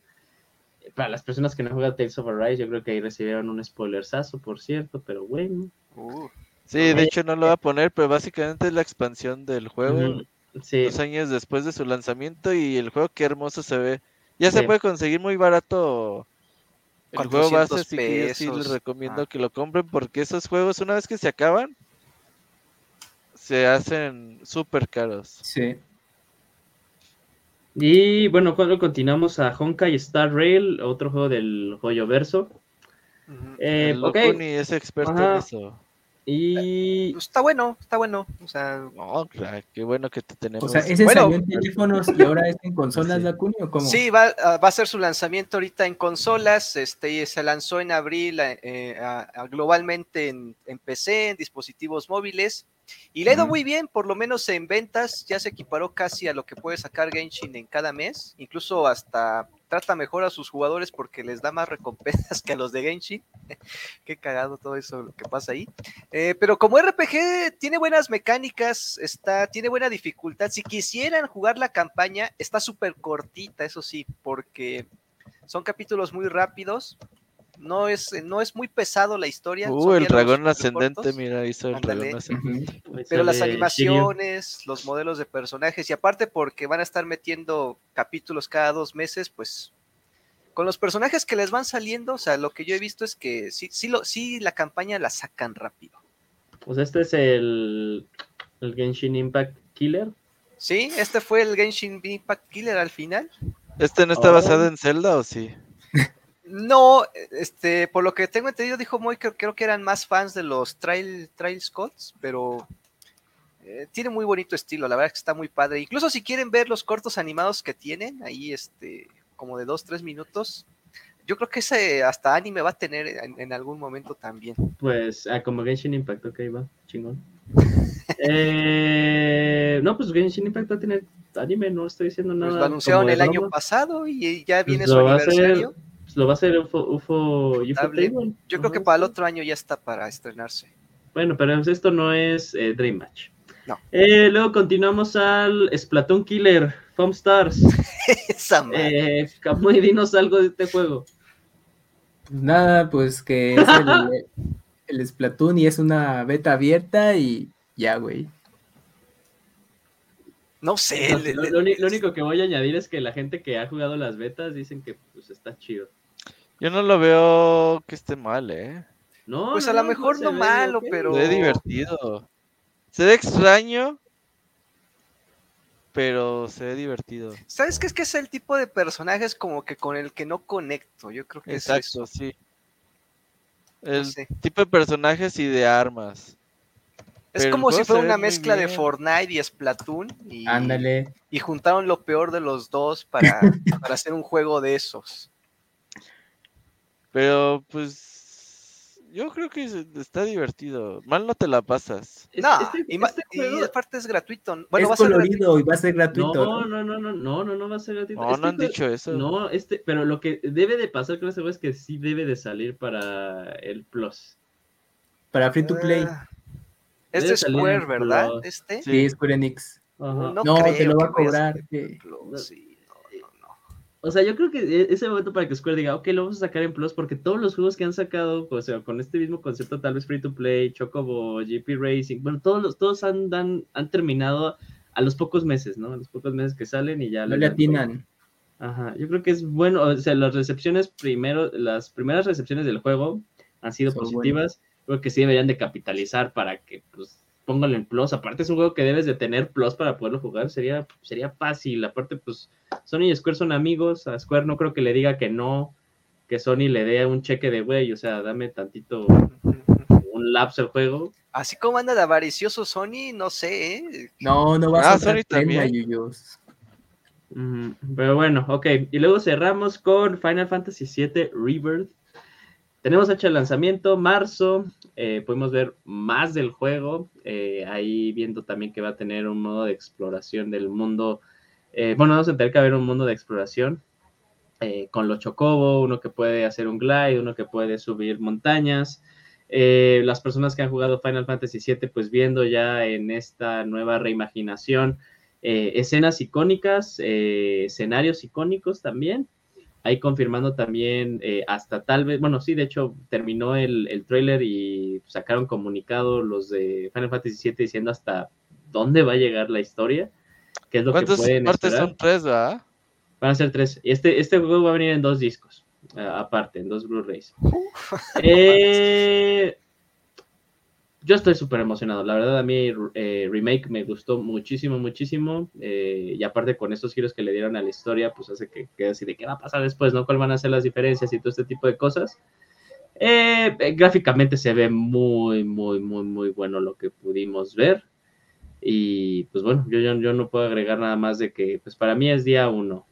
Speaker 1: Para las personas que no juegan Tales of Arise, yo creo que ahí recibieron un spoilersazo, por cierto, pero bueno.
Speaker 3: Uh,
Speaker 4: Sí, de hecho no lo voy a poner, pero básicamente es la expansión del juego.
Speaker 1: Sí,
Speaker 4: Dos años después de su lanzamiento y el juego qué hermoso se ve. Ya se puede conseguir muy barato el juego
Speaker 3: 400
Speaker 4: base, así que yo sí les recomiendo
Speaker 3: Ah.
Speaker 4: que lo compren porque esos juegos una vez que se acaban se hacen súper caros.
Speaker 2: Sí.
Speaker 1: Y bueno, cuando continuamos a Honkai Star Rail, otro juego del Joyo Verso. Eh,
Speaker 4: el
Speaker 1: ok,
Speaker 4: Locuni es experto
Speaker 1: Ajá.
Speaker 4: en eso.
Speaker 1: Y
Speaker 3: Pues está bueno, está bueno. O sea,
Speaker 4: No, claro, qué bueno que te tenemos.
Speaker 2: O sea, ese
Speaker 3: Bueno.
Speaker 2: salió en teléfonos y ahora es en consolas,
Speaker 1: Sí.
Speaker 2: la Cuni, o cómo?
Speaker 3: Sí, va, ah, va a ser su lanzamiento ahorita en consolas. Este y se lanzó en abril eh, a- a- globalmente en, en PC, en dispositivos móviles. Y le ha ido muy bien, por lo menos en ventas. Ya se equiparó casi a lo que puede sacar Genshin en cada mes. Incluso hasta trata mejor a sus jugadores porque les da más recompensas que a los de Genshin. Qué cagado todo eso lo que pasa ahí. Eh, pero como RPG tiene buenas mecánicas, está, tiene buena dificultad. Si quisieran jugar la campaña, está súper cortita, eso sí, porque son capítulos muy rápidos. No es, no es muy pesado la historia.
Speaker 4: Uh, el dragón ascendente,
Speaker 3: cortos,
Speaker 4: mira, hizo el
Speaker 3: Ándale.
Speaker 4: dragón ascendente.
Speaker 3: Pero las animaciones, los modelos de personajes, y aparte porque van a estar metiendo capítulos cada dos meses, pues con los personajes que les van saliendo, o sea, lo que yo he visto es que sí, sí, lo, sí la campaña la sacan rápido.
Speaker 1: Pues este es el, el Genshin Impact Killer.
Speaker 3: Sí, este fue el Genshin Impact Killer al final.
Speaker 4: ¿Este no está
Speaker 1: Oh.
Speaker 4: basado en Zelda o sí?
Speaker 3: No, este, por lo que tengo entendido, dijo Moy que creo que eran más fans de los Trail, Trail Scots, pero eh, tiene muy bonito estilo, la verdad es que está muy padre. Incluso si quieren ver los cortos animados que tienen, ahí este, como de dos, tres minutos, yo creo que ese hasta anime va a tener en, en algún momento también.
Speaker 1: Pues, ah, como Genshin Impact, ok, va, chingón. Eh, no, pues Genshin Impact va a tener anime, no estoy diciendo nada.
Speaker 3: Pues lo anunciaron el año pasado y ya
Speaker 1: Pues
Speaker 3: viene su
Speaker 1: a
Speaker 3: aniversario.
Speaker 1: Lo va a hacer UFO, UFO, UFO
Speaker 3: Table. Yo creo que para el otro año ya está para estrenarse.
Speaker 1: Bueno, pero esto no es eh, Dream Match.
Speaker 3: No.
Speaker 1: Eh, luego continuamos al Splatoon Killer Foam Stars.
Speaker 3: Esa madre.
Speaker 1: Eh, Kamui, dinos algo de este juego.
Speaker 2: Pues Nada, pues que es el, el Splatoon y es una beta abierta y ya, güey.
Speaker 3: No sé. le-
Speaker 1: Lo,
Speaker 3: le-
Speaker 1: lo uni- lo único que voy a añadir es que la gente que ha jugado las betas dicen que pues está chido.
Speaker 4: Yo no lo veo que esté mal, ¿eh?
Speaker 1: No,
Speaker 3: Pues
Speaker 1: no,
Speaker 3: a lo mejor no malo, pero-
Speaker 4: Se ve divertido. Se ve extraño, pero se ve divertido.
Speaker 3: ¿Sabes qué? Es que es el tipo de personajes como que con el que no conecto. Yo creo que es
Speaker 4: Exacto,
Speaker 3: eso.
Speaker 4: sí. El
Speaker 3: sé.
Speaker 4: tipo de personajes y de armas.
Speaker 3: Es
Speaker 4: Pero el
Speaker 3: como si fuera una mezcla de. Fortnite y Splatoon. Y,
Speaker 2: Ándale.
Speaker 3: y juntaron lo peor de los dos para, para hacer un juego de esos.
Speaker 4: Pero pues yo creo que está divertido. Mal no te la pasas.
Speaker 1: Es-
Speaker 3: no,
Speaker 1: este-
Speaker 3: y,
Speaker 1: este
Speaker 3: y
Speaker 1: juego-
Speaker 3: aparte es gratuito. Bueno,
Speaker 2: es
Speaker 3: va a ser
Speaker 2: colorido
Speaker 3: gratuito.
Speaker 2: y va a ser gratuito.
Speaker 1: No,
Speaker 2: ¿no?
Speaker 1: no, no, no, no, no, va a ser gratuito.
Speaker 4: No,
Speaker 1: Este
Speaker 4: no han
Speaker 1: juego-
Speaker 4: dicho eso.
Speaker 1: No, este, pero lo que debe de pasar con este juego es que sí debe de salir para el Plus.
Speaker 2: Para free to play.
Speaker 3: Ah, es de
Speaker 1: salir
Speaker 3: Square, ¿verdad?
Speaker 1: Plus.
Speaker 3: Este.
Speaker 4: Sí.
Speaker 2: Square Enix.
Speaker 1: Ajá.
Speaker 3: No,
Speaker 2: No, te lo va a cobrar, que-
Speaker 3: Plus, sí.
Speaker 1: O sea, yo creo que e- es el momento para que Square diga, ok, lo vamos a sacar en Plus, porque todos los juegos que han sacado, o sea, con este mismo concepto, tal vez free to play, Chocobo, GP Racing, bueno, todos los, todos han, dan- han terminado a los pocos meses, ¿no? A los pocos meses que salen y ya.
Speaker 2: No le atinan.
Speaker 1: Ajá, yo creo que es bueno, o sea, las recepciones primero, las primeras recepciones del juego han sido
Speaker 2: Son
Speaker 1: positivas, creo que sí deberían de capitalizar para que, pues, pónganlo en Plus, aparte es un juego que debes de tener Plus para poderlo jugar, sería, sería fácil, aparte, pues, Sony y Square son amigos, a Square no creo que le diga que no, que Sony le dé un cheque de güey, o sea, dame tantito, un lapso el juego,
Speaker 3: Así como anda de avaricioso Sony, no sé, ¿eh?
Speaker 2: No, no va
Speaker 4: Ah,
Speaker 2: a ser
Speaker 4: Sony también.
Speaker 2: Yuyos.
Speaker 1: Pero bueno, ok. Y luego cerramos con Final Fantasy VII Rebirth. Tenemos hecho el lanzamiento, marzo. eh, podemos ver más del juego. eh, ahí viendo también que va a tener un modo de exploración del mundo. eh, bueno, vamos a tener que haber un mundo de exploración. eh, con los chocobo, uno que puede hacer un glide, uno que puede subir montañas. Las personas que han jugado Final Fantasy VII, pues viendo ya en esta nueva reimaginación escenas icónicas, escenarios icónicos también. Ahí confirmando también eh, hasta tal vez, bueno, sí, de hecho terminó el, el tráiler y sacaron comunicado los de Final Fantasy VII diciendo hasta dónde va a llegar la historia, qué es lo que
Speaker 4: ¿Cuántas
Speaker 1: pueden
Speaker 4: partes
Speaker 1: esperar.
Speaker 4: son tres, verdad?
Speaker 1: Van a ser tres. Y Este, este juego va a venir en dos discos, aparte, en dos Blu-rays. Eh, yo estoy súper emocionado. La verdad, a mí eh, Remake me gustó muchísimo, muchísimo. eh, y aparte con estos giros que le dieron a la historia, pues hace que quede así de qué va a pasar después, ¿no? ¿Cuáles van a ser las diferencias y todo este tipo de cosas? Eh, gráficamente se ve muy, muy, muy, muy bueno lo que pudimos ver. Y pues bueno, yo, yo, yo no puedo agregar nada más de que, pues para mí es día uno.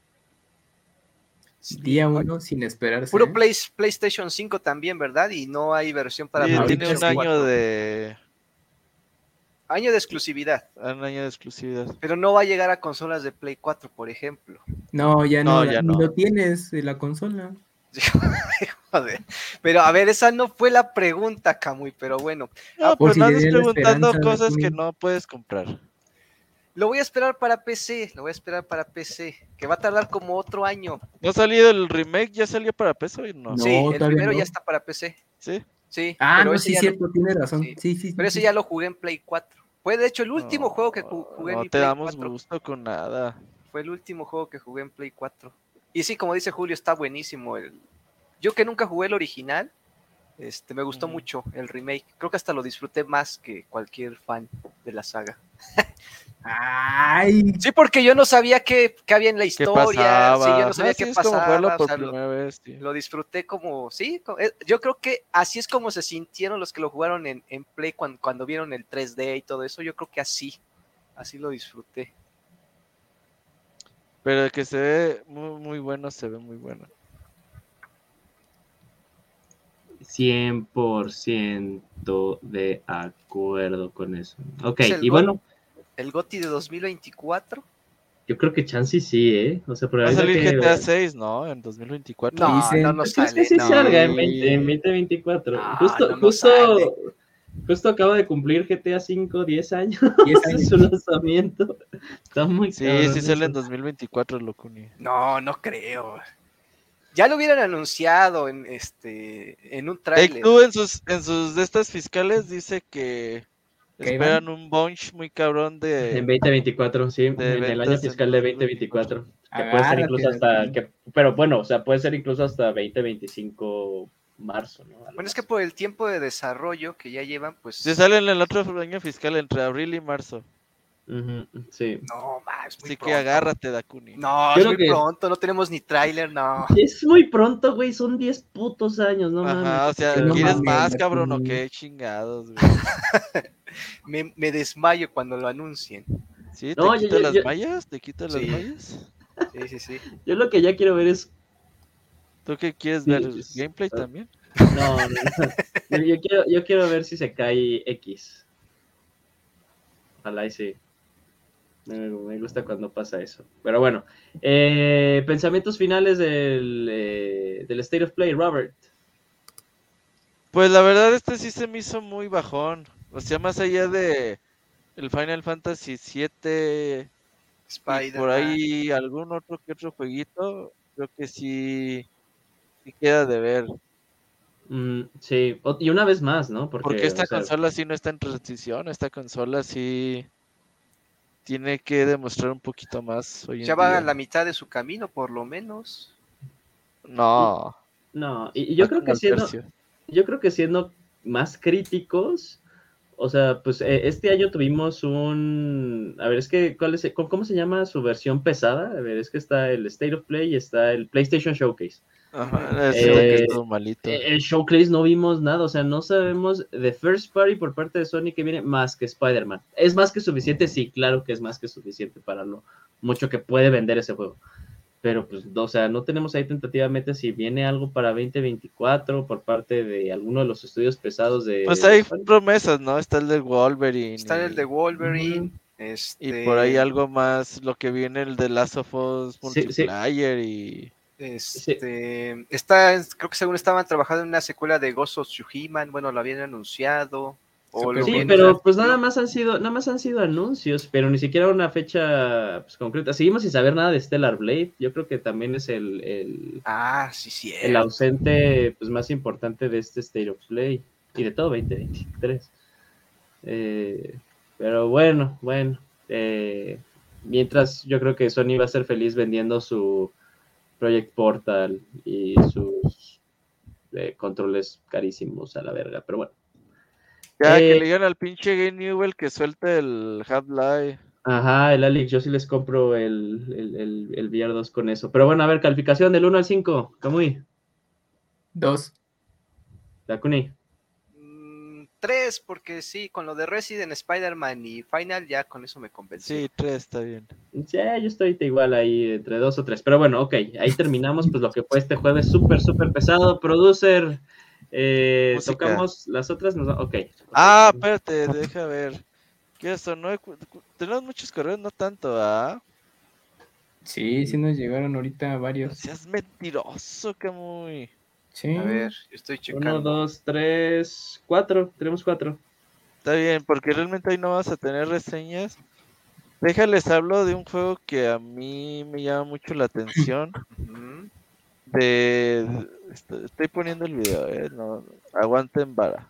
Speaker 2: Día uno sin esperarse.
Speaker 3: Puro
Speaker 2: ¿eh?
Speaker 3: Play- PlayStation 5 también, ¿verdad? Y no hay versión para
Speaker 4: Sí, tiene un año
Speaker 3: 4.
Speaker 4: de
Speaker 3: Año de exclusividad.
Speaker 4: un año de exclusividad.
Speaker 3: Pero no va a llegar a consolas de Play 4, por ejemplo.
Speaker 2: No, ya no,
Speaker 4: No, ya
Speaker 2: ni
Speaker 4: no.
Speaker 2: lo tienes de la consola.
Speaker 3: Joder. Pero a ver, esa no fue la pregunta, Camuy, pero bueno.
Speaker 4: No,
Speaker 2: por
Speaker 4: pero
Speaker 2: si
Speaker 4: no
Speaker 2: le
Speaker 4: andes
Speaker 2: dieron
Speaker 4: preguntando cosas que no puedes comprar.
Speaker 3: Lo voy a esperar para PC, lo voy a esperar para PC, que va a tardar como otro año.
Speaker 4: ¿No ha salido el remake? ¿Ya salió para PC o no?
Speaker 2: No.
Speaker 3: sí, el primero
Speaker 2: no.
Speaker 3: ya está para PC.
Speaker 4: ¿Sí?
Speaker 3: Sí,
Speaker 2: Ah,
Speaker 3: pero
Speaker 2: no,
Speaker 3: ese
Speaker 2: sí,
Speaker 3: ya
Speaker 2: cierto, tienes razón.
Speaker 3: sí.
Speaker 2: Sí, sí, sí.
Speaker 3: Pero ese
Speaker 2: sí.
Speaker 3: ya lo jugué en Play 4. Fue de hecho el último
Speaker 4: No,
Speaker 3: juego que ju- jugué en
Speaker 4: No
Speaker 3: mi
Speaker 4: te
Speaker 3: Play
Speaker 4: damos
Speaker 3: 4.
Speaker 4: gusto con nada.
Speaker 3: Fue el último juego que jugué en Play 4. Y sí, como dice Julio, está buenísimo. El... Yo que nunca jugué el original, este, me gustó mucho el remake. Creo que hasta lo disfruté más que cualquier fan de la saga.
Speaker 2: Ay,
Speaker 3: Sí, porque yo no sabía qué, qué había en la
Speaker 4: ¿Qué
Speaker 3: historia. Sí, yo no sabía
Speaker 4: Ah, sí,
Speaker 3: qué
Speaker 4: es como
Speaker 3: pasaba.
Speaker 4: jugarlo
Speaker 3: o
Speaker 4: por
Speaker 3: sea, lo-
Speaker 4: primera vez,
Speaker 3: lo disfruté como, sí, eh, yo creo que así es como se sintieron los que lo jugaron en, en Play cuando, cuando vieron el 3D y todo eso, yo creo que así, así lo disfruté.
Speaker 4: Pero de que se ve muy, muy bueno, se ve muy bueno.
Speaker 1: 100% de acuerdo con eso. Ok,
Speaker 3: Es el
Speaker 1: y bueno,
Speaker 3: El GOTI de 2024.
Speaker 1: yo creo que Chansey sí, ¿eh? O sea, por
Speaker 4: Va a salir
Speaker 1: que-
Speaker 4: GTA 6, ¿no? En 2024.
Speaker 3: No,
Speaker 2: Dicen-
Speaker 3: no nos
Speaker 1: Pues es
Speaker 3: sale.
Speaker 1: que sí
Speaker 3: no.
Speaker 1: salga en, 20 en 2024.
Speaker 3: No,
Speaker 1: justo,
Speaker 3: no
Speaker 1: justo,
Speaker 3: sale.
Speaker 1: Justo acaba de cumplir GTA V 10 años.
Speaker 2: 10
Speaker 1: Ese
Speaker 2: años.
Speaker 1: es su lanzamiento. Está muy
Speaker 4: Sí,
Speaker 1: cabrón
Speaker 4: sí sale en
Speaker 1: eso.
Speaker 4: 2024, Locuni.
Speaker 3: No, no creo. Ya lo hubieran anunciado en este en un trailer.
Speaker 4: En sus, en sus de estas fiscales dice que
Speaker 2: ¿Que
Speaker 4: esperan un bunch muy cabrón de...
Speaker 1: En 2024, sí, en el año fiscal de 2024. Que puede ser incluso hasta, que, pero bueno, o sea, puede ser incluso hasta 2025 marzo, ¿no?
Speaker 3: Bueno, es que por el tiempo de desarrollo que ya llevan, pues
Speaker 4: Se sale en el otro año fiscal entre abril y marzo.
Speaker 1: Ujú, sí.
Speaker 3: no, ma, es muy
Speaker 4: Así que agárrate, Dakuni.
Speaker 3: No,
Speaker 1: Yo
Speaker 3: es muy
Speaker 1: que-
Speaker 3: pronto, no tenemos ni tráiler, no.
Speaker 1: Es muy pronto, güey, son 10 putos años, no
Speaker 4: Ajá,
Speaker 1: mames.
Speaker 4: o sea,
Speaker 2: no
Speaker 4: ¿quieres
Speaker 2: mames,
Speaker 4: más, cabrón, o qué chingados, güey?
Speaker 3: Me, me desmayo cuando lo anuncien.
Speaker 4: ¿Sí? ¿Te
Speaker 1: No, yo- yo-
Speaker 4: las
Speaker 1: yo-
Speaker 4: mallas? ¿Te quita las mallas?
Speaker 3: Sí, sí, sí.
Speaker 1: Yo lo que ya quiero ver es
Speaker 4: ¿Tú qué quieres
Speaker 1: Sí,
Speaker 4: ver?
Speaker 1: pues,
Speaker 4: ¿Gameplay
Speaker 1: ah.
Speaker 4: también?
Speaker 1: No, no, no. Yo, yo quiero, yo quiero ver si se cae X. Ojalá y sí. Me, gusta cuando pasa eso. Pero bueno, eh, pensamientos finales del, eh, del State of Play, Robert.
Speaker 4: Pues la verdad este sí se me hizo muy bajón. O sea, más allá de el Final Fantasy VII y
Speaker 3: Spider.
Speaker 4: por ahí algún otro que otro jueguito, creo que sí, sí queda de ver.
Speaker 1: Mm, sí, y una vez más, ¿no? Porque,
Speaker 4: Porque esta
Speaker 1: o sea,
Speaker 4: consola sí no está en transición, esta consola sí tiene que demostrar un poquito más hoy en
Speaker 3: Ya va
Speaker 4: día.
Speaker 3: a la mitad de su camino, por lo menos.
Speaker 4: No,
Speaker 1: No, y, y yo
Speaker 4: va
Speaker 1: creo que siendo,
Speaker 4: tercio.
Speaker 1: yo creo que siendo más críticos, o sea, pues eh, este año tuvimos un, a ver, es que, ¿cuál es, cómo, cómo se llama su versión pesada? A ver, es que está el State of Play y está el PlayStation Showcase.
Speaker 4: Ajá, que
Speaker 1: Eh,
Speaker 4: estuvo malito.
Speaker 1: Eh, El Showcase no vimos nada, o sea, no sabemos de First Party por parte de Sony que viene más que Spider-Man. ¿Es más que suficiente? Sí, claro que es más que suficiente para lo mucho que puede vender ese juego. Pero pues, o sea, no tenemos ahí tentativamente si viene algo para 2024 por parte de alguno de los estudios pesados de...
Speaker 4: Pues hay promesas, ¿no? Está el de Wolverine.
Speaker 3: Está el de Wolverine. Este,
Speaker 4: Y por ahí algo más, lo que viene el de Last of Us
Speaker 1: Sí, sí.
Speaker 4: multiplayer y...
Speaker 3: Este, está, creo que según estaban trabajando en una secuela de Ghost of Tsushima, bueno, lo habían anunciado. O
Speaker 2: Super
Speaker 3: lo
Speaker 1: Sí, pero pues nada más han sido, nada más han sido anuncios, pero ni siquiera una fecha pues, concreta. Seguimos sin saber nada de Stellar Blade. Yo creo que también es el, el,
Speaker 3: Ah, sí, sí.
Speaker 1: el ausente pues, más importante de este State of Play y de todo 2023. Eh, pero bueno, bueno. eh, mientras yo creo que Sony va a ser feliz vendiendo su Project Portal y sus eh, controles carísimos a la verga. Pero bueno.
Speaker 4: Ya,
Speaker 1: Eh,
Speaker 4: que le digan al pinche Game Newell que suelte el Half-Life.
Speaker 1: Ajá, el Alex, yo sí les compro el, el, el, el VR 2 con eso. Pero bueno, a ver, calificación del 1 al 5. Kamui,
Speaker 2: Dos.
Speaker 1: Dakuni.
Speaker 3: Tres, porque sí, con lo de Resident, Spider-Man y Final, ya con eso me convencí.
Speaker 4: Sí, tres, está bien.
Speaker 1: Sí, yo estoy igual ahí entre dos o tres. Pero bueno, ok, ahí terminamos pues lo que fue este jueves súper, súper pesado. Producer, eh, tocamos las otras. Nos... Ok.
Speaker 4: Ah, espérate, deja ver. ¿Qué es eso? No, tenemos muchos correos, no tanto, ¿ah?
Speaker 2: Sí, sí nos llegaron ahorita
Speaker 4: No
Speaker 2: varios.
Speaker 4: seas mentiroso, Camuy.
Speaker 2: Sí.
Speaker 3: A ver, estoy checando.
Speaker 1: Uno, dos, tres, cuatro. Tenemos cuatro.
Speaker 4: Está bien, porque realmente hoy no vas a tener reseñas. Déjales hablo de un juego que a mí me llama mucho la atención. De. Estoy, estoy poniendo el video, eh. No, aguanten vara.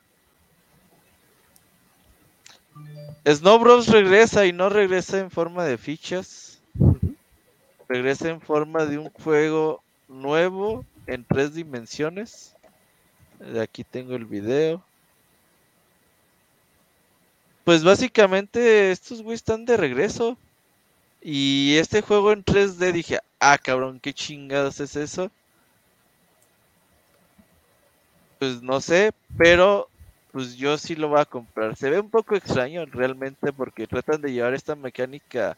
Speaker 4: Snow Bros regresa y no regresa en forma de fichas. Regresa en forma de un juego nuevo en tres dimensiones. Aquí tengo el video. Pues básicamente estos güeyes están de regreso. Y este juego en 3D dije, ah cabrón, qué chingados es eso. Pues no sé, pero pues yo sí lo voy a comprar. Se ve un poco extraño realmente porque tratan de llevar esta mecánica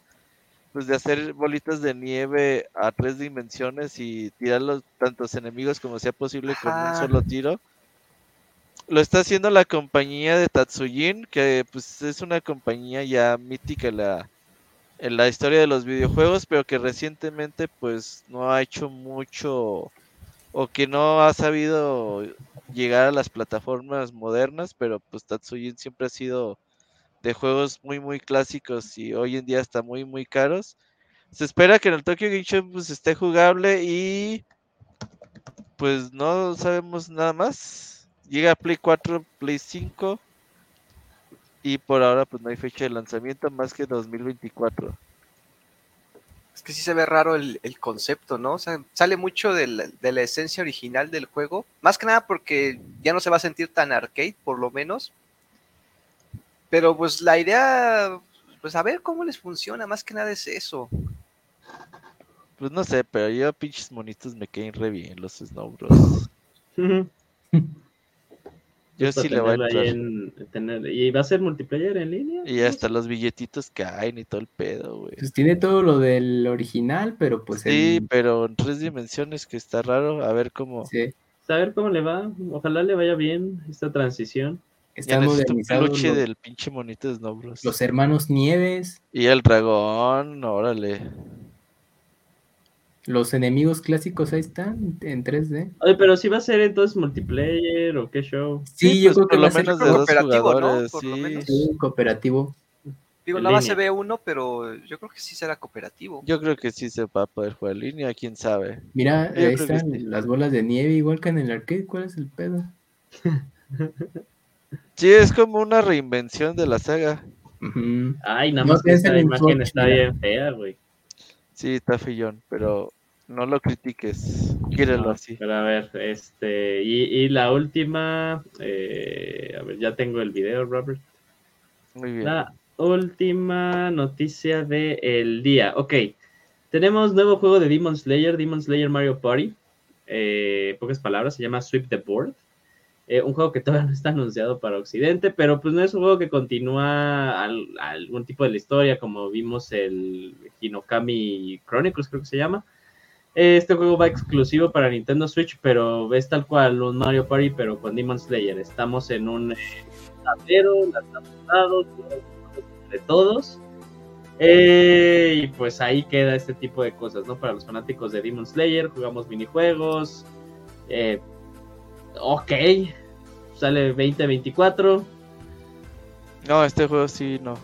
Speaker 4: pues de hacer bolitas de nieve a tres dimensiones y tirar los tantos enemigos como sea posible con un solo tiro. Lo está haciendo la compañía de Tatsujin, que pues es una compañía ya mítica en la, en la historia de los videojuegos, pero que recientemente pues no ha hecho mucho o que no ha sabido llegar a las plataformas modernas, pero pues Tatsujin siempre ha sido de juegos muy muy clásicos y hoy en día está muy muy caros. Se espera que en el Tokyo Game Show pues esté jugable y pues no sabemos nada más. Llega Play 4, Play 5 y por ahora pues no hay fecha de lanzamiento más que 2024.
Speaker 3: Es que sí se ve raro el, el concepto, ¿no? O sea, sale mucho de de la esencia original del juego. Más que nada porque ya no se va a sentir tan arcade, por lo menos. Pero pues la idea, pues a ver cómo les funciona, más que nada es eso.
Speaker 4: Pues no sé, pero yo pinches monitos me caen re bien los Snow Bros. Yo
Speaker 1: Justo
Speaker 4: sí le voy a entrar.
Speaker 1: en- tener- ¿Y va a ser multiplayer en línea?
Speaker 4: Y hasta los billetitos caen y todo el pedo, güey.
Speaker 2: Pues tiene todo lo del original, pero pues
Speaker 4: Sí, pero en tres dimensiones que está raro. A ver cómo.
Speaker 2: sí,
Speaker 1: A ver cómo le va. Ojalá le vaya bien esta transición.
Speaker 4: Un
Speaker 2: modernizados
Speaker 4: peluche
Speaker 2: los,
Speaker 4: del pinche monito de Snow Bros.
Speaker 2: los hermanos Nieves,
Speaker 4: Y el dragón, órale.
Speaker 2: los enemigos clásicos ahí están en 3D.
Speaker 1: Oye, pero si va a ser entonces multiplayer o qué show.
Speaker 2: Sí,
Speaker 4: Sí,
Speaker 2: yo
Speaker 4: pues,
Speaker 2: creo que
Speaker 4: por
Speaker 2: va a
Speaker 4: lo
Speaker 2: ser
Speaker 4: menos de
Speaker 3: como
Speaker 4: dos
Speaker 3: cooperativo, ¿no?
Speaker 4: jugadores,
Speaker 3: Por lo
Speaker 4: sí.
Speaker 3: menos.
Speaker 2: sí, cooperativo.
Speaker 3: Digo,
Speaker 1: En
Speaker 3: la base
Speaker 1: línea.
Speaker 3: B1, pero yo creo que sí será cooperativo.
Speaker 4: Yo creo que sí se va a poder jugar en línea, quién sabe.
Speaker 2: Mira,
Speaker 4: Yo
Speaker 2: ahí están
Speaker 4: sí.
Speaker 2: las bolas de nieve, igual que en el arcade. ¿Cuál es el pedo?
Speaker 4: Sí, es como una reinvención de la saga.
Speaker 1: Ay, nada
Speaker 2: No
Speaker 1: más que esta
Speaker 2: en
Speaker 1: imagen está
Speaker 2: mira.
Speaker 1: bien fea, güey.
Speaker 4: Sí, está fillón, pero no lo critiques. Quírelo
Speaker 1: No,
Speaker 4: así.
Speaker 1: Pero a ver, este, y, y la última, eh, a ver, ya tengo el video, Robert.
Speaker 4: Muy bien.
Speaker 1: La última noticia del día. Ok, tenemos nuevo juego de Demon Slayer, Demon Slayer Mario Party. Eh, pocas palabras, se llama Sweep the Board. Eh, un juego que todavía no está anunciado para Occidente, pero pues no es un juego que continúa al- algún tipo de la historia, como vimos el Hinokami Chronicles, creo que se llama. Este juego va exclusivo para Nintendo Switch, pero es tal cual un Mario Party, pero con Demon Slayer. Estamos en un eh, tablero, jugamos entre todos. Eh, y pues ahí queda este tipo de cosas, ¿no? Para los fanáticos de Demon Slayer, jugamos minijuegos. Eh, ok, sale 2024.
Speaker 4: No, este juego sí, no.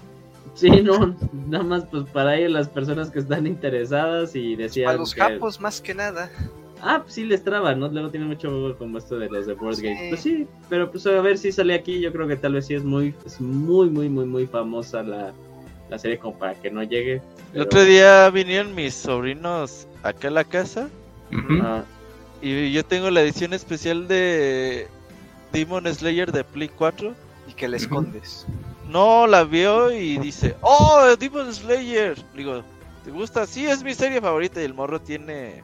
Speaker 1: Sí, no, nada más pues para ir las personas que están interesadas y decían
Speaker 3: A los
Speaker 1: que-
Speaker 3: japos más que nada.
Speaker 1: Ah, pues sí les traba, ¿no? Luego tiene mucho juego como esto de los de Board
Speaker 3: Sí.
Speaker 1: Games. Pues sí, pero pues a ver si sale aquí. Yo creo que tal vez sí es muy, es muy, muy, muy, muy famosa la, la serie como para que no llegue.
Speaker 4: El otro día vinieron mis sobrinos acá a la casa.
Speaker 1: Ah,
Speaker 4: y yo tengo la edición especial de Demon Slayer de Play 4.
Speaker 3: Y que le escondes.
Speaker 4: No, la vio y dice, ¡Oh, Demon Slayer! Digo, ¿te gusta? Sí, es mi serie favorita y el morro tiene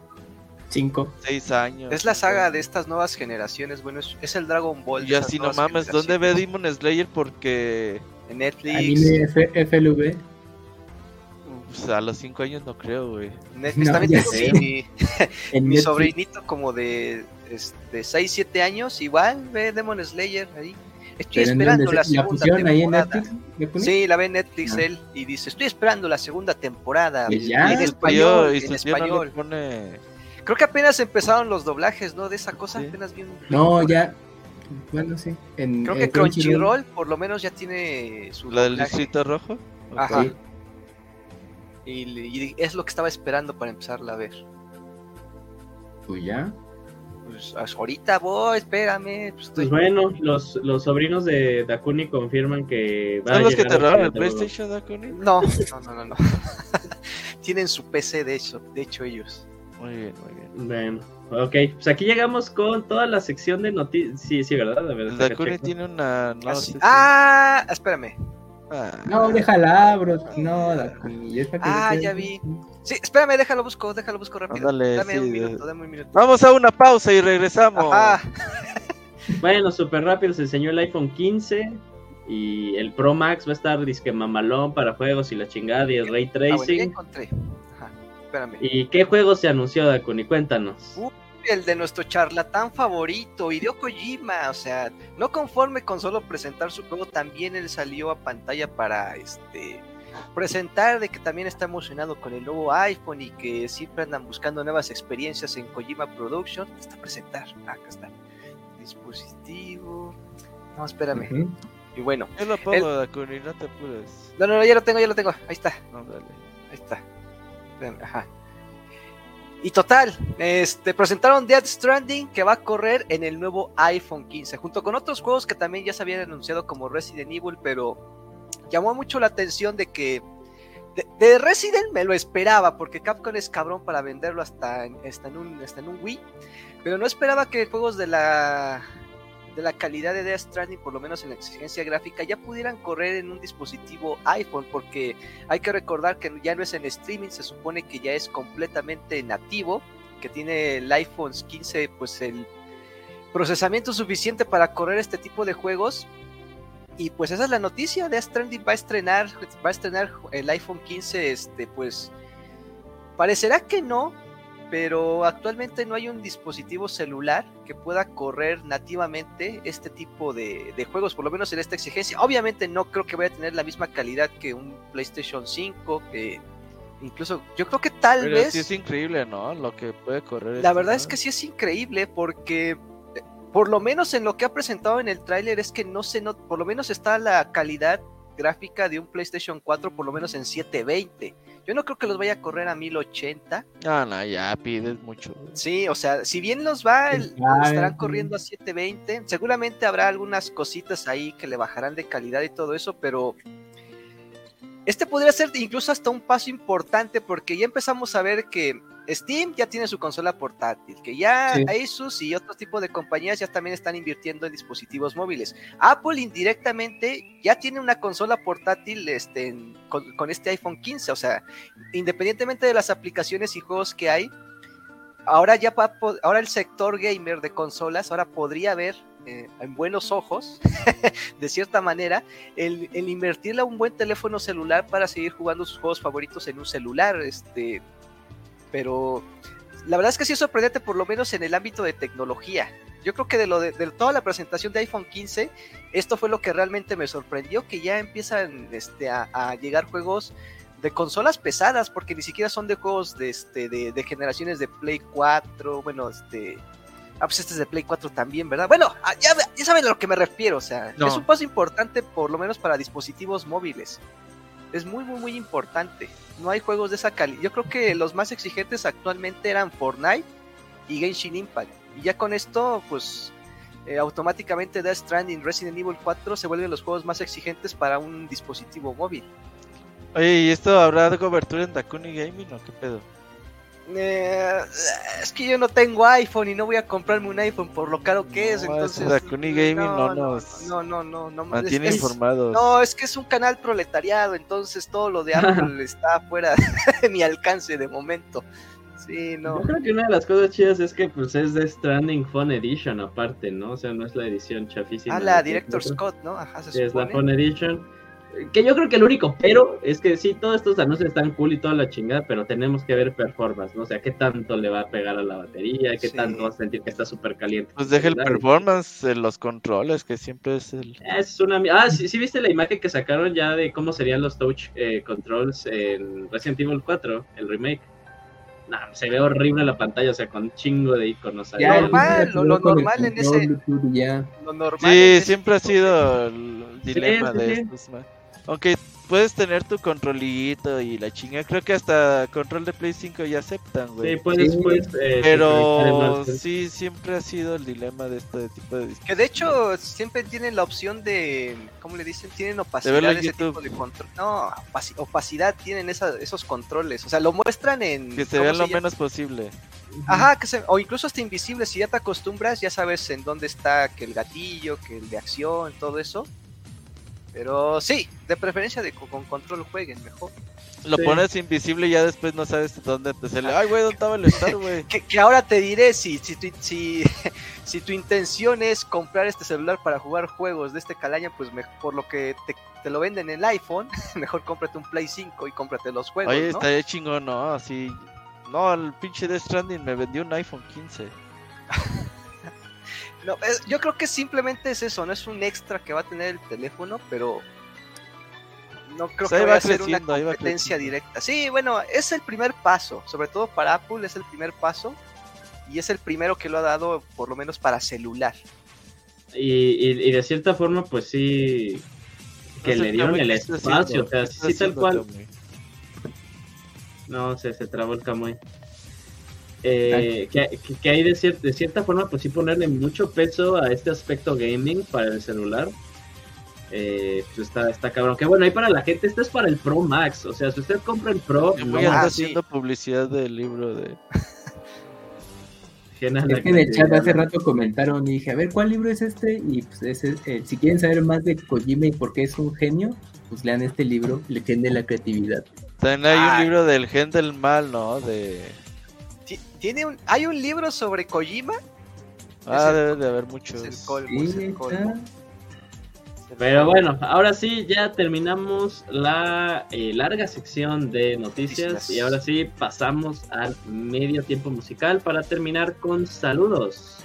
Speaker 2: Cinco.
Speaker 4: 6 años.
Speaker 3: Es la saga de estas nuevas generaciones. Bueno, es, es el Dragon Ball.
Speaker 4: Y así, no mames, ¿dónde ve. Demon Slayer? Porque
Speaker 3: En Netflix.
Speaker 2: Anime F- FLV.
Speaker 4: Pues, a los 5 años no creo, güey.
Speaker 3: Netflix
Speaker 2: No,
Speaker 1: sé.
Speaker 3: mi, sobrinito como de este, 6, 7 años. Igual ve Demon Slayer ahí. Estoy
Speaker 2: ¿Pero en
Speaker 3: esperando la
Speaker 2: se- ¿La
Speaker 3: segunda
Speaker 2: en
Speaker 3: temporada.
Speaker 2: Netflix?
Speaker 3: Sí, la ve en Netflix
Speaker 2: Ah.
Speaker 3: él y dice, estoy esperando la segunda temporada.
Speaker 2: Ya.
Speaker 3: En español,
Speaker 4: y
Speaker 3: en
Speaker 4: no
Speaker 3: español.
Speaker 4: pone...
Speaker 3: Creo que apenas empezaron los doblajes, ¿no? De esa cosa,
Speaker 4: Sí.
Speaker 3: apenas bien.
Speaker 2: No, ya. Bueno, sí. En,
Speaker 3: Creo
Speaker 2: en
Speaker 3: que Crunchyroll por lo menos ya tiene su
Speaker 4: ¿La del
Speaker 3: doblaje.
Speaker 4: rojo?
Speaker 3: Ajá. Y, y es lo que estaba esperando para empezarla a ver.
Speaker 2: Pues ya.
Speaker 3: Pues ahorita voy, espérame. Pues estoy...
Speaker 1: Pues bueno, los, los sobrinos de Dakuni confirman que va
Speaker 4: ¿Son
Speaker 1: a
Speaker 4: los que
Speaker 1: llegar
Speaker 4: te robaron el PlayStation, Dakuni?
Speaker 3: No, no, no, no. no. Tienen su PC, de hecho, de hecho ellos.
Speaker 4: Muy bien, muy bien.
Speaker 1: Bueno, ok, pues aquí llegamos con toda la sección de noticias. Sí, sí, ¿verdad? A ver,
Speaker 4: Dakuni tiene una... No, si-
Speaker 3: Ah, espérame.
Speaker 4: Ah.
Speaker 2: No, déjala, bro. No, que
Speaker 3: Ah, ya vi. Sí, espérame, déjalo busco, déjalo busco rápido.
Speaker 4: Ándale,
Speaker 3: dame
Speaker 4: sí,
Speaker 3: un minuto, dame un minuto.
Speaker 4: Vamos a una pausa y regresamos.
Speaker 1: Bueno, súper rápido se enseñó el iPhone 15 y el Pro Max va a estar disque mamalón para juegos y la chingada y el Ray
Speaker 3: Ah, bueno, ya
Speaker 1: Tracing.
Speaker 3: encontré. Ajá, espérame.
Speaker 1: ¿Y qué juego se anunció, Dakuni? Cuéntanos.
Speaker 3: El de nuestro charlatán favorito, Hideo Kojima, o sea, no conforme con solo presentar su juego, también él salió a pantalla para este presentar de que también está emocionado con el nuevo iPhone y que siempre andan buscando nuevas experiencias en Kojima Production. Está presentar, ah, acá está. Dispositivo. No, espérame. Y bueno.
Speaker 4: Yo lo pongo, Dakuni, no te apures.
Speaker 3: No, no, no, ya lo tengo, ya lo tengo. Ahí está.
Speaker 4: No, dale.
Speaker 3: Ahí está. Espérame, Ajá. Y total, este, presentaron Death Stranding que va a correr en el nuevo iPhone 15, junto con otros juegos que también ya se habían anunciado como Resident Evil, pero llamó mucho la atención de que de, de Resident me lo esperaba, porque Capcom es cabrón para venderlo hasta en, hasta en, un, hasta en un Wii, pero no esperaba que juegos de la de la calidad de Death Stranding, por lo menos en la exigencia gráfica, ya pudieran correr en un dispositivo iPhone, porque hay que recordar que ya no es en streaming, se supone que ya es completamente nativo, que tiene el iPhone 15, pues el procesamiento suficiente para correr este tipo de juegos. Y pues esa es la noticia, Death Stranding va a estrenar, va a estrenar el iPhone 15, este, pues parecerá que no, pero actualmente no hay un dispositivo celular que pueda correr nativamente este tipo de, de, juegos, por lo menos en esta exigencia. Obviamente no creo que vaya a tener la misma calidad que un PlayStation 5, que incluso yo creo que tal
Speaker 4: Pero
Speaker 3: vez...
Speaker 4: sí es increíble, ¿no? Lo que puede correr.
Speaker 3: La
Speaker 4: esto,
Speaker 3: verdad es que sí es increíble porque eh, por lo menos en lo que ha presentado en el tráiler es que no se no, por lo menos está la calidad gráfica de un PlayStation 4 por lo menos en 720. Yo no creo que los vaya a correr a 1080.
Speaker 4: Ah, no, ya pides mucho.
Speaker 3: Sí, o sea, si bien los va, el- estarán corriendo a 720. Seguramente habrá algunas cositas ahí que le bajarán de calidad y todo eso, pero este podría ser incluso hasta un paso importante porque ya empezamos a ver que Steam ya tiene su consola portátil, que ya
Speaker 2: Sí.
Speaker 3: Asus y otro tipo de compañías ya también están invirtiendo en dispositivos móviles. Apple indirectamente ya tiene una consola portátil este, en- con, con este iPhone 15, o sea, independientemente de las aplicaciones y juegos que hay, ahora ya va a po- ahora el sector gamer de consolas ahora podría ver eh, en buenos ojos, de cierta manera, el, el invertirle a un buen teléfono celular para seguir jugando sus juegos favoritos en un celular, este, pero la verdad es que sí es sorprendente, por lo menos en el ámbito de tecnología. Yo creo que de lo de, de toda la presentación de iPhone 15, esto fue lo que realmente me sorprendió, que ya empiezan este, a, a llegar juegos de consolas pesadas, porque ni siquiera son de juegos de, este, de, de generaciones de Play 4, bueno, este... Ah, pues este es de Play 4 también, ¿verdad? Bueno, ah, ya, ya saben a lo que me refiero, o sea,
Speaker 4: No.
Speaker 3: es un paso importante por lo menos para dispositivos móviles. Es muy, muy, muy importante. No hay juegos de esa calidad. Yo creo que los más exigentes actualmente eran Fortnite y Genshin Impact. Y ya con esto, pues eh, automáticamente Death Stranding, Resident Evil 4 se vuelven los juegos más exigentes para un dispositivo móvil.
Speaker 4: Oye, ¿y esto habrá de cobertura en Dakuni Gaming o qué pedo?
Speaker 3: Eh, es que yo no tengo iPhone y no voy a comprarme un iPhone por lo caro que es.
Speaker 4: No,
Speaker 3: Entonces,
Speaker 4: ese Dakuni Gaming no nos
Speaker 3: no, no, no, no,
Speaker 4: Mantiene
Speaker 3: es- es-
Speaker 4: informados.
Speaker 3: No, es que es un canal proletariado, entonces todo lo de Apple está fuera de mi alcance de momento. Sí, no.
Speaker 1: Yo creo que una de las cosas chidas es que pues es de Stranding Phone Edition aparte, ¿no? O sea, no es la edición chafísima.
Speaker 3: Ah, la Director Scott, ¿no? Ajá, se
Speaker 1: Sí, es la
Speaker 3: supone.
Speaker 1: Phone Edition. Que yo creo que el único pero es que sí, todos estos anuncios están cool y toda la chingada, pero tenemos que ver performance, ¿no? O sea, qué tanto le va a pegar a la batería, qué
Speaker 3: Sí.
Speaker 1: tanto va a sentir que está súper caliente.
Speaker 4: Pues deja el
Speaker 1: Dale.
Speaker 4: performance en los controles, que siempre es el...
Speaker 1: Es una... Ah, ¿sí, sí viste la imagen que sacaron ya de cómo serían los touch eh, controls en Resident Evil 4, el remake. Nah, se ve horrible la pantalla, o sea, con chingo de iconos.
Speaker 3: Ya, normal, lo- lo normal en ese-. Lo normal
Speaker 4: Sí, siempre ha sido el dilema
Speaker 1: sí,
Speaker 4: de
Speaker 1: sí.
Speaker 4: estos, man. Aunque puedes tener tu controlito y la chinga, creo que hasta control de Play 5 ya aceptan,
Speaker 1: Sí,
Speaker 4: güey.
Speaker 1: puedes,
Speaker 2: Sí,
Speaker 1: puedes, eh,
Speaker 4: Pero sí, siempre ha sido el dilema de este tipo de
Speaker 3: Que de hecho siempre tienen la opción de, ¿cómo le dicen? Tienen opacidad
Speaker 4: verlo en
Speaker 3: ese
Speaker 4: YouTube.
Speaker 3: tipo de control. No, opaci- opacidad tienen esa- esos controles. O sea, lo muestran en...
Speaker 4: que se
Speaker 3: ¿cómo
Speaker 4: vean lo menos posible.
Speaker 3: Ajá, que se, o incluso hasta invisible. Si ya te acostumbras, ya sabes en dónde está que el gatillo, que el de acción, todo eso. Pero sí, de preferencia de con, con control jueguen mejor.
Speaker 4: Lo
Speaker 1: Sí.
Speaker 4: pones invisible y ya después no sabes dónde te sale. Ay, güey, ¿dónde estaba el estar, güey?
Speaker 3: Que, que ahora te diré si, si, tu, si, si tu intención es comprar este celular para jugar juegos de este calaña, pues me- por lo que te, te lo venden en el iPhone, mejor cómprate un Play 5 y cómprate los juegos,
Speaker 4: Oye,
Speaker 3: ¿no?
Speaker 4: estaría chingón, ¿no? Así... No, el pinche Death Stranding me vendió un iPhone 15.
Speaker 3: No, es- yo creo que simplemente es eso, no es un extra que va a tener el teléfono, pero no creo que vaya
Speaker 4: va
Speaker 3: a ser una competencia directa. Sí, bueno, es el primer paso, sobre todo para Apple es el primer paso y es el primero que lo ha dado por lo menos para celular.
Speaker 1: Y, y- y de cierta forma, pues sí, que
Speaker 4: No
Speaker 1: le dieron el
Speaker 4: ¿qué está
Speaker 1: espacio,
Speaker 4: haciendo?
Speaker 1: o sea,
Speaker 4: ¿Qué está
Speaker 1: sí tal cual.
Speaker 4: Camuy?
Speaker 1: No sé, se trabó el Camuy. Eh, que, que- que hay de, cier- de cierta forma, pues sí ponerle mucho peso a este aspecto gaming para el celular. Eh, pues está, está cabrón. Que bueno, ahí para la gente, este es para el Pro Max. O sea, si usted compra el Pro, no
Speaker 4: anda
Speaker 3: Ah,
Speaker 4: haciendo publicidad del libro de.
Speaker 1: ajena a
Speaker 2: Es que en el chat hace rato comentaron y dije, a ver, ¿cuál libro es este? Y pues ese es, eh, si quieren saber más de Kojima y por qué es un genio, pues lean este libro, Le de la creatividad.
Speaker 4: También hay
Speaker 3: Ah.
Speaker 4: un libro del gen del mal, ¿no? De.
Speaker 3: Ti- Tiene un, hay un libro sobre Kojima.
Speaker 4: Ah,
Speaker 3: el-
Speaker 4: debe de haber muchos.
Speaker 3: Es el colmo, es
Speaker 2: Sí,
Speaker 3: el colmo.
Speaker 2: está.
Speaker 1: Pero bueno, ahora sí, ya terminamos la eh, larga sección de noticias
Speaker 3: Noticias.
Speaker 1: y ahora sí pasamos al medio tiempo musical para terminar con saludos.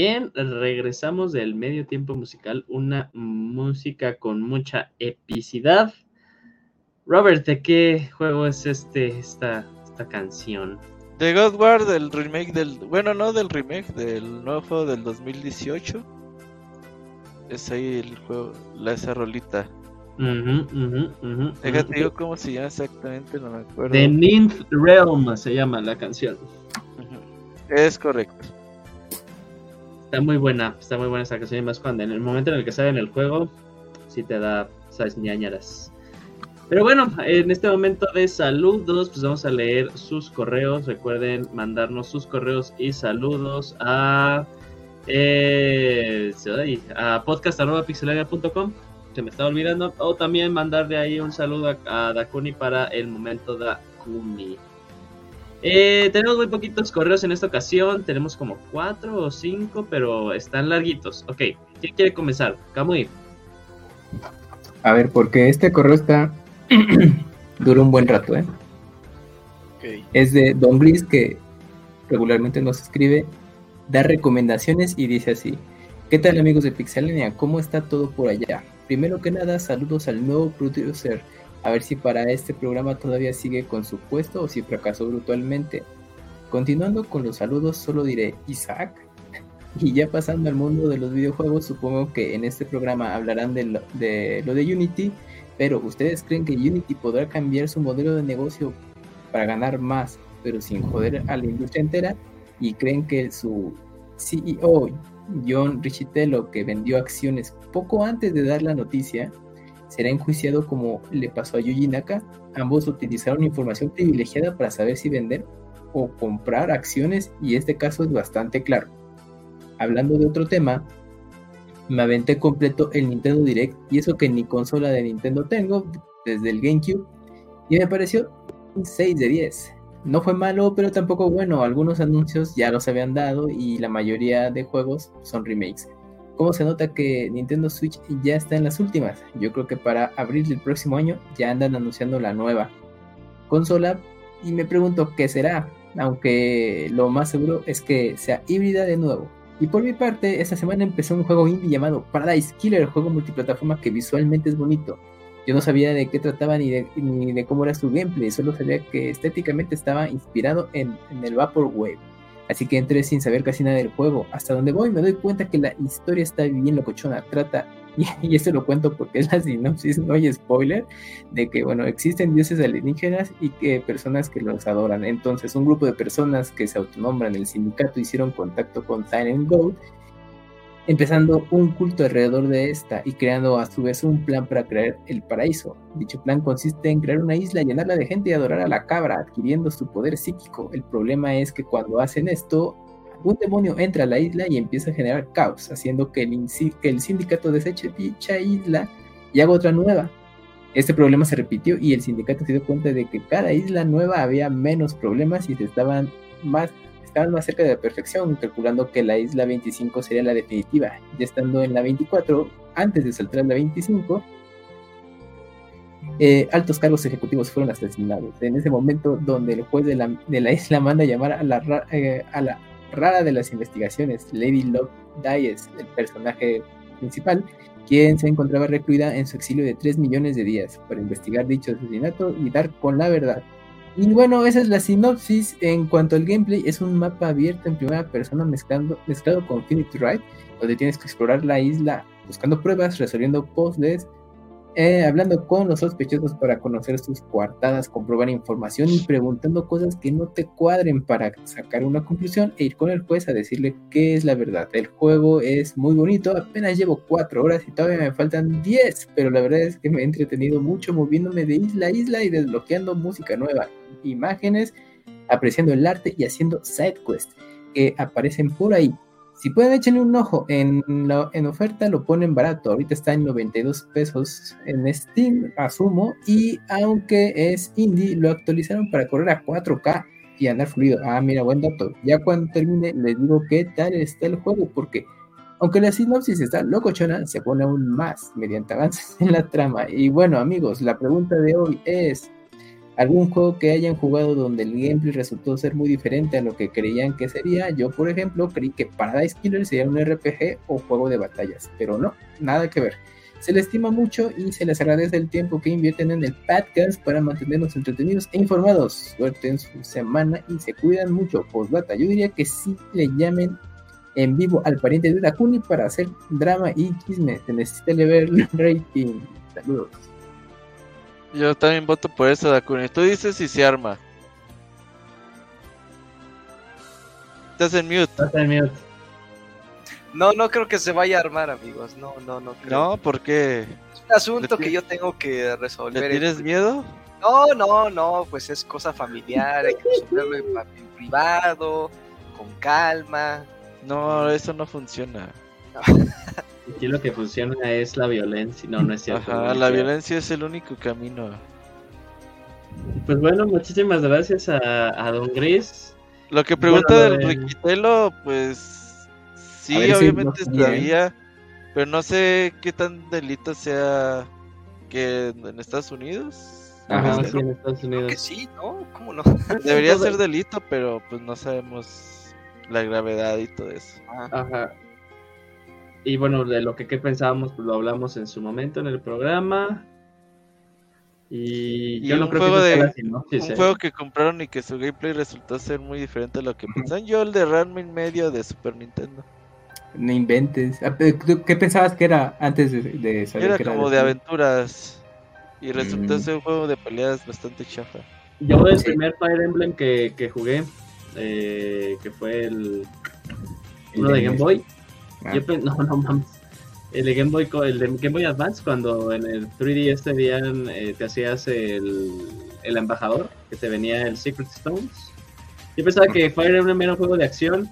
Speaker 1: Bien, regresamos del medio tiempo musical, una música con mucha epicidad. Robert, ¿de qué juego es este esta, esta canción?
Speaker 4: De God War, del remake del. Bueno, no del remake, del nuevo juego del 2018. Es ahí el juego, la esa rolita.
Speaker 1: Ujú,
Speaker 4: Déjate,
Speaker 1: ujú.
Speaker 4: digo cómo se llama exactamente, no me acuerdo.
Speaker 1: The Ninth Realm se llama la canción.
Speaker 4: Es correcto.
Speaker 1: Está muy buena, está muy buena esa canción. Y más cuando en el momento en el que sale en el juego, sí te da, sabes, ñañaras. Pero bueno, en este momento de saludos, pues vamos a leer sus correos. Recuerden mandarnos sus correos y saludos a, eh, a podcast.pixelaria.com. Se me está olvidando. O también mandarle ahí un saludo a, a Dakuni para el momento Dakuni. Eh, tenemos muy poquitos correos en esta ocasión. Tenemos como cuatro o cinco, pero están larguitos. Ok, ¿quién quiere comenzar? Kamui.
Speaker 2: A ver, porque este correo está. dura un buen rato, ¿eh? Es de Don Gris que regularmente nos escribe, da recomendaciones y dice así: ¿Qué tal amigos de Pixelania? ¿Cómo está todo por allá? Primero que nada, saludos al nuevo producer. A ver si para este programa todavía sigue con su puesto o si fracasó brutalmente. Continuando con los saludos, solo diré Isaac. Y ya pasando al mundo de los videojuegos, supongo que en este programa hablarán de lo de, Unity, pero ¿ustedes creen que Unity podrá cambiar su modelo de negocio para ganar más, pero sin joder a la industria entera? ¿Y creen que su CEO, John Richitello, que vendió acciones poco antes de dar la noticia, será enjuiciado como le pasó a Yuji Naka? Ambos utilizaron información privilegiada para saber si vender o comprar acciones y este caso es bastante claro. Hablando de otro tema, me aventé completo el Nintendo Direct y eso que ni consola de Nintendo tengo desde el GameCube y me pareció un 6 de 10. No fue malo, pero tampoco bueno. Algunos anuncios ya los habían dado y la mayoría de juegos son remakes. ¿Cómo se nota que Nintendo Switch ya está en las últimas? Yo creo que para abril del próximo año ya andan anunciando la nueva consola y me pregunto qué será, aunque lo más seguro es que sea híbrida de nuevo. Y por mi parte, esta semana empezó un juego indie llamado Paradise Killer, juego multiplataforma que visualmente es bonito. Yo no sabía de qué trataba ni de, cómo era su gameplay, solo sabía que estéticamente estaba inspirado en, en el Vaporwave. Así que entré sin saber casi nada del juego. Hasta donde voy me doy cuenta que la historia está bien locochona. Trata, y, y esto lo cuento porque es la sinopsis, no hay spoiler, de que, bueno, existen dioses alienígenas y que personas que los adoran. Entonces, un grupo de personas que se autonombran el sindicato hicieron contacto con Silent Goat, empezando un culto alrededor de esta y creando a su vez un plan para crear el paraíso. Dicho plan consiste en crear una isla, llenarla de gente y adorar a la cabra, adquiriendo su poder psíquico. El problema es que cuando hacen esto, un demonio entra a la isla y empieza a generar caos, haciendo que el, sindicato deseche dicha isla y haga otra nueva. Este problema se repitió y el sindicato se dio cuenta de que cada isla nueva había menos problemas y se estaban más estaban más cerca de la perfección, calculando que la isla 25 sería la definitiva. Ya estando en la 24, antes de saltar a la 25, eh, altos cargos ejecutivos fueron asesinados. En ese momento, donde el juez de la, de la isla manda llamar a la, eh, a la, rara de las investigaciones, Lady Love Dies, el personaje principal, quien se encontraba recluida en su exilio de 3 millones de días para investigar dicho asesinato y dar con la verdad. Y bueno, esa es la sinopsis. En cuanto al gameplay, es un mapa abierto en primera persona mezclando, mezclado con Infinity Ride, donde tienes que explorar la isla buscando pruebas, resolviendo puzzles, eh, hablando con los sospechosos para conocer sus coartadas, comprobar información y preguntando cosas que no te cuadren para sacar una conclusión e ir con el juez a decirle qué es la verdad. El juego es muy bonito, apenas llevo 4 horas y todavía me faltan 10, pero la verdad es que me he entretenido mucho moviéndome de isla a isla y desbloqueando música nueva, imágenes, apreciando el arte y haciendo side quests que aparecen por ahí. Si pueden echarle un ojo en, la, en oferta, lo ponen barato. Ahorita está en 92 pesos en Steam, asumo. Y aunque es indie, lo actualizaron para correr a 4K y andar fluido. Ah, mira, buen dato. Ya cuando termine, les digo qué tal está el juego, porque aunque la sinopsis está locochona, se pone aún más mediante avances en la trama. Y bueno, amigos, la pregunta de hoy es: algún juego que hayan jugado donde el gameplay resultó ser muy diferente a lo que creían que sería. Yo, por ejemplo, creí que Paradise Killer sería un RPG o juego de batallas, pero no, nada que ver. Se les estima mucho y se les agradece el tiempo que invierten en el podcast para mantenernos entretenidos e informados. Suerte en su semana y se cuidan mucho. Postdata, yo diría que sí le llamen en vivo al pariente de Dakuni para hacer drama y chisme. Se necesita ver el rating. Saludos.
Speaker 4: Yo también voto por eso, Dakuni. Tú dices si se arma. Estás en mute.
Speaker 1: Estás en mute.
Speaker 3: No, no creo que se vaya a armar, amigos. No, no, no creo.
Speaker 4: No, ¿por qué?
Speaker 3: Es un asunto
Speaker 4: ¿Le
Speaker 3: que yo tengo que resolver.
Speaker 4: ¿Le tienes miedo?
Speaker 3: No, no, no, pues es cosa familiar, hay que resolverlo en, en privado, con calma.
Speaker 4: No, eso no funciona.
Speaker 1: Aquí lo que funciona es la violencia. No, no es cierto.
Speaker 4: Ajá,
Speaker 1: no es
Speaker 4: la violencia es el único camino.
Speaker 1: Pues bueno, muchísimas gracias a, a Don Gris.
Speaker 4: Lo que pregunta
Speaker 1: Bueno,
Speaker 4: del Riquitelo, pues sí,
Speaker 2: ver si
Speaker 4: obviamente
Speaker 2: no sabía, ¿eh?
Speaker 4: estaría, pero no sé qué tan delito sea que en Estados Unidos.
Speaker 2: Ajá,
Speaker 1: sí, en Estados
Speaker 3: Creo
Speaker 1: Unidos.
Speaker 3: que sí, ¿no? ¿Cómo no?
Speaker 4: Debería ser delito, pero pues no sabemos la gravedad y todo eso.
Speaker 3: Ah,
Speaker 1: Ajá. Y bueno, de lo que, que pensábamos, pues lo hablamos en su momento en el programa. Y,
Speaker 4: Y
Speaker 1: yo no creo
Speaker 4: juego
Speaker 1: que
Speaker 4: de-
Speaker 1: la sinopsis,
Speaker 4: Un juego que compraron y que su gameplay resultó ser muy diferente a lo que pensaban. Yo el de Ranma en medio de Super Nintendo.
Speaker 2: No inventes. Ah, pero ¿tú ¿Qué pensabas que era antes de, de saber
Speaker 4: Era
Speaker 2: que
Speaker 4: como de aventuras. Y resultó
Speaker 2: Mm.
Speaker 4: ser un juego de peleas bastante chafa.
Speaker 1: Yo el
Speaker 2: Sí.
Speaker 1: primer Fire Emblem que, que jugué, eh, que fue el uno de Game. Boy,
Speaker 2: Ah,
Speaker 1: yo no, no mames. El de Game Boy, co- el de Game Boy Advance, cuando en el 3D este dían, eh, te hacías el, el embajador, que te venía el Secret Stones. Yo pensaba que Fire Emblem era un juego de acción.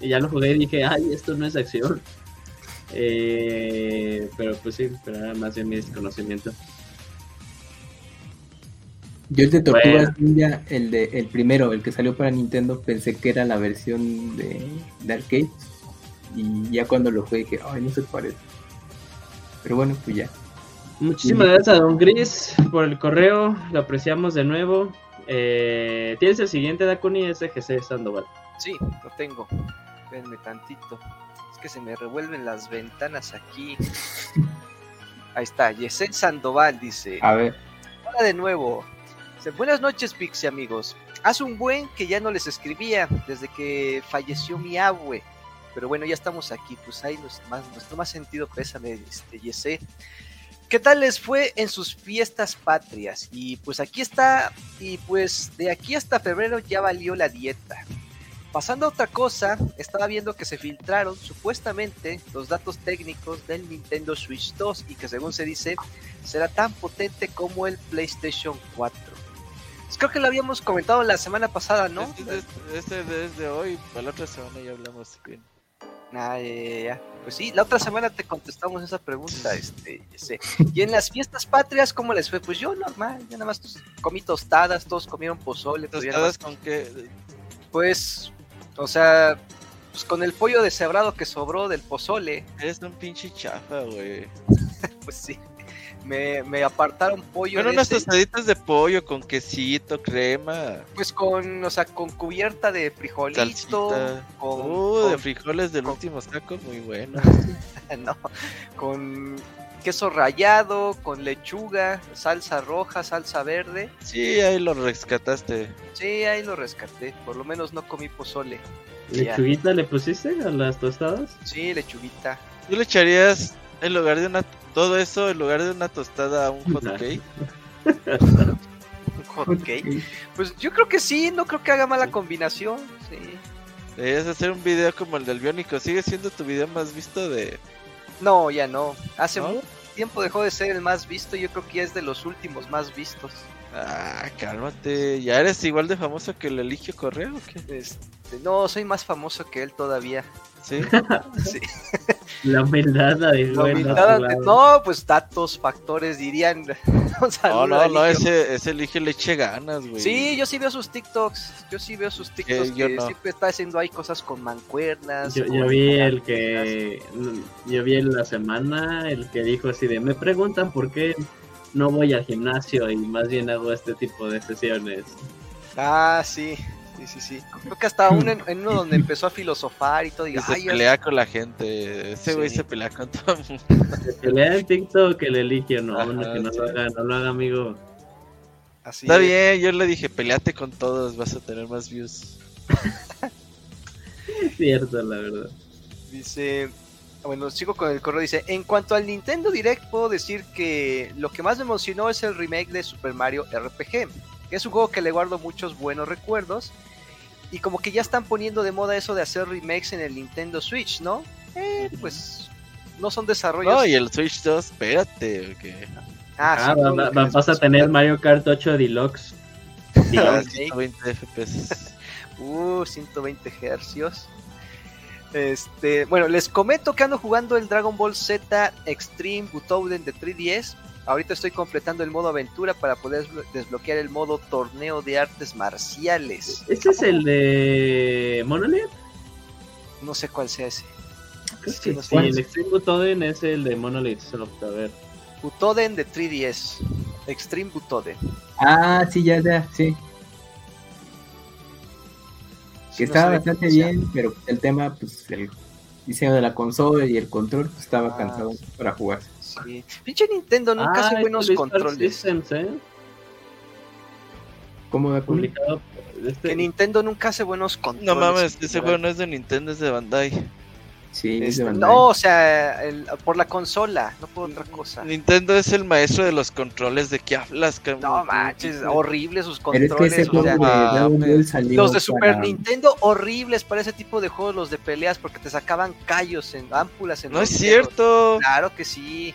Speaker 1: Y ya lo jugué y dije, ay, esto no es acción. Eh, pero pues sí, pero era más bien mi desconocimiento.
Speaker 2: Yo el de Tortugas
Speaker 1: Bueno.
Speaker 2: Ninja, el de el primero, el que salió para Nintendo, pensé que era la versión de, de arcade. Y ya cuando lo jugué dije, ay, no se parece. Pero bueno, pues ya.
Speaker 1: Muchísimas gracias a Don Gris por el correo, lo apreciamos de nuevo. Eh, Tienes el siguiente, Dakuni, SGC Sandoval.
Speaker 3: sí, lo tengo. Espérenme tantito. Es que se me revuelven las ventanas aquí. Ahí está, Yesel Sandoval dice.
Speaker 2: A ver,
Speaker 3: Hola de nuevo. Buenas noches, Pixie amigos. Hace un buen que ya no les escribía desde que falleció mi abue. Pero bueno, ya estamos aquí. Pues ahí nos- más, nuestro más sentido pésame, este, Yesé. ¿Qué tal les fue en sus fiestas patrias? Y pues aquí está, y pues de aquí hasta febrero ya valió la dieta. Pasando a otra cosa, estaba viendo que se filtraron supuestamente los datos técnicos del Nintendo Switch 2 y que según se dice será tan potente como el PlayStation 4. Pues creo que lo habíamos comentado la semana pasada, ¿no?
Speaker 4: Este, es de- este hoy, para la otra semana ya hablamos bien.
Speaker 3: Ah, ya, ya. Pues sí, la otra semana te contestamos esa pregunta, este. Y en las fiestas patrias, ¿cómo les fue? Pues yo normal, yo nada más tos- comí tostadas, todos comieron pozole, pues,
Speaker 4: ¿Tostadas con qué?
Speaker 3: pues, o sea, pues con el pollo deshebrado que sobró del pozole,
Speaker 4: Eres un pinche chafa, güey.
Speaker 3: pues sí, me, me apartaron pollo de
Speaker 4: unas
Speaker 3: ese,
Speaker 4: tostaditas de pollo con quesito, crema,
Speaker 3: pues con, o sea, con cubierta de frijolito, con,
Speaker 4: Uh, de frijoles del
Speaker 3: con-
Speaker 4: último saco, muy bueno.
Speaker 3: no, con queso rallado, con lechuga, salsa roja, salsa verde.
Speaker 4: Sí, ahí lo rescataste.
Speaker 3: Sí, ahí lo rescaté. Por lo menos no comí pozole. Ya.
Speaker 1: ¿Lechuguita le pusiste a las tostadas?
Speaker 3: Sí, lechuguita.
Speaker 4: ¿Tú le echarías en lugar de una todo eso en lugar de una tostada a un hot cake?
Speaker 3: Un hot cake. Pues yo creo que sí, no creo que haga mala combinación. Sí.
Speaker 4: Deberías hacer un video como el del biónico. Sigue siendo tu video más visto de.
Speaker 3: No, ya no. Hace
Speaker 4: ¿No?
Speaker 3: mucho tiempo dejó de ser el más visto. Yo creo que ya es de los últimos más vistos.
Speaker 4: Ah, cálmate. ¿Ya eres igual de famoso que el Eligio Correa o qué?
Speaker 3: Este, no, soy más famoso que él todavía.
Speaker 4: Sí.
Speaker 3: Sí.
Speaker 1: La humildad, la de
Speaker 3: La humildad ante- no, pues datos, factores, dirían.
Speaker 4: No, no, no, ese, ese Eligio le eche ganas, güey.
Speaker 3: Sí, yo sí veo sus TikToks. Yo sí veo sus TikToks
Speaker 4: yo
Speaker 3: que
Speaker 4: no.
Speaker 3: siempre está haciendo ahí cosas con mancuernas.
Speaker 1: Yo,
Speaker 3: con-
Speaker 1: yo vi el que yo vi en la semana el que dijo así de me preguntan por qué no voy al gimnasio y más bien hago este tipo de sesiones.
Speaker 3: Ah, sí. Sí, sí, sí. Creo que hasta un, en, en uno donde empezó a filosofar y todo. Y,
Speaker 4: Que se pelea con la gente. Ese güey
Speaker 3: Sí.
Speaker 4: se pelea con todo el mundo.
Speaker 1: Se pelea en TikTok que le elige, no,
Speaker 4: Ajá,
Speaker 1: no, que no
Speaker 4: sí.
Speaker 1: lo haga, no lo haga amigo.
Speaker 3: así
Speaker 4: Está
Speaker 3: es.
Speaker 4: bien, yo le dije, peleate con todos, vas a tener más views.
Speaker 1: Es cierto, la verdad.
Speaker 3: Dice, bueno, sigo con el correo. Dice, en cuanto al Nintendo Direct, puedo decir que lo que más me emocionó es el remake de Super Mario RPG, que es un juego que le guardo muchos buenos recuerdos. Y como que ya están poniendo de moda eso de hacer remakes en el Nintendo Switch, ¿no? Eh, pues no son desarrollos.
Speaker 4: No, y el Switch 2, espérate, que
Speaker 3: Ah,
Speaker 1: Ah,
Speaker 3: sí,
Speaker 1: va- vas a tener Mario Kart 8 Deluxe.
Speaker 4: a
Speaker 1: Deluxe.
Speaker 4: 120 FPS.
Speaker 3: Uh, 120 hercios. Este, bueno, les comento que ando jugando el Dragon Ball Z Extreme Butoden de 3DS. Ahorita estoy completando el modo aventura para poder desbloquear el modo torneo de artes marciales.
Speaker 1: ¿Este es el de Monolith?
Speaker 3: No sé cuál sea ese.
Speaker 1: Creo
Speaker 3: Sí,
Speaker 1: que
Speaker 3: no sé
Speaker 1: sí,
Speaker 3: cuál
Speaker 1: el. Extreme Butoden es el de Monolith, solo a ver.
Speaker 3: Butoden de 3DS. Extreme Butoden.
Speaker 2: Ah, sí, ya, ya, sí. Que
Speaker 3: no
Speaker 2: estaba bastante bien, pero el tema, pues, el diseño de la consola y el control, pues, estaba
Speaker 3: Ah,
Speaker 2: cansado para jugar.
Speaker 3: Sí. Pinche Nintendo nunca
Speaker 1: ah,
Speaker 3: hace buenos controles.
Speaker 1: Systems, ¿eh?
Speaker 2: ¿Cómo da
Speaker 1: Publicado. Este,
Speaker 3: Que Nintendo nunca hace buenos controles.
Speaker 4: No mames, ese juego no es de Nintendo, es de Bandai.
Speaker 2: Sí, es
Speaker 3: Este, no, o sea, el- por la consola, no por otra cosa.
Speaker 4: Nintendo es el maestro de los controles. ¿De qué hablas, cabrón?
Speaker 3: No manches, horribles sus
Speaker 2: es que
Speaker 3: controles.
Speaker 2: ese
Speaker 3: o sea,
Speaker 2: de salió
Speaker 3: los de Super
Speaker 2: para-
Speaker 3: Nintendo horribles para ese tipo de juegos, los de peleas, porque te sacaban callos en ámpulas. En
Speaker 4: No es cierto.
Speaker 3: Claro que sí.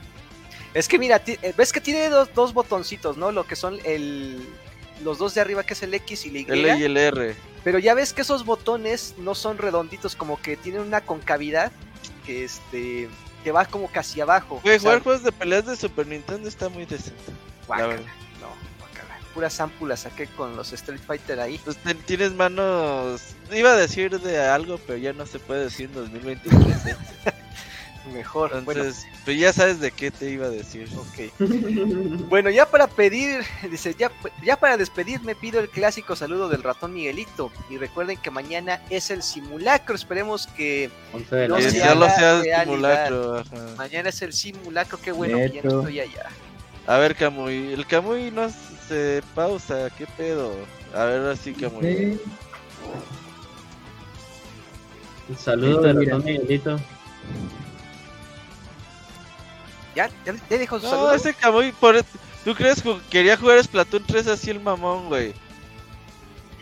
Speaker 3: Es que mira, eh, ves que tiene dos, dos botoncitos, ¿no? Lo que son el los dos de arriba que es el X y la Y.
Speaker 4: El y el R.
Speaker 3: Pero ya ves que esos botones no son redonditos, como que tienen una concavidad que este que va como casi abajo.
Speaker 4: Güey, jugar juegos de peleas de Super Nintendo está muy decente.
Speaker 3: guácala, no, guácala. Puras ámpulas saqué con los Street Fighter ahí.
Speaker 4: Pues tienes manos. Iba a decir de algo, pero ya no se puede decir en 2023. ¿eh?
Speaker 3: Mejor. bueno,
Speaker 4: Entonces, pues ya sabes de qué te iba a decir.
Speaker 3: ok. Bueno, ya para pedir, dice, ya, ya para despedirme pido el clásico saludo del ratón Miguelito. Y recuerden que mañana es el simulacro. Esperemos que
Speaker 1: 11 de
Speaker 3: No
Speaker 1: la
Speaker 4: que
Speaker 3: se
Speaker 1: mañana.
Speaker 4: ya lo sea
Speaker 3: realidad.
Speaker 4: simulacro. ajá.
Speaker 3: mañana es el simulacro. Qué bueno que ya no estoy allá.
Speaker 4: A ver, Camuy. El Camuy no se pausa. ¿Qué pedo? A ver, así Camuy.
Speaker 2: Sí,
Speaker 1: Un saludo
Speaker 2: Ahí
Speaker 1: de
Speaker 2: está, mira.
Speaker 1: ratón Miguelito.
Speaker 3: ¿Ya? ¿Ya, ya dijo su
Speaker 4: No,
Speaker 3: saludo?
Speaker 4: ese Camuy, por... ¿tú crees que quería jugar Splatoon 3 así el mamón, güey?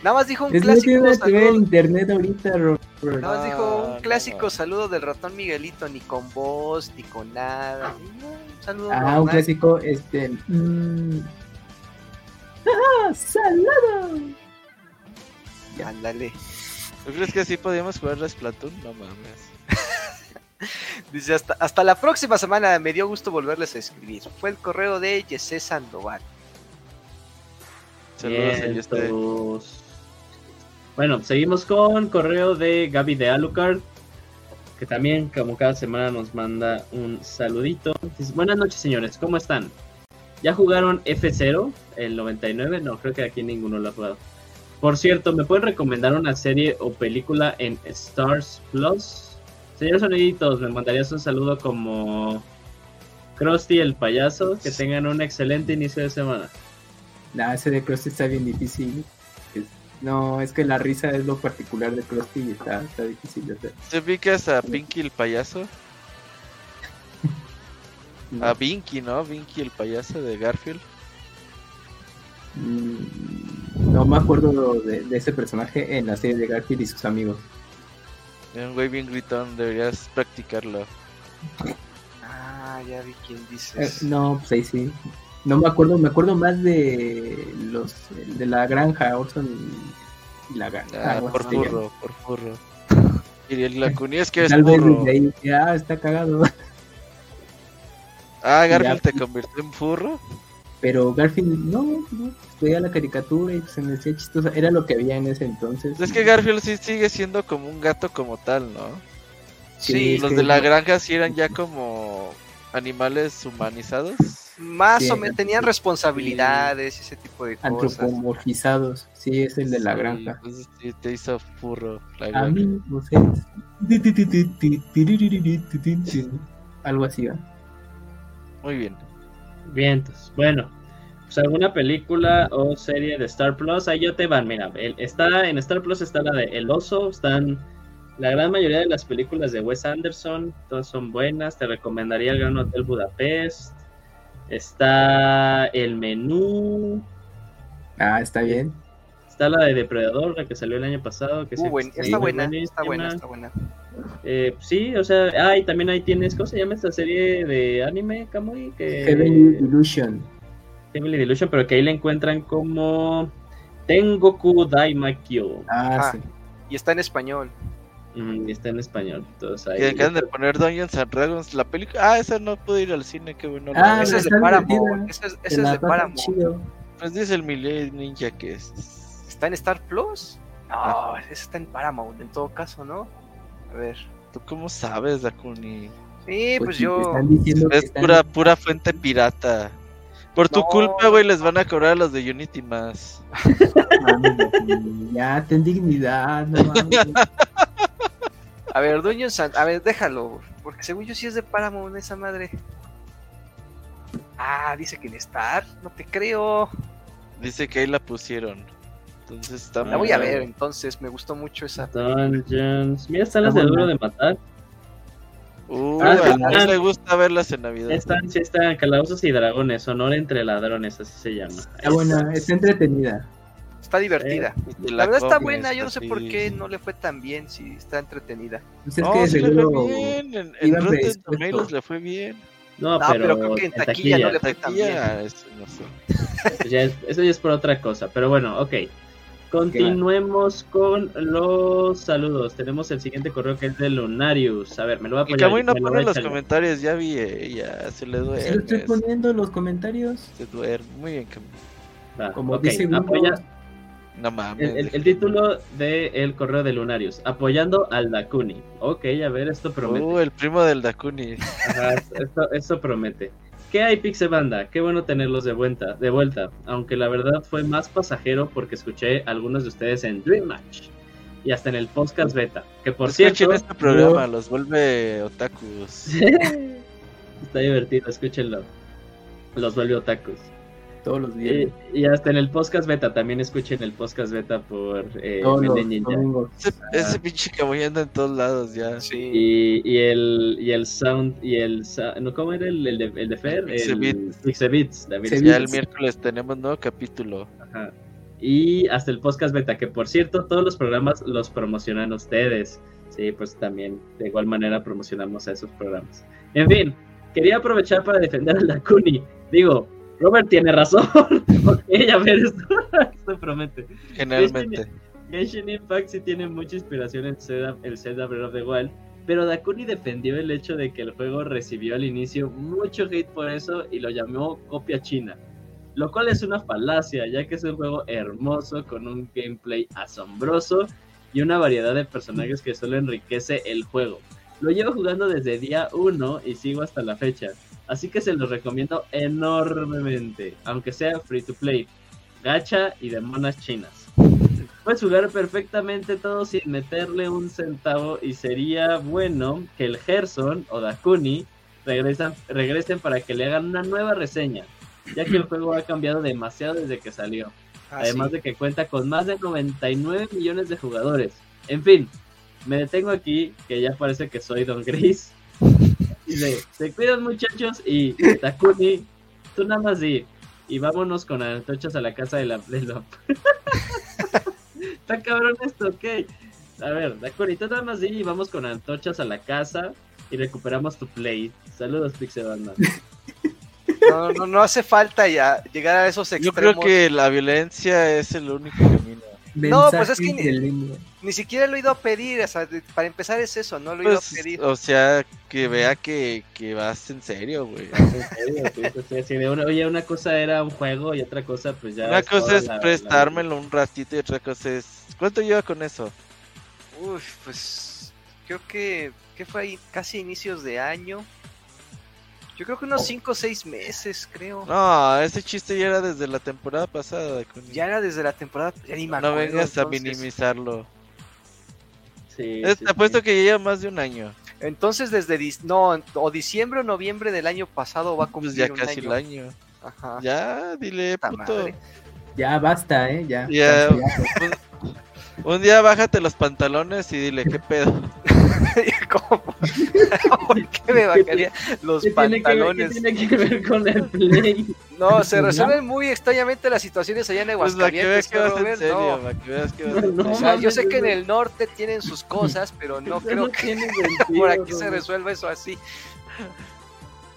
Speaker 3: Nada más dijo un
Speaker 2: Es
Speaker 3: clásico
Speaker 2: que ver el
Speaker 3: saludo.
Speaker 2: internet ahorita, Robert.
Speaker 3: Nada más dijo un clásico
Speaker 4: no.
Speaker 3: saludo del ratón Miguelito, ni con voz, ni con nada. Un saludo
Speaker 2: Ah, un clásico, este. mm. ¡Ah! ¡Salado!
Speaker 3: Ándale.
Speaker 4: ¿Tú crees que así podíamos jugar a Splatoon? No mames.
Speaker 3: Dice, hasta, hasta la próxima semana. Me dio gusto volverles a escribir. Fue el correo de Yesé Sandoval.
Speaker 4: Saludos a
Speaker 1: todos. Bueno, seguimos con correo de Gaby de Alucard, que también, como cada semana, nos manda un saludito. Dice, Buenas noches, señores, ¿cómo están? ¿Ya jugaron F0, el 99? No, creo que aquí ninguno lo ha jugado. Por cierto, ¿me pueden recomendar una serie o película en Stars Plus? Señores soniditos, me mandarías un saludo como Krusty el payaso. Que tengan un excelente inicio de semana.
Speaker 2: Nah, ese de Krusty está bien difícil. Es- no, es que la risa es lo particular de Krusty y está, está difícil de hacer.
Speaker 4: ¿Te ubicas a Pinky el payaso?
Speaker 2: No,
Speaker 4: A Vinky, ¿no? Vinky el payaso de Garfield.
Speaker 2: mm, no me acuerdo de, de ese personaje en la serie de Garfield y sus amigos.
Speaker 4: Era un güey bien gritón, deberías practicarlo.
Speaker 3: Ah, ya vi quién
Speaker 2: Eh,
Speaker 3: dices.
Speaker 2: no, pues ahí sí. No me acuerdo, me acuerdo más de los de la granja Orson y la granja.
Speaker 4: Ah, por furro, por furro. Y el Lacuni es que
Speaker 2: Tal vez
Speaker 4: furro.
Speaker 2: desde ahí dije, ah, está cagado.
Speaker 4: Ah, Garfield
Speaker 2: Ya.
Speaker 4: te convirtió en furro.
Speaker 2: Pero Garfield, no, no, veía la caricatura y se me decía chistosa. Era lo que había en ese entonces.
Speaker 4: Es que Garfield sí sigue siendo como un gato como tal, ¿no?
Speaker 2: Sí,
Speaker 4: Los
Speaker 2: que-
Speaker 4: de la granja sí eran ya como animales humanizados.
Speaker 3: Más
Speaker 2: Sí,
Speaker 3: o menos tenían responsabilidades, ese tipo de cosas.
Speaker 2: Antropomorfizados. Sí, es el de la
Speaker 4: Sí,
Speaker 2: granja.
Speaker 4: entonces sí, te hizo furro la granja.
Speaker 2: Amigos, es- Algo así, ¿va?
Speaker 4: Muy bien.
Speaker 1: Vientos. Bueno, pues alguna película o serie de Star Plus, ahí yo te van, mira, el- está en Star Plus está la de El Oso, están la gran mayoría de las películas de Wes Anderson, todas son buenas, te recomendaría El Gran Hotel Budapest, está El Menú,
Speaker 2: Ah, está bien.
Speaker 1: está la de Depredador, la que salió el año pasado, que
Speaker 3: Uh,
Speaker 1: sí,
Speaker 3: buen-
Speaker 1: sí,
Speaker 3: está buena, está buena, está buena.
Speaker 1: Eh, sí, o sea, ah, y también ahí tienes, ¿cómo se llama esta serie de anime, Kamui? Que...
Speaker 2: Heavenly Illusion.
Speaker 1: Heavenly Delusion, pero que ahí le encuentran como Tengoku Daimakyo.
Speaker 2: Ah,
Speaker 3: Ah.
Speaker 2: sí.
Speaker 3: Y está en español.
Speaker 1: Mm, y está en español. Entonces ahí.
Speaker 4: Que acaban de poner Dungeons and Dragons, la película. Ah, esa no pude ir al cine, qué bueno.
Speaker 2: Ah,
Speaker 3: ese es de Paramount. Ese es, de Paramount.
Speaker 2: chido.
Speaker 4: Pues dice el Millennium Ninja que es.
Speaker 3: ¿Está en Star Plus? No, ese está en Paramount, en todo caso, ¿no? A ver.
Speaker 4: ¿Tú cómo sabes, Dakuni?
Speaker 3: Sí, pues,
Speaker 2: te
Speaker 3: yo.
Speaker 2: están diciendo que
Speaker 4: Es
Speaker 2: están-
Speaker 4: pura, pura fuente pirata. Por tu
Speaker 3: No.
Speaker 4: culpa, güey, les van a cobrar a los de Unity más.
Speaker 2: Mames, Ya, ten dignidad, no mames.
Speaker 3: A ver, and- A ver, déjalo. Porque según yo sí es de Paramount esa madre. Ah, dice que en Star. No te creo.
Speaker 4: Dice que ahí la pusieron. Entonces está
Speaker 3: La voy a ver, entonces. Me gustó mucho esa.
Speaker 1: Dungeons. Mira, están las de Duro de Matar.
Speaker 4: Uh,
Speaker 1: Ah,
Speaker 4: a mí me gusta verlas en Navidad.
Speaker 1: Están, sí, están Calabozos y Dragones. Honor entre ladrones, así se llama.
Speaker 2: Está buena, está entretenida.
Speaker 3: Está divertida.
Speaker 4: Te
Speaker 3: La verdad está buena. Yo no sé
Speaker 4: así.
Speaker 3: por qué no le fue tan bien. Si está entretenida.
Speaker 2: Pues es
Speaker 4: No,
Speaker 2: que
Speaker 4: sí le fue bien. En, en Rotten. Tomatoes le fue bien.
Speaker 1: No,
Speaker 3: No,
Speaker 1: pero,
Speaker 3: pero creo que en taquilla no le fue tan bien.
Speaker 4: Eso no sé.
Speaker 1: pues ya es- eso ya es por otra cosa. Pero bueno, ok. Continuemos con los saludos. Tenemos el siguiente correo que es de Lunarius. A ver, me lo voy a
Speaker 4: Y
Speaker 1: apoyar.
Speaker 4: Camuy no
Speaker 1: lo
Speaker 4: pone los comentarios, ya vi, eh, ya se le
Speaker 2: Sí, lo
Speaker 4: duerme.
Speaker 2: estoy poniendo en los comentarios.
Speaker 4: Se duerme. Muy bien, Camuy.
Speaker 1: Va,
Speaker 2: Como
Speaker 1: ok,
Speaker 2: 10 segundos.
Speaker 1: apoya-
Speaker 4: No mames.
Speaker 1: El, el- el título del correo de Lunarius, apoyando al Dakuni. Ok, a ver, esto promete.
Speaker 4: Uh, el primo del Dakuni.
Speaker 1: Ajá, esto, esto promete. ¿Qué hay, Pixel Banda? Qué bueno tenerlos de vuelta, de vuelta. Aunque la verdad fue más pasajero porque escuché a algunos de ustedes en Dream Match y hasta en el podcast beta. Que por
Speaker 4: Escuchen
Speaker 1: cierto,
Speaker 4: este programa, los vuelve otakus.
Speaker 1: está divertido, escúchenlo. Los vuelve otakus.
Speaker 2: Todos los días.
Speaker 1: y hasta en el podcast beta, también escuchen el podcast beta por eh,
Speaker 2: Todos los
Speaker 1: Mele Ninja.
Speaker 2: domingos.
Speaker 4: Ese, ese pinche anda en todos lados ya.
Speaker 3: Sí.
Speaker 1: Y, y el y el sound y el no cómo era el, el de, el de Fer Pixabits.
Speaker 4: Ya el miércoles tenemos nuevo capítulo.
Speaker 1: Ajá. y hasta el podcast beta que por cierto todos los programas los promocionan ustedes sí pues también de igual manera promocionamos a esos programas en fin quería aprovechar para defender al Dakuni digo Robert tiene razón ok a ver esto, esto promete
Speaker 4: Generalmente.
Speaker 1: Genshin Impact sí tiene mucha inspiración en Zelda, el Zelda Breath of the Wild, pero Dakuni defendió el hecho de que el juego recibió al inicio mucho hate por eso y lo llamó copia china, lo cual es una falacia, ya que es un juego hermoso con un gameplay asombroso y una variedad de personajes que solo enriquece el juego. Lo llevo jugando desde día 1 y sigo hasta la fecha, así que se los recomiendo enormemente, aunque sea free to play, gacha y de monas chinas. Puedes jugar perfectamente todo sin meterle un centavo y sería bueno que el Gerson o Dakuni regresan, regresen para que le hagan una nueva reseña, ya que el juego ha cambiado demasiado desde que salió.
Speaker 3: Ah,
Speaker 1: Además
Speaker 3: sí.
Speaker 1: de que cuenta con más de 99 millones de jugadores. En fin, me detengo aquí, que ya parece que soy Don Gris. Dice, se cuidan muchachos y Takuni, tú nada más di. Y vámonos con antochas a la casa de la... La... Está cabrón esto, ok. A ver, Takuni, tú nada más di y vamos con antochas a la casa y recuperamos tu play. Saludos, Pixebanda.
Speaker 3: No, no, no hace falta ya llegar a esos
Speaker 4: Yo
Speaker 3: extremos.
Speaker 4: creo que la violencia es el único camino.
Speaker 3: No, pues es que
Speaker 2: Mensajes
Speaker 3: ni- siquiera lo he ido a pedir. O sea, de- para empezar es eso, no lo he ido
Speaker 4: Pues,
Speaker 3: a pedir.
Speaker 4: o sea, que vea que, que vas en serio, güey.
Speaker 1: En serio, sí, sí, sí, de una- oye, una cosa era un juego y otra cosa pues ya...
Speaker 4: Una
Speaker 1: es
Speaker 4: cosa es
Speaker 1: la- la-
Speaker 4: prestármelo un ratito y otra cosa es... ¿Cuánto lleva con eso?
Speaker 3: Uf, pues creo que, que fue ahí casi inicios de año. Yo creo que unos 5 o 6 meses, creo.
Speaker 4: No, ese chiste ya era desde la temporada pasada. Dakuni.
Speaker 3: Ya era desde la temporada. Ya ni me
Speaker 4: no vengas a minimizarlo.
Speaker 1: Sí,
Speaker 4: Es-
Speaker 1: sí,
Speaker 4: te apuesto
Speaker 1: sí.
Speaker 4: que ya lleva más de un año.
Speaker 3: Entonces, desde. dis- No, o diciembre o noviembre del año pasado va a cumplir
Speaker 4: Pues ya
Speaker 3: un
Speaker 4: casi
Speaker 3: año.
Speaker 4: el año.
Speaker 3: Ajá.
Speaker 4: Ya, dile, puto.
Speaker 3: madre.
Speaker 2: Ya basta, ¿eh? Ya.
Speaker 4: Un, un día bájate los pantalones y dile, ¿qué pedo?
Speaker 3: ¿Cómo? ¿Por qué me bajaría los
Speaker 1: ¿Qué tiene, que ver, qué
Speaker 3: pantalones?
Speaker 1: tiene que ver con el play?
Speaker 3: No, se resuelven muy extrañamente las situaciones allá en
Speaker 4: Pues
Speaker 3: Aguascalientes, no.
Speaker 1: No, no,
Speaker 3: yo sé que en el norte tienen sus cosas, pero no
Speaker 1: Eso
Speaker 3: creo que
Speaker 1: sentido,
Speaker 3: por aquí se resuelva eso así.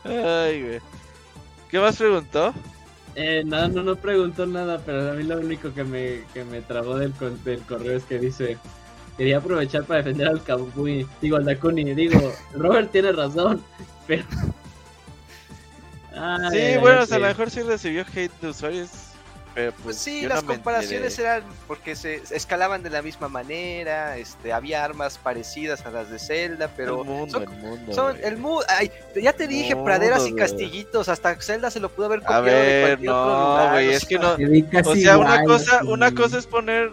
Speaker 4: Ay, güey. ¿Qué más preguntó?
Speaker 1: Eh, nada, no, no preguntó nada, pero a mí lo único que me, que me trabó del, del correo es que dice, quería aprovechar para defender al Kabui, digo al Dakuni, digo, Robert tiene razón, pero... Ay,
Speaker 4: Sí,
Speaker 1: ay,
Speaker 4: bueno, a lo mejor sí recibió hate de usuarios, pero pues,
Speaker 3: Pues sí, las
Speaker 4: no
Speaker 3: comparaciones eran porque se escalaban de la misma manera, este, había armas parecidas a las de Zelda, pero
Speaker 4: el mundo,
Speaker 3: son,
Speaker 4: el mundo.
Speaker 3: son el mu- ay, ya te dije,
Speaker 4: Mundo,
Speaker 3: praderas y castillitos, hasta Zelda se lo pudo haber
Speaker 4: A
Speaker 3: copiado de
Speaker 4: ver,
Speaker 3: cualquier otro
Speaker 4: no,
Speaker 3: lugar.
Speaker 4: güey,
Speaker 3: o
Speaker 4: es que
Speaker 3: sea,
Speaker 4: no. O sea, una cosa, una cosa es poner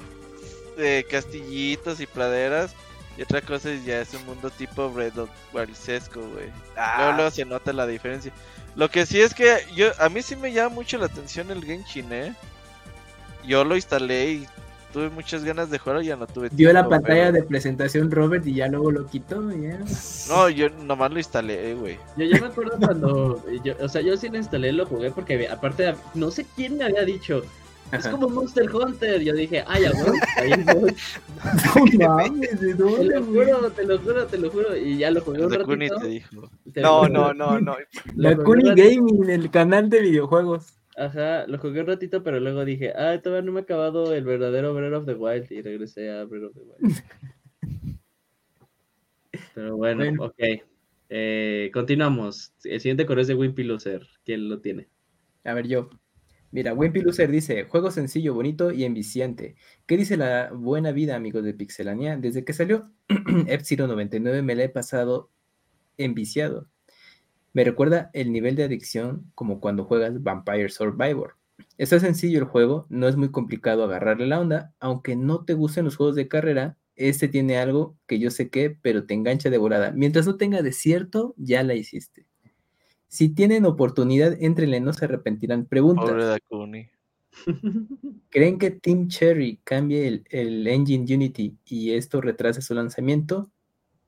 Speaker 4: eh, castillitos y praderas. Y otra cosa es ya es un mundo tipo Red Dot Warisesco, güey.
Speaker 3: ah,
Speaker 4: Luego, luego se nota la diferencia. Lo que sí es que yo a mí sí me llama mucho la atención el Genshin, ¿eh? Yo lo instalé y tuve muchas ganas de jugar y ya no tuve
Speaker 2: Vio la
Speaker 4: tiempo,
Speaker 2: pantalla
Speaker 4: pero-
Speaker 2: de presentación Robert y ya luego lo quitó. Ya.
Speaker 4: No, yo nomás lo instalé, güey.
Speaker 1: Yo, yo me acuerdo cuando, yo, o sea, yo sí lo instalé, lo jugué porque aparte, no sé quién me había dicho, es como Monster Hunter, yo dije, ay, abuelo, ahí voy.
Speaker 2: No mames, ¿de
Speaker 1: Te lo juro, te lo juro, te lo juro. Y ya lo jugué un
Speaker 4: Kuni
Speaker 1: ratito.
Speaker 4: te dijo.
Speaker 1: te lo
Speaker 3: No, no, no, no.
Speaker 2: La Kuni Gaming, el canal de videojuegos.
Speaker 1: Ajá, lo jugué un ratito, pero luego dije, ah, todavía no me he acabado el verdadero Breath of the Wild y regresé a Breath of the Wild. pero bueno,
Speaker 2: Bueno.
Speaker 1: ok. Eh, continuamos. El siguiente correo es de Wimpy Loser. ¿Quién lo tiene?
Speaker 2: A ver, yo. Mira, Wimpy Loser dice: Juego sencillo, bonito y enviciante. ¿Qué dice la buena vida, amigos de Pixelania? Desde que salió F-Zero 99 me la he pasado enviciado. Me recuerda el nivel de adicción como cuando juegas Vampire Survivor. Está sencillo el juego, no es muy complicado agarrarle la onda, aunque no te gusten los juegos de carrera, este tiene algo que yo sé que, pero te engancha de volada. Mientras no tenga desierto, ya la hiciste. Si tienen oportunidad, entrenle, no se arrepentirán. Pregunta. ¿creen que Team Cherry cambie el, el engine Unity y esto retrase su lanzamiento?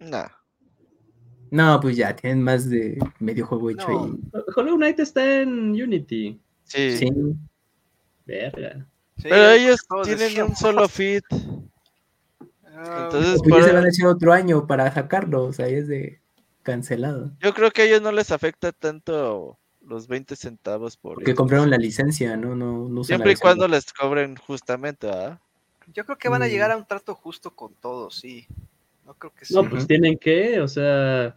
Speaker 4: Nah.
Speaker 2: No, pues ya, tienen más de medio juego hecho
Speaker 3: No.
Speaker 2: ahí.
Speaker 1: Hollow Knight está en Unity.
Speaker 4: Sí.
Speaker 2: Sí,
Speaker 1: Verga.
Speaker 3: Sí,
Speaker 4: Pero ellos tienen un solo feed.
Speaker 3: ah,
Speaker 4: Entonces,
Speaker 2: pues ya
Speaker 4: por-
Speaker 2: se van a echar otro año para sacarlo, o sea, es de cancelado.
Speaker 4: yo creo que a ellos no les afecta tanto los 20 centavos por
Speaker 2: Porque
Speaker 4: esto.
Speaker 2: compraron la licencia, ¿no? No, no
Speaker 4: Siempre y cuando les cobren justamente, ¿verdad?
Speaker 3: Yo creo que van a
Speaker 2: Mm.
Speaker 3: llegar a un trato justo con todos, sí. No creo que sí.
Speaker 1: No, pues tienen que, o sea,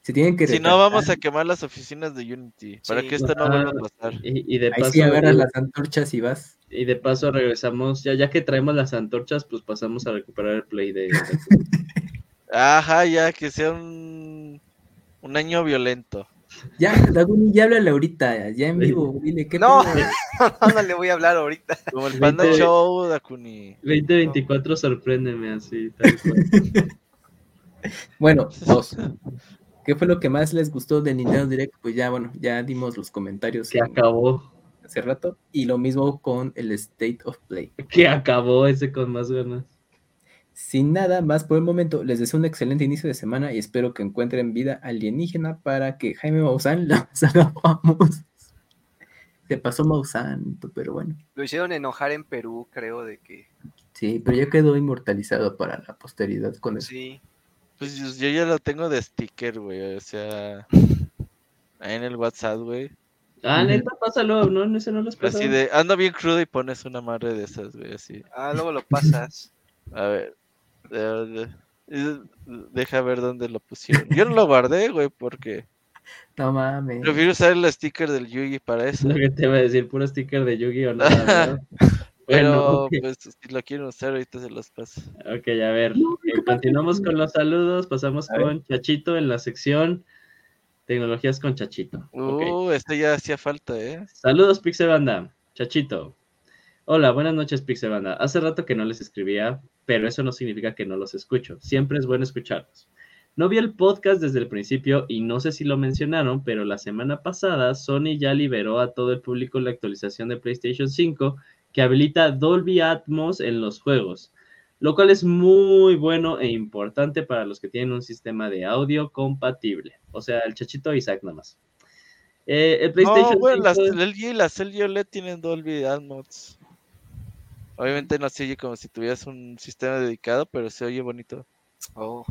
Speaker 2: Se tienen que
Speaker 4: Si no, vamos a quemar las oficinas de Unity. Para que esto no vuelva a pasar.
Speaker 1: y, y de
Speaker 2: Ahí
Speaker 1: paso,
Speaker 2: sí agarras las antorchas y vas.
Speaker 1: y de paso regresamos, ya, ya que traemos las antorchas, pues pasamos a recuperar el play de...
Speaker 4: Ajá, ya, que sea un, un año violento.
Speaker 2: Ya, Daguni, ya háblale ahorita, ya en vivo, dile qué
Speaker 3: No. no, no le voy a hablar ahorita.
Speaker 4: Como el Panda Show, Dakuni.
Speaker 1: 2024 sorpréndeme así, tal cual.
Speaker 2: Bueno, dos. ¿Qué fue lo que más les gustó del Nintendo Direct? Pues ya, bueno, ya dimos los comentarios
Speaker 1: que
Speaker 2: en-
Speaker 1: acabó,
Speaker 2: hace rato. Y lo mismo con el State of Play.
Speaker 1: que acabó ese con más ganas.
Speaker 2: Sin nada más por el momento, les deseo un excelente inicio de semana y espero que encuentren vida alienígena para que Jaime Maussan los haga famosos. Se pasó Maussan, pero bueno.
Speaker 3: Lo hicieron enojar en Perú, creo, de que
Speaker 2: Sí, pero ya quedó inmortalizado para la posteridad con eso.
Speaker 3: sí.
Speaker 4: Pues yo, yo ya lo tengo de sticker, güey. O sea, ahí en el WhatsApp, güey.
Speaker 1: Ah, neta, pásalo, no, ese no lo has pasado.
Speaker 4: Así de, ando bien crudo y pones una madre de esas, güey, así.
Speaker 3: Ah, luego lo pasas.
Speaker 4: A ver. De- deja ver dónde lo pusieron. Yo no lo guardé, güey, porque
Speaker 2: No mames.
Speaker 4: prefiero usar el sticker del Yugi para eso.
Speaker 1: Lo que te iba a decir, puro sticker de Yugi o nada. ¿verdad?
Speaker 4: Pero,
Speaker 1: Bueno,
Speaker 4: pues, si lo quieren usar, ahorita se los paso.
Speaker 1: Ok, a ver, eh, continuamos con los saludos, pasamos
Speaker 2: A ver.
Speaker 1: con Chachito en la sección Tecnologías con Chachito.
Speaker 4: Uh, este ya hacía falta, ¿eh?
Speaker 1: Saludos, Pixebanda. Chachito. Hola, buenas noches, Pixebanda. Hace rato que no les escribía, pero eso no significa que no los escucho. Siempre es bueno escucharlos. No vi el podcast desde el principio y no sé si lo mencionaron, pero la semana pasada Sony ya liberó a todo el público la actualización de PlayStation 5 que habilita Dolby Atmos en los juegos, lo cual es muy bueno e importante para los que tienen un sistema de audio compatible. O sea, el chachito Isaac nada más. Eh, el PlayStation
Speaker 4: No, güey, las
Speaker 1: 5
Speaker 4: LG y las LG OLED tienen Dolby Atmos. Obviamente no se oye como si tuvieras un sistema dedicado, pero se oye bonito.
Speaker 3: Oh,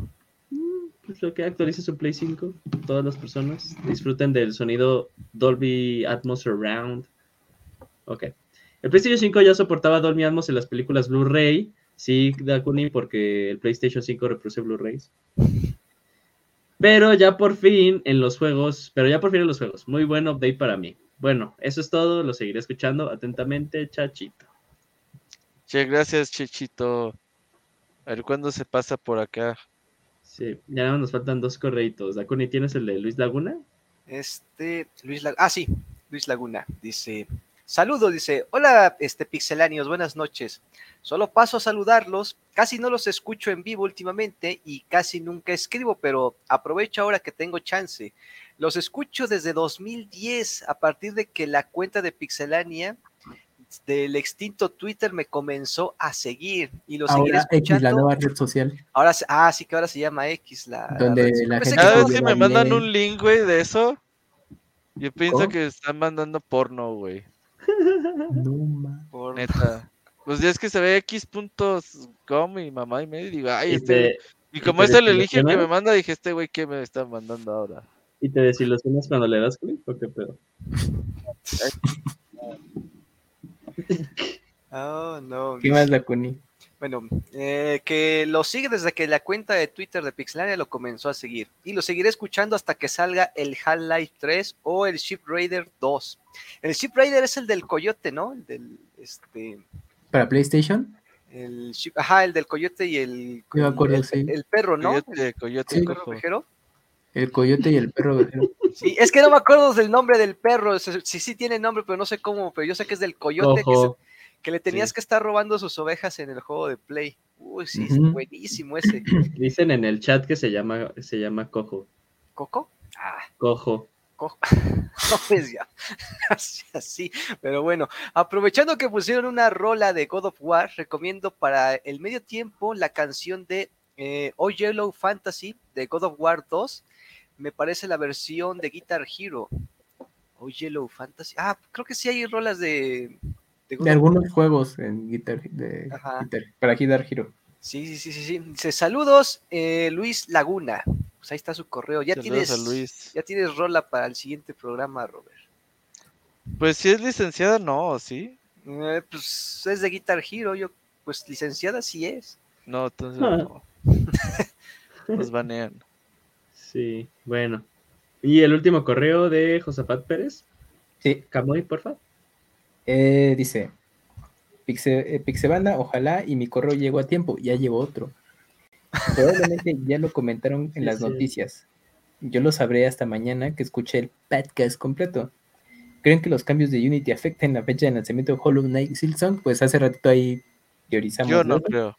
Speaker 1: pues lo que actualiza su Play 5, todas las personas disfruten del sonido Dolby Atmos Surround. Ok. El PlayStation 5 ya soportaba Dolby Atmos en las películas Blu-ray. Sí, Dakuni, porque el PlayStation 5 reproduce Blu-rays. Pero ya por fin en los juegos, pero ya por fin en los juegos. Muy buen update para mí. Bueno, eso es todo. Lo seguiré escuchando atentamente, Chachito.
Speaker 4: Che, gracias, Chechito. A ver cuándo se pasa por acá.
Speaker 1: Sí, ya nada más nos faltan dos correitos. Dakuni, ¿tienes el de Luis Laguna?
Speaker 3: Este, Luis Laguna. Ah, sí, Luis Laguna. Dice, saludo, dice, hola, este, pixeláneos, buenas noches. Solo paso a saludarlos. Casi no los escucho en vivo últimamente y casi nunca escribo, pero aprovecho ahora que tengo chance. Los escucho desde 2010, a partir de que la cuenta de Pixelania del extinto Twitter me comenzó a seguir y lo seguiré
Speaker 2: Ahora X,
Speaker 3: escuchando.
Speaker 2: la nueva red social.
Speaker 3: Ahora, ah, sí que ahora se llama X. La,
Speaker 2: Donde la gente
Speaker 4: Cada vez
Speaker 2: puede
Speaker 4: que me mandan un link, güey, de eso, yo pienso
Speaker 2: ¿Cómo?
Speaker 4: que están mandando porno, güey.
Speaker 2: No, ma.
Speaker 3: por-
Speaker 4: Neta. Pues ya es que se ve x.com y mamá y medio y digo, ay,
Speaker 1: Y
Speaker 4: este...
Speaker 1: te,
Speaker 4: Y como
Speaker 1: te
Speaker 4: es el elige que me manda, dije, este güey, ¿qué me está mandando ahora?
Speaker 1: y te desilusionas cuando le das clic, ¿o qué pedo?
Speaker 3: Oh, no.
Speaker 2: ¿Qué más, Dakuni?
Speaker 3: Bueno, eh, que lo sigue desde que la cuenta de Twitter de Pixelania lo comenzó a seguir. Y lo seguiré escuchando hasta que salga el Half-Life 3 o el Ship Raider 2. El Ship Raider es el del coyote, ¿no? El del, este,
Speaker 2: ¿Para PlayStation?
Speaker 3: el Ship- ajá, el del coyote y el,
Speaker 2: Yo me acuerdo,
Speaker 3: el,
Speaker 2: sí.
Speaker 3: el perro, ¿no?
Speaker 4: Coyote, coyote,
Speaker 2: Sí.
Speaker 3: El perro.
Speaker 2: El coyote y el perro.
Speaker 3: Sí, es que no me acuerdo del nombre del perro. Sí, sí, sí tiene nombre, pero no sé cómo. Pero yo sé que es del coyote que, se-
Speaker 1: Ojo,
Speaker 3: que le tenías
Speaker 1: Sí.
Speaker 3: que estar robando sus ovejas en el juego de Play. Uy, sí, es buenísimo ese.
Speaker 1: dicen en el chat que se llama, se llama Cojo.
Speaker 3: ¿Coco? Ah,
Speaker 1: Cojo.
Speaker 3: cojo. No, pues ya. Así, así. Pero bueno, aprovechando que pusieron una rola de God of War, recomiendo para el medio tiempo la canción de eh, Oh Yellow Fantasy de God of War 2. Me parece la versión de Guitar Hero. Oh Yellow Fantasy. Ah, creo que sí hay rolas de. de
Speaker 2: De algunos juegos en Guitar, de. Guitar- para Guitar Hero.
Speaker 3: Sí, sí, sí, sí, sí. Dice, saludos, eh, Luis Laguna. Pues ahí está su correo. Ya
Speaker 4: Saludos
Speaker 3: tienes,
Speaker 4: a Luis.
Speaker 3: ya tienes rola para el siguiente programa, Robert.
Speaker 4: Pues si es licenciada, no, ¿sí?
Speaker 3: Eh, pues es de Guitar Hero, yo, pues licenciada sí es.
Speaker 4: No, entonces
Speaker 1: Ah.
Speaker 4: no. Nos banean.
Speaker 1: Sí, bueno. Y el último correo de Josafat Pérez.
Speaker 2: Sí,
Speaker 1: Camoy, porfa.
Speaker 2: eh, dice Pixe, eh, Pixebanda, ojalá y mi correo llegó a tiempo, ya llegó otro. Probablemente ya lo comentaron en
Speaker 1: Sí,
Speaker 2: las
Speaker 1: sí.
Speaker 2: noticias. Yo lo sabré hasta mañana que escuché el podcast completo. ¿Creen que los cambios de Unity afecten la fecha de lanzamiento de Hollow Knight Silksong? Pues hace ratito ahí teorizamos.
Speaker 4: Yo no
Speaker 2: ¿no?
Speaker 4: creo.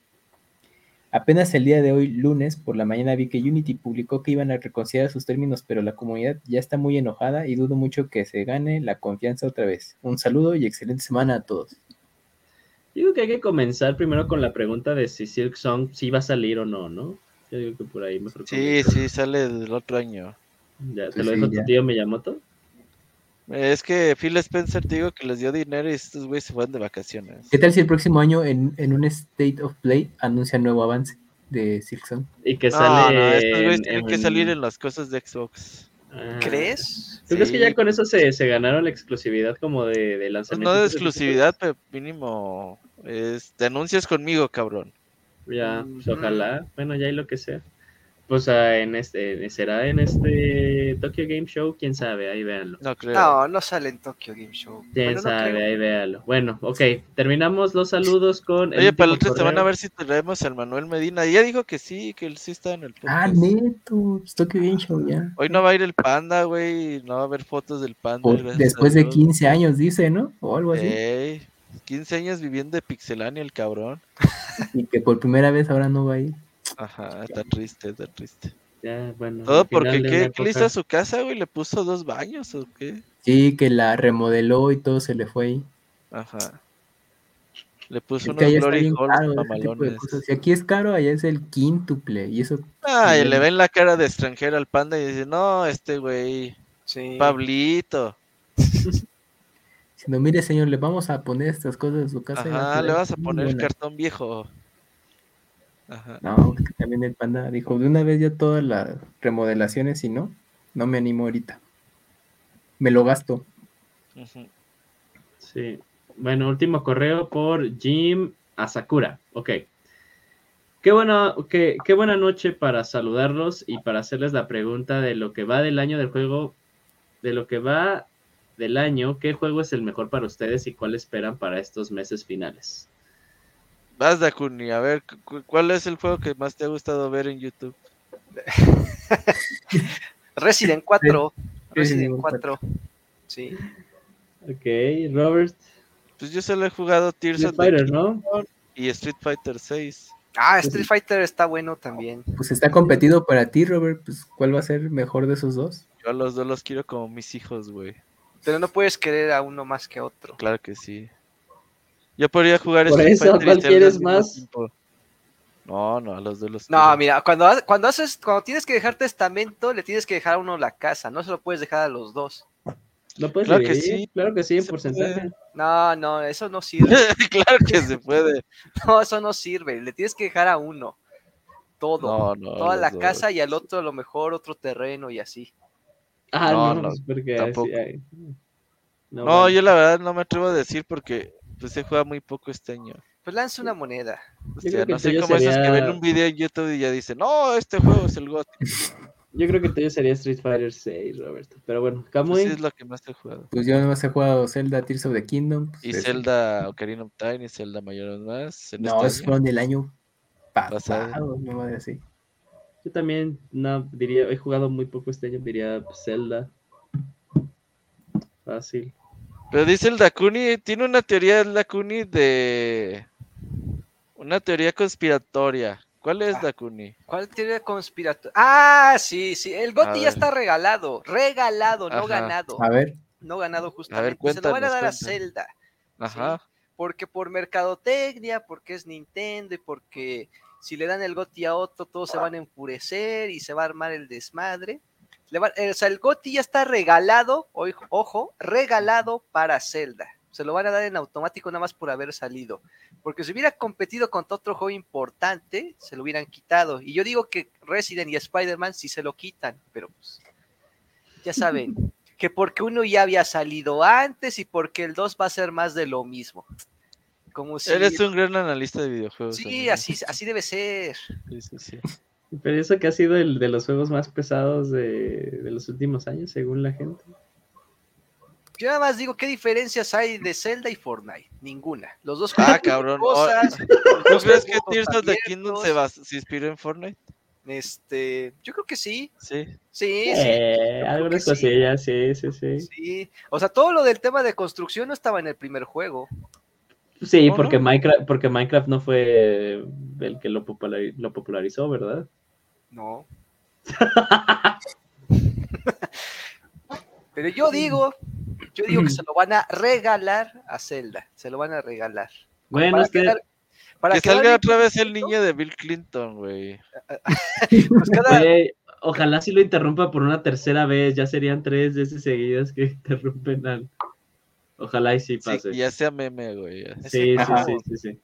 Speaker 2: Apenas el día de hoy, lunes, por la mañana vi que Unity publicó que iban a reconsiderar sus términos, pero la comunidad ya está muy enojada y dudo mucho que se gane la confianza otra vez. Un saludo y excelente semana a todos.
Speaker 1: Digo que hay que comenzar primero con la pregunta de si Silk Song sí va a salir o no, ¿no? Yo digo que por ahí mejor.
Speaker 4: Sí,
Speaker 1: comenzar.
Speaker 4: sí, sale del otro año.
Speaker 1: Ya, ¿te
Speaker 2: Pues
Speaker 1: lo
Speaker 2: sí, ya.
Speaker 1: tu tío Miyamoto?
Speaker 4: Es que Phil Spencer te digo que les dio dinero y estos güeyes se fueron de vacaciones.
Speaker 2: ¿Qué tal si el próximo año en, en un State of Play anuncia nuevo avance de Silksong?
Speaker 1: Y que
Speaker 4: No,
Speaker 1: sale.
Speaker 4: no, estos güeyes
Speaker 1: en-
Speaker 4: tienen que salir en las cosas de Xbox.
Speaker 1: Ah.
Speaker 3: ¿Crees?
Speaker 1: ¿Tú crees que ya con eso se, se ganaron la exclusividad como de, de
Speaker 4: Pues
Speaker 1: lanzamiento?
Speaker 4: no de exclusividad, pero mínimo es, te anuncias conmigo, cabrón.
Speaker 1: Ya, pues ojalá. Bueno, ya hay lo que sea. Pues ah, en este, será en este Tokyo Game Show, quién sabe, ahí véanlo.
Speaker 4: No creo.
Speaker 3: No, no sale en Tokyo Game Show.
Speaker 1: Quién
Speaker 3: Bueno, no
Speaker 1: sabe, ahí véanlo. Bueno, ok, terminamos los saludos con. el
Speaker 4: Oye, para la
Speaker 1: último
Speaker 4: otra semana a ver si traemos al Manuel Medina. Ya dijo que sí, que él sí está en el
Speaker 2: Ah,
Speaker 4: podcast.
Speaker 2: neto. pues, Tokyo Game Show ya.
Speaker 4: Hoy no va a ir el panda, güey. No va a haber fotos del panda.
Speaker 2: Después de
Speaker 4: Dios.
Speaker 2: 15 años, dice, ¿no? O algo así.
Speaker 4: Ey, 15 años viviendo de Pixelania, el cabrón.
Speaker 2: Y que por primera vez ahora no va a ir.
Speaker 4: Ajá, está triste, está triste.
Speaker 1: Ya, bueno.
Speaker 4: Todo porque ¿qué, le hizo
Speaker 1: época-
Speaker 4: a su casa, güey? ¿Le puso dos baños o qué?
Speaker 2: Sí, que la remodeló y todo se le fue ahí.
Speaker 4: Ajá. Le puso
Speaker 2: Es
Speaker 4: unos glory mamalones.
Speaker 2: Si aquí es caro, allá es el quíntuple. Y eso,
Speaker 4: Ah, y le ven la cara de extranjero al panda y dice, no, este güey,
Speaker 3: Sí.
Speaker 4: Pablito.
Speaker 2: si no, mire señor, le vamos a poner estas cosas en su casa.
Speaker 4: Ajá, le vas a poner
Speaker 2: buena".
Speaker 4: cartón viejo. Ajá.
Speaker 2: No, también el panda dijo, de una vez ya todas las remodelaciones y no, no me animo ahorita. Me lo gasto.
Speaker 1: Sí. Bueno, último correo por Jim Asakura. Ok. Qué buena, qué, qué buena noche para saludarlos y para hacerles la pregunta de lo que va del año del juego, de lo que va del año, ¿qué juego es el mejor para ustedes y cuál esperan para estos meses finales?
Speaker 4: Vas, Dakuni, a ver, cu- ¿cuál es el juego que más te ha gustado ver en YouTube?
Speaker 3: Resident 4. Resident
Speaker 2: Resident
Speaker 3: 4. Sí.
Speaker 1: Ok, Robert,
Speaker 4: Pues yo solo he jugado Tears
Speaker 1: Street
Speaker 4: of the
Speaker 1: Fighter,
Speaker 4: Kingdom
Speaker 1: ¿no?
Speaker 4: y Street Fighter 6.
Speaker 3: Ah, Street Fighter está bueno también.
Speaker 2: Pues está competido para ti, Robert. Pues, ¿cuál va a ser mejor de esos dos?
Speaker 4: Yo a los dos los quiero como mis hijos, güey.
Speaker 3: Pero no puedes querer a uno más que a otro.
Speaker 4: Claro que sí. Yo podría jugar
Speaker 1: Por
Speaker 4: Street
Speaker 1: eso,
Speaker 4: Fighter
Speaker 1: ¿cuál quieres más?
Speaker 4: tiempo. No, no, a los dos los
Speaker 3: No, mira, cuando, cuando haces, cuando tienes que dejar testamento, le tienes que dejar a uno la casa, no se lo puedes dejar a los dos.
Speaker 1: ¿Lo puedes
Speaker 4: Claro que
Speaker 1: dividir?
Speaker 4: sí,
Speaker 1: Claro que sí, en porcentaje.
Speaker 4: puede.
Speaker 3: No, no, eso no sirve.
Speaker 4: claro que se puede.
Speaker 3: No, eso no sirve. Le tienes que dejar a uno. Todo.
Speaker 4: No, no.
Speaker 3: Toda la
Speaker 4: dos.
Speaker 3: casa y al otro a lo mejor otro terreno y así.
Speaker 1: Ah,
Speaker 4: No,
Speaker 1: no,
Speaker 4: no,
Speaker 1: pues porque
Speaker 4: tampoco.
Speaker 1: No,
Speaker 4: No,
Speaker 1: bueno.
Speaker 4: yo la verdad no me atrevo a decir porque pues se juega muy poco este año.
Speaker 3: Pues lanza una moneda.
Speaker 4: O sea, no sé cómo esos que ven un video en YouTube y ya dicen, no, este juego es el GOT.
Speaker 1: Yo creo que el tuyo sería Street Fighter 6, Roberto. Pero bueno,
Speaker 4: Pues
Speaker 1: Kamui.
Speaker 4: sí es lo que más he jugado.
Speaker 2: Pues yo nomás he jugado Zelda Tears of the Kingdom. pues,
Speaker 4: Y Zelda Ocarina of Time y Zelda Mayor más.
Speaker 2: No,
Speaker 4: este
Speaker 2: es del año
Speaker 4: Pasado.
Speaker 2: no.
Speaker 1: Yo también, no, diría, he jugado muy poco este año, diría Zelda. Fácil.
Speaker 4: Pero dice el Dakuni, tiene una teoría el Dakuni de... Una teoría conspiratoria. ¿Cuál es
Speaker 3: Ah.
Speaker 4: Dakuni?
Speaker 3: ¿Cuál teoría conspiratoria? Ah, sí, sí. El
Speaker 4: A
Speaker 3: Goti ya
Speaker 4: ver.
Speaker 3: está regalado. Regalado, no
Speaker 4: Ajá.
Speaker 3: ganado.
Speaker 2: A ver,
Speaker 3: No ganado justamente. Se lo van a
Speaker 4: cuéntanos,
Speaker 3: dar a
Speaker 4: cuéntanos.
Speaker 3: Zelda.
Speaker 4: Ajá.
Speaker 3: Porque por mercadotecnia, porque es Nintendo y porque si le dan el GOTI a otro, todos se van a enfurecer y se va a armar el desmadre. Le va- eh, o sea, el GOTI ya está regalado, ojo, regalado para Zelda. Se lo van a dar en automático nada más por haber salido. Porque si hubiera competido contra otro juego importante, se lo hubieran quitado. Y yo digo que Resident y Spider-Man sí se lo quitan, pero pues, ya saben, que porque uno ya había salido antes y porque el 2 va a ser más de lo mismo. Como si...
Speaker 4: Eres un gran analista de videojuegos.
Speaker 3: Sí, así, así debe ser.
Speaker 4: Sí, sí, sí.
Speaker 1: Pero eso que ha sido el de los juegos más pesados de, de los últimos años, según la gente.
Speaker 3: Yo nada más digo, ¿qué diferencias hay de Zelda y Fortnite? Ninguna. Los dos
Speaker 4: Ah, cabrón.
Speaker 3: cosas,
Speaker 4: ¿Tú
Speaker 3: los
Speaker 4: crees que Tears of the Kingdom se, bas- se inspiró en Fortnite?
Speaker 3: Este, yo creo que sí.
Speaker 4: Sí.
Speaker 3: Sí, sí.
Speaker 1: Eh,
Speaker 3: creo
Speaker 1: algunas
Speaker 3: sí.
Speaker 1: cosillas, sí, sí, sí.
Speaker 3: Sí. O sea, todo lo del tema de construcción no estaba en el primer juego.
Speaker 1: Sí,
Speaker 4: ¿Cómo
Speaker 1: porque
Speaker 4: no?
Speaker 1: Minecraft, porque Minecraft no fue el que lo popularizó, ¿verdad?
Speaker 3: No. Pero yo digo, yo digo que se lo van a regalar a Zelda. Se lo van a regalar.
Speaker 1: Bueno,
Speaker 3: para
Speaker 1: este,
Speaker 3: quedar- para
Speaker 4: que salga otra vez el niño de Bill Clinton, güey.
Speaker 3: pues cada-
Speaker 1: oye, ojalá si lo interrumpa por una tercera vez, ya serían tres veces seguidas que interrumpen al... Ojalá y sí
Speaker 4: Sí,
Speaker 1: pase.
Speaker 4: que ya sea meme, güey.
Speaker 1: Sí, sí, sí, sí, sí.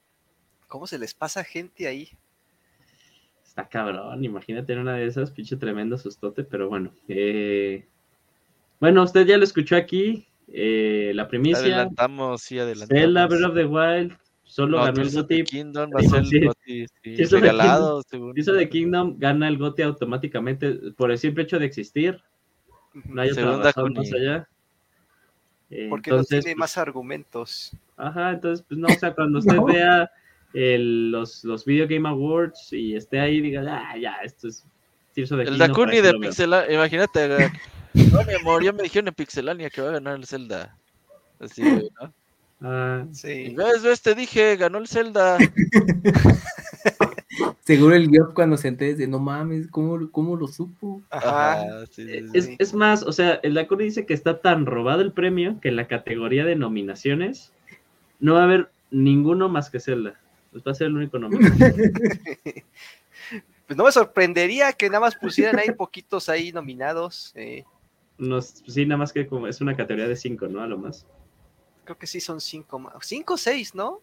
Speaker 3: ¿Cómo se les pasa gente ahí?
Speaker 1: Está cabrón, imagínate en una de esas, pinche tremendo sustote, pero bueno. eh, Bueno, usted ya lo escuchó aquí, eh, la primicia.
Speaker 4: Adelantamos, sí, adelantamos.
Speaker 1: Zelda Breath of the Wild, solo
Speaker 4: No,
Speaker 1: ganó el GOTY.
Speaker 4: Kingdom va a ser el. GOTY, sí, regalado, según.
Speaker 1: The Kingdom gana el GOTY automáticamente por el simple hecho de existir. No hay otra razón más allá. Eh,
Speaker 3: Porque no tiene
Speaker 1: pues,
Speaker 3: más argumentos.
Speaker 1: Ajá, entonces, pues no, o sea, cuando usted
Speaker 2: No.
Speaker 1: vea el- los, los Video Game Awards y esté ahí, diga, ah, ya, esto es Tears of the
Speaker 4: El
Speaker 1: Kingdom,
Speaker 4: Dakuni
Speaker 1: ¿para qué
Speaker 4: de
Speaker 1: lo veo?".
Speaker 4: Pixelania, imagínate. No, mi amor, ya me dijeron en Pixelania que va a ganar el Zelda. Así, güey, ¿no?
Speaker 1: Ah,
Speaker 3: Sí.
Speaker 4: ves, ves, te dije, ganó el Zelda.
Speaker 2: Seguro el Geoff cuando se entere de no mames, ¿cómo, cómo lo supo?
Speaker 3: Ajá.
Speaker 4: Ajá, sí, sí, sí.
Speaker 1: es, es más, o sea, el Dakuni dice que está tan robado el premio que en la categoría de nominaciones no va a haber ninguno más que Zelda. Pues va a ser el único nominado.
Speaker 3: Pues no me sorprendería que nada más pusieran ahí poquitos ahí nominados. eh,
Speaker 1: No, sí, nada más que como es una categoría de cinco, ¿no? A lo más.
Speaker 3: creo que sí son cinco más. Cinco o seis, ¿no?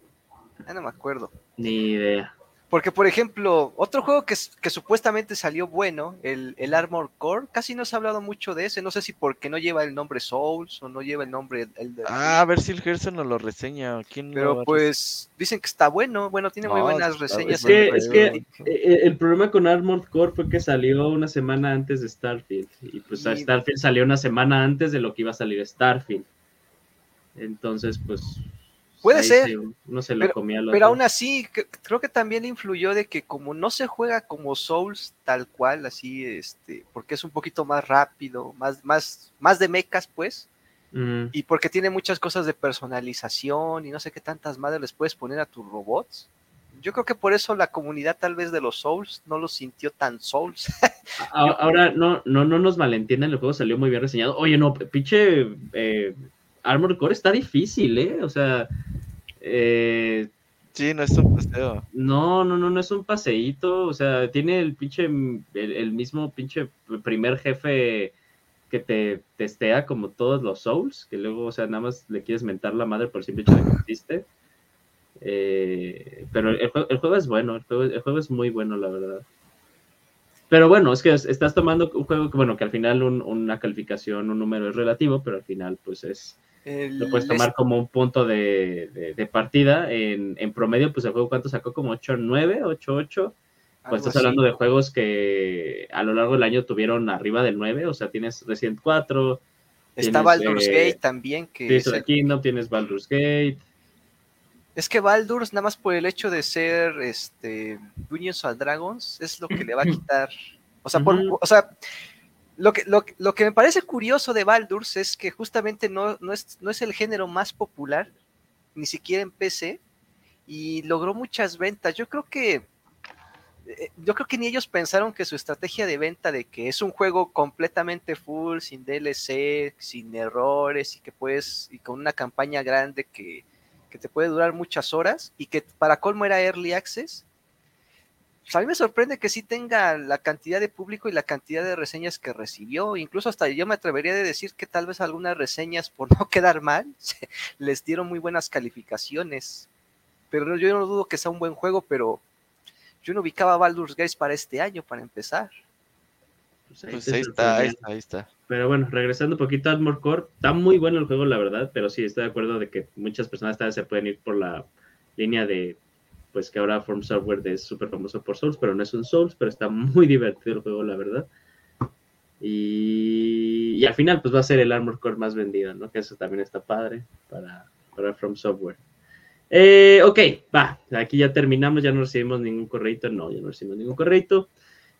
Speaker 3: Ya no me acuerdo.
Speaker 1: Ni idea.
Speaker 3: Porque, por ejemplo, otro juego que, que supuestamente salió bueno, el, el Armor Core, casi no se ha hablado mucho de ese. No sé si porque no lleva el nombre Souls o no lleva el nombre el de.
Speaker 4: Ah, a ver si el Gerson nos lo reseña. ¿Quién
Speaker 3: pero pues dicen que está bueno. Bueno, tiene muy buenas reseñas.
Speaker 1: Es que, es que
Speaker 3: Reddit.
Speaker 1: eh, el problema con Armored Core fue que salió una semana antes de Starfield. Y pues
Speaker 3: Y-
Speaker 1: Starfield salió una semana antes de lo que iba a salir Starfield. Entonces, pues.
Speaker 3: Puede ser,
Speaker 1: se- uno se lo comía al
Speaker 3: Pero
Speaker 1: otro.
Speaker 3: aún así, cre- creo que también influyó de que como no se juega como Souls tal cual, así, este, porque es un poquito más rápido, más, más, más de mechas, pues,
Speaker 1: Mm,
Speaker 3: y porque tiene muchas cosas de personalización y no sé qué tantas madres les puedes poner a tus robots. Yo creo que por eso la comunidad tal vez de los Souls no lo sintió tan Souls.
Speaker 1: Ahora, no, no, no nos malentiendan, el juego salió muy bien reseñado. Oye, no, pinche eh, Armored Core está difícil, ¿eh? O sea, eh,
Speaker 4: Sí, no es un paseo.
Speaker 1: No, no, no, no es un paseíto, o sea, tiene el pinche, el, el mismo pinche primer jefe que te testea como todos los Souls, que luego, o sea, nada más le quieres mentar la madre por el simple hecho de que existe. Eh, pero el, juego, el juego es bueno, el juego, el juego es muy bueno, la verdad. Pero bueno, es que es- estás tomando un juego que, bueno, que al final un- una calificación, un número es relativo, pero al final, pues es,
Speaker 3: El-
Speaker 1: lo puedes tomar como un punto de, de- de partida. En, en promedio, pues el juego, ¿cuánto sacó? Como 8-9, 8-8.
Speaker 3: algo
Speaker 1: Pues estás
Speaker 3: así.
Speaker 1: hablando de juegos que a lo largo del año tuvieron arriba del 9, o sea, tienes Resident 4,
Speaker 3: Está
Speaker 1: tienes,
Speaker 3: Baldur's
Speaker 1: eh,
Speaker 3: Gate también, que
Speaker 1: tienes
Speaker 3: el-
Speaker 1: Kingdom, tienes Baldur's Gate.
Speaker 3: es que Baldur's, nada más por el hecho de ser este Dungeons and Dragons, es lo que le va a quitar. O sea, por- o sea lo, que, lo, lo que me parece curioso de Baldur's es que justamente no, no, es, no es el género más popular, ni siquiera en PC, y logró muchas ventas. Yo creo que eh, yo creo que ni ellos pensaron que su estrategia de venta de que es un juego completamente full, sin DLC, sin errores y que puedes, y con una campaña grande que, que te puede durar muchas horas y que para colmo era early access. Pues a mí me sorprende que sí tenga la cantidad de público y la cantidad de reseñas que recibió. Incluso hasta yo me atrevería a decir que tal vez algunas reseñas, por no quedar mal, les dieron muy buenas calificaciones. Pero yo no dudo que sea un buen juego, pero yo no ubicaba Baldur's Gate para este año, para empezar.
Speaker 1: Pues ahí
Speaker 4: Pues ahí está, ahí está, ahí está.
Speaker 1: Pero bueno, regresando un poquito a Armor Core, está muy bueno el juego, la verdad, pero sí estoy de acuerdo de que muchas personas tal vez se pueden ir por la línea de, pues que ahora Form Software es súper famoso por Souls, pero no es un Souls, pero está muy divertido el juego, la verdad. Y, al final, pues va a ser el Armor Core más vendido, ¿no? Que eso también está padre para, para From Software. Eh, ok, va, aquí ya terminamos, ya no recibimos ningún correito, no, ya no recibimos ningún correito.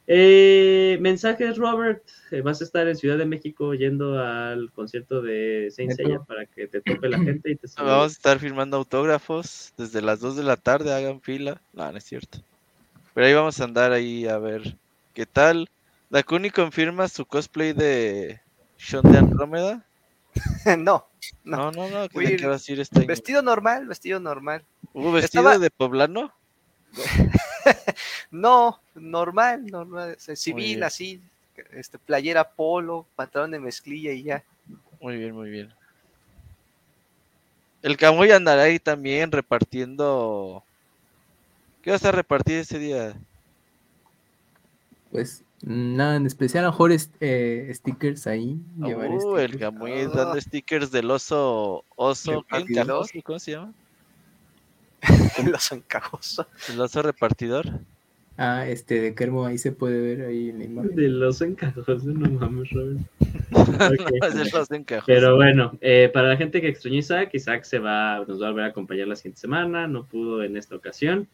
Speaker 1: Eh, mensajes, Robert. Eh, vas a estar en Ciudad de México yendo al concierto de Saint. Seiya para que te tope la gente y te salude.
Speaker 4: Vamos a estar firmando autógrafos desde las 2 de la tarde, hagan fila. No, no es cierto. Pero ahí vamos a andar ahí a ver qué tal. Dakuni confirma su cosplay de Sean de Andrómeda.
Speaker 3: no,
Speaker 4: No, no, no,
Speaker 3: ir
Speaker 4: qué vas a ir este año.
Speaker 3: vestido normal, vestido normal.
Speaker 4: ¿Hubo vestido
Speaker 3: Estaba-
Speaker 4: de poblano?
Speaker 3: No, normal, normal, o sea, civil,
Speaker 4: bien.
Speaker 3: así, este, playera polo, pantalón de mezclilla y ya.
Speaker 4: Muy bien, muy bien. El Camuy andará ahí también repartiendo. ¿Qué vas a repartir ese día?
Speaker 2: Pues nada en especial, a lo mejor est- eh, stickers ahí. llevar
Speaker 4: Uh, el
Speaker 2: stickers.
Speaker 4: Camuy
Speaker 3: Ah.
Speaker 4: dando stickers del oso. Oso. ¿Cómo se llama?
Speaker 3: El oso encajoso.
Speaker 4: El oso repartidor.
Speaker 2: Ah, este de Kermo, ahí se puede ver ahí en la imagen.
Speaker 1: Del oso encajoso, no mames, Robert.
Speaker 4: No, es.
Speaker 1: Pero bueno, eh, para la gente que extrañó Isaac se va, nos va a volver a acompañar la siguiente semana, no pudo en esta ocasión.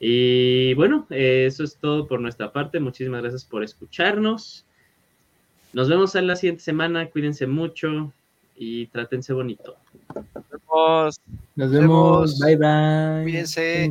Speaker 1: Y bueno, eh, eso es todo por nuestra parte. Muchísimas gracias por escucharnos. Nos vemos en la siguiente semana. Cuídense mucho y trátense bonito.
Speaker 2: Nos
Speaker 3: vemos.
Speaker 2: vemos. Bye bye.
Speaker 3: Cuídense.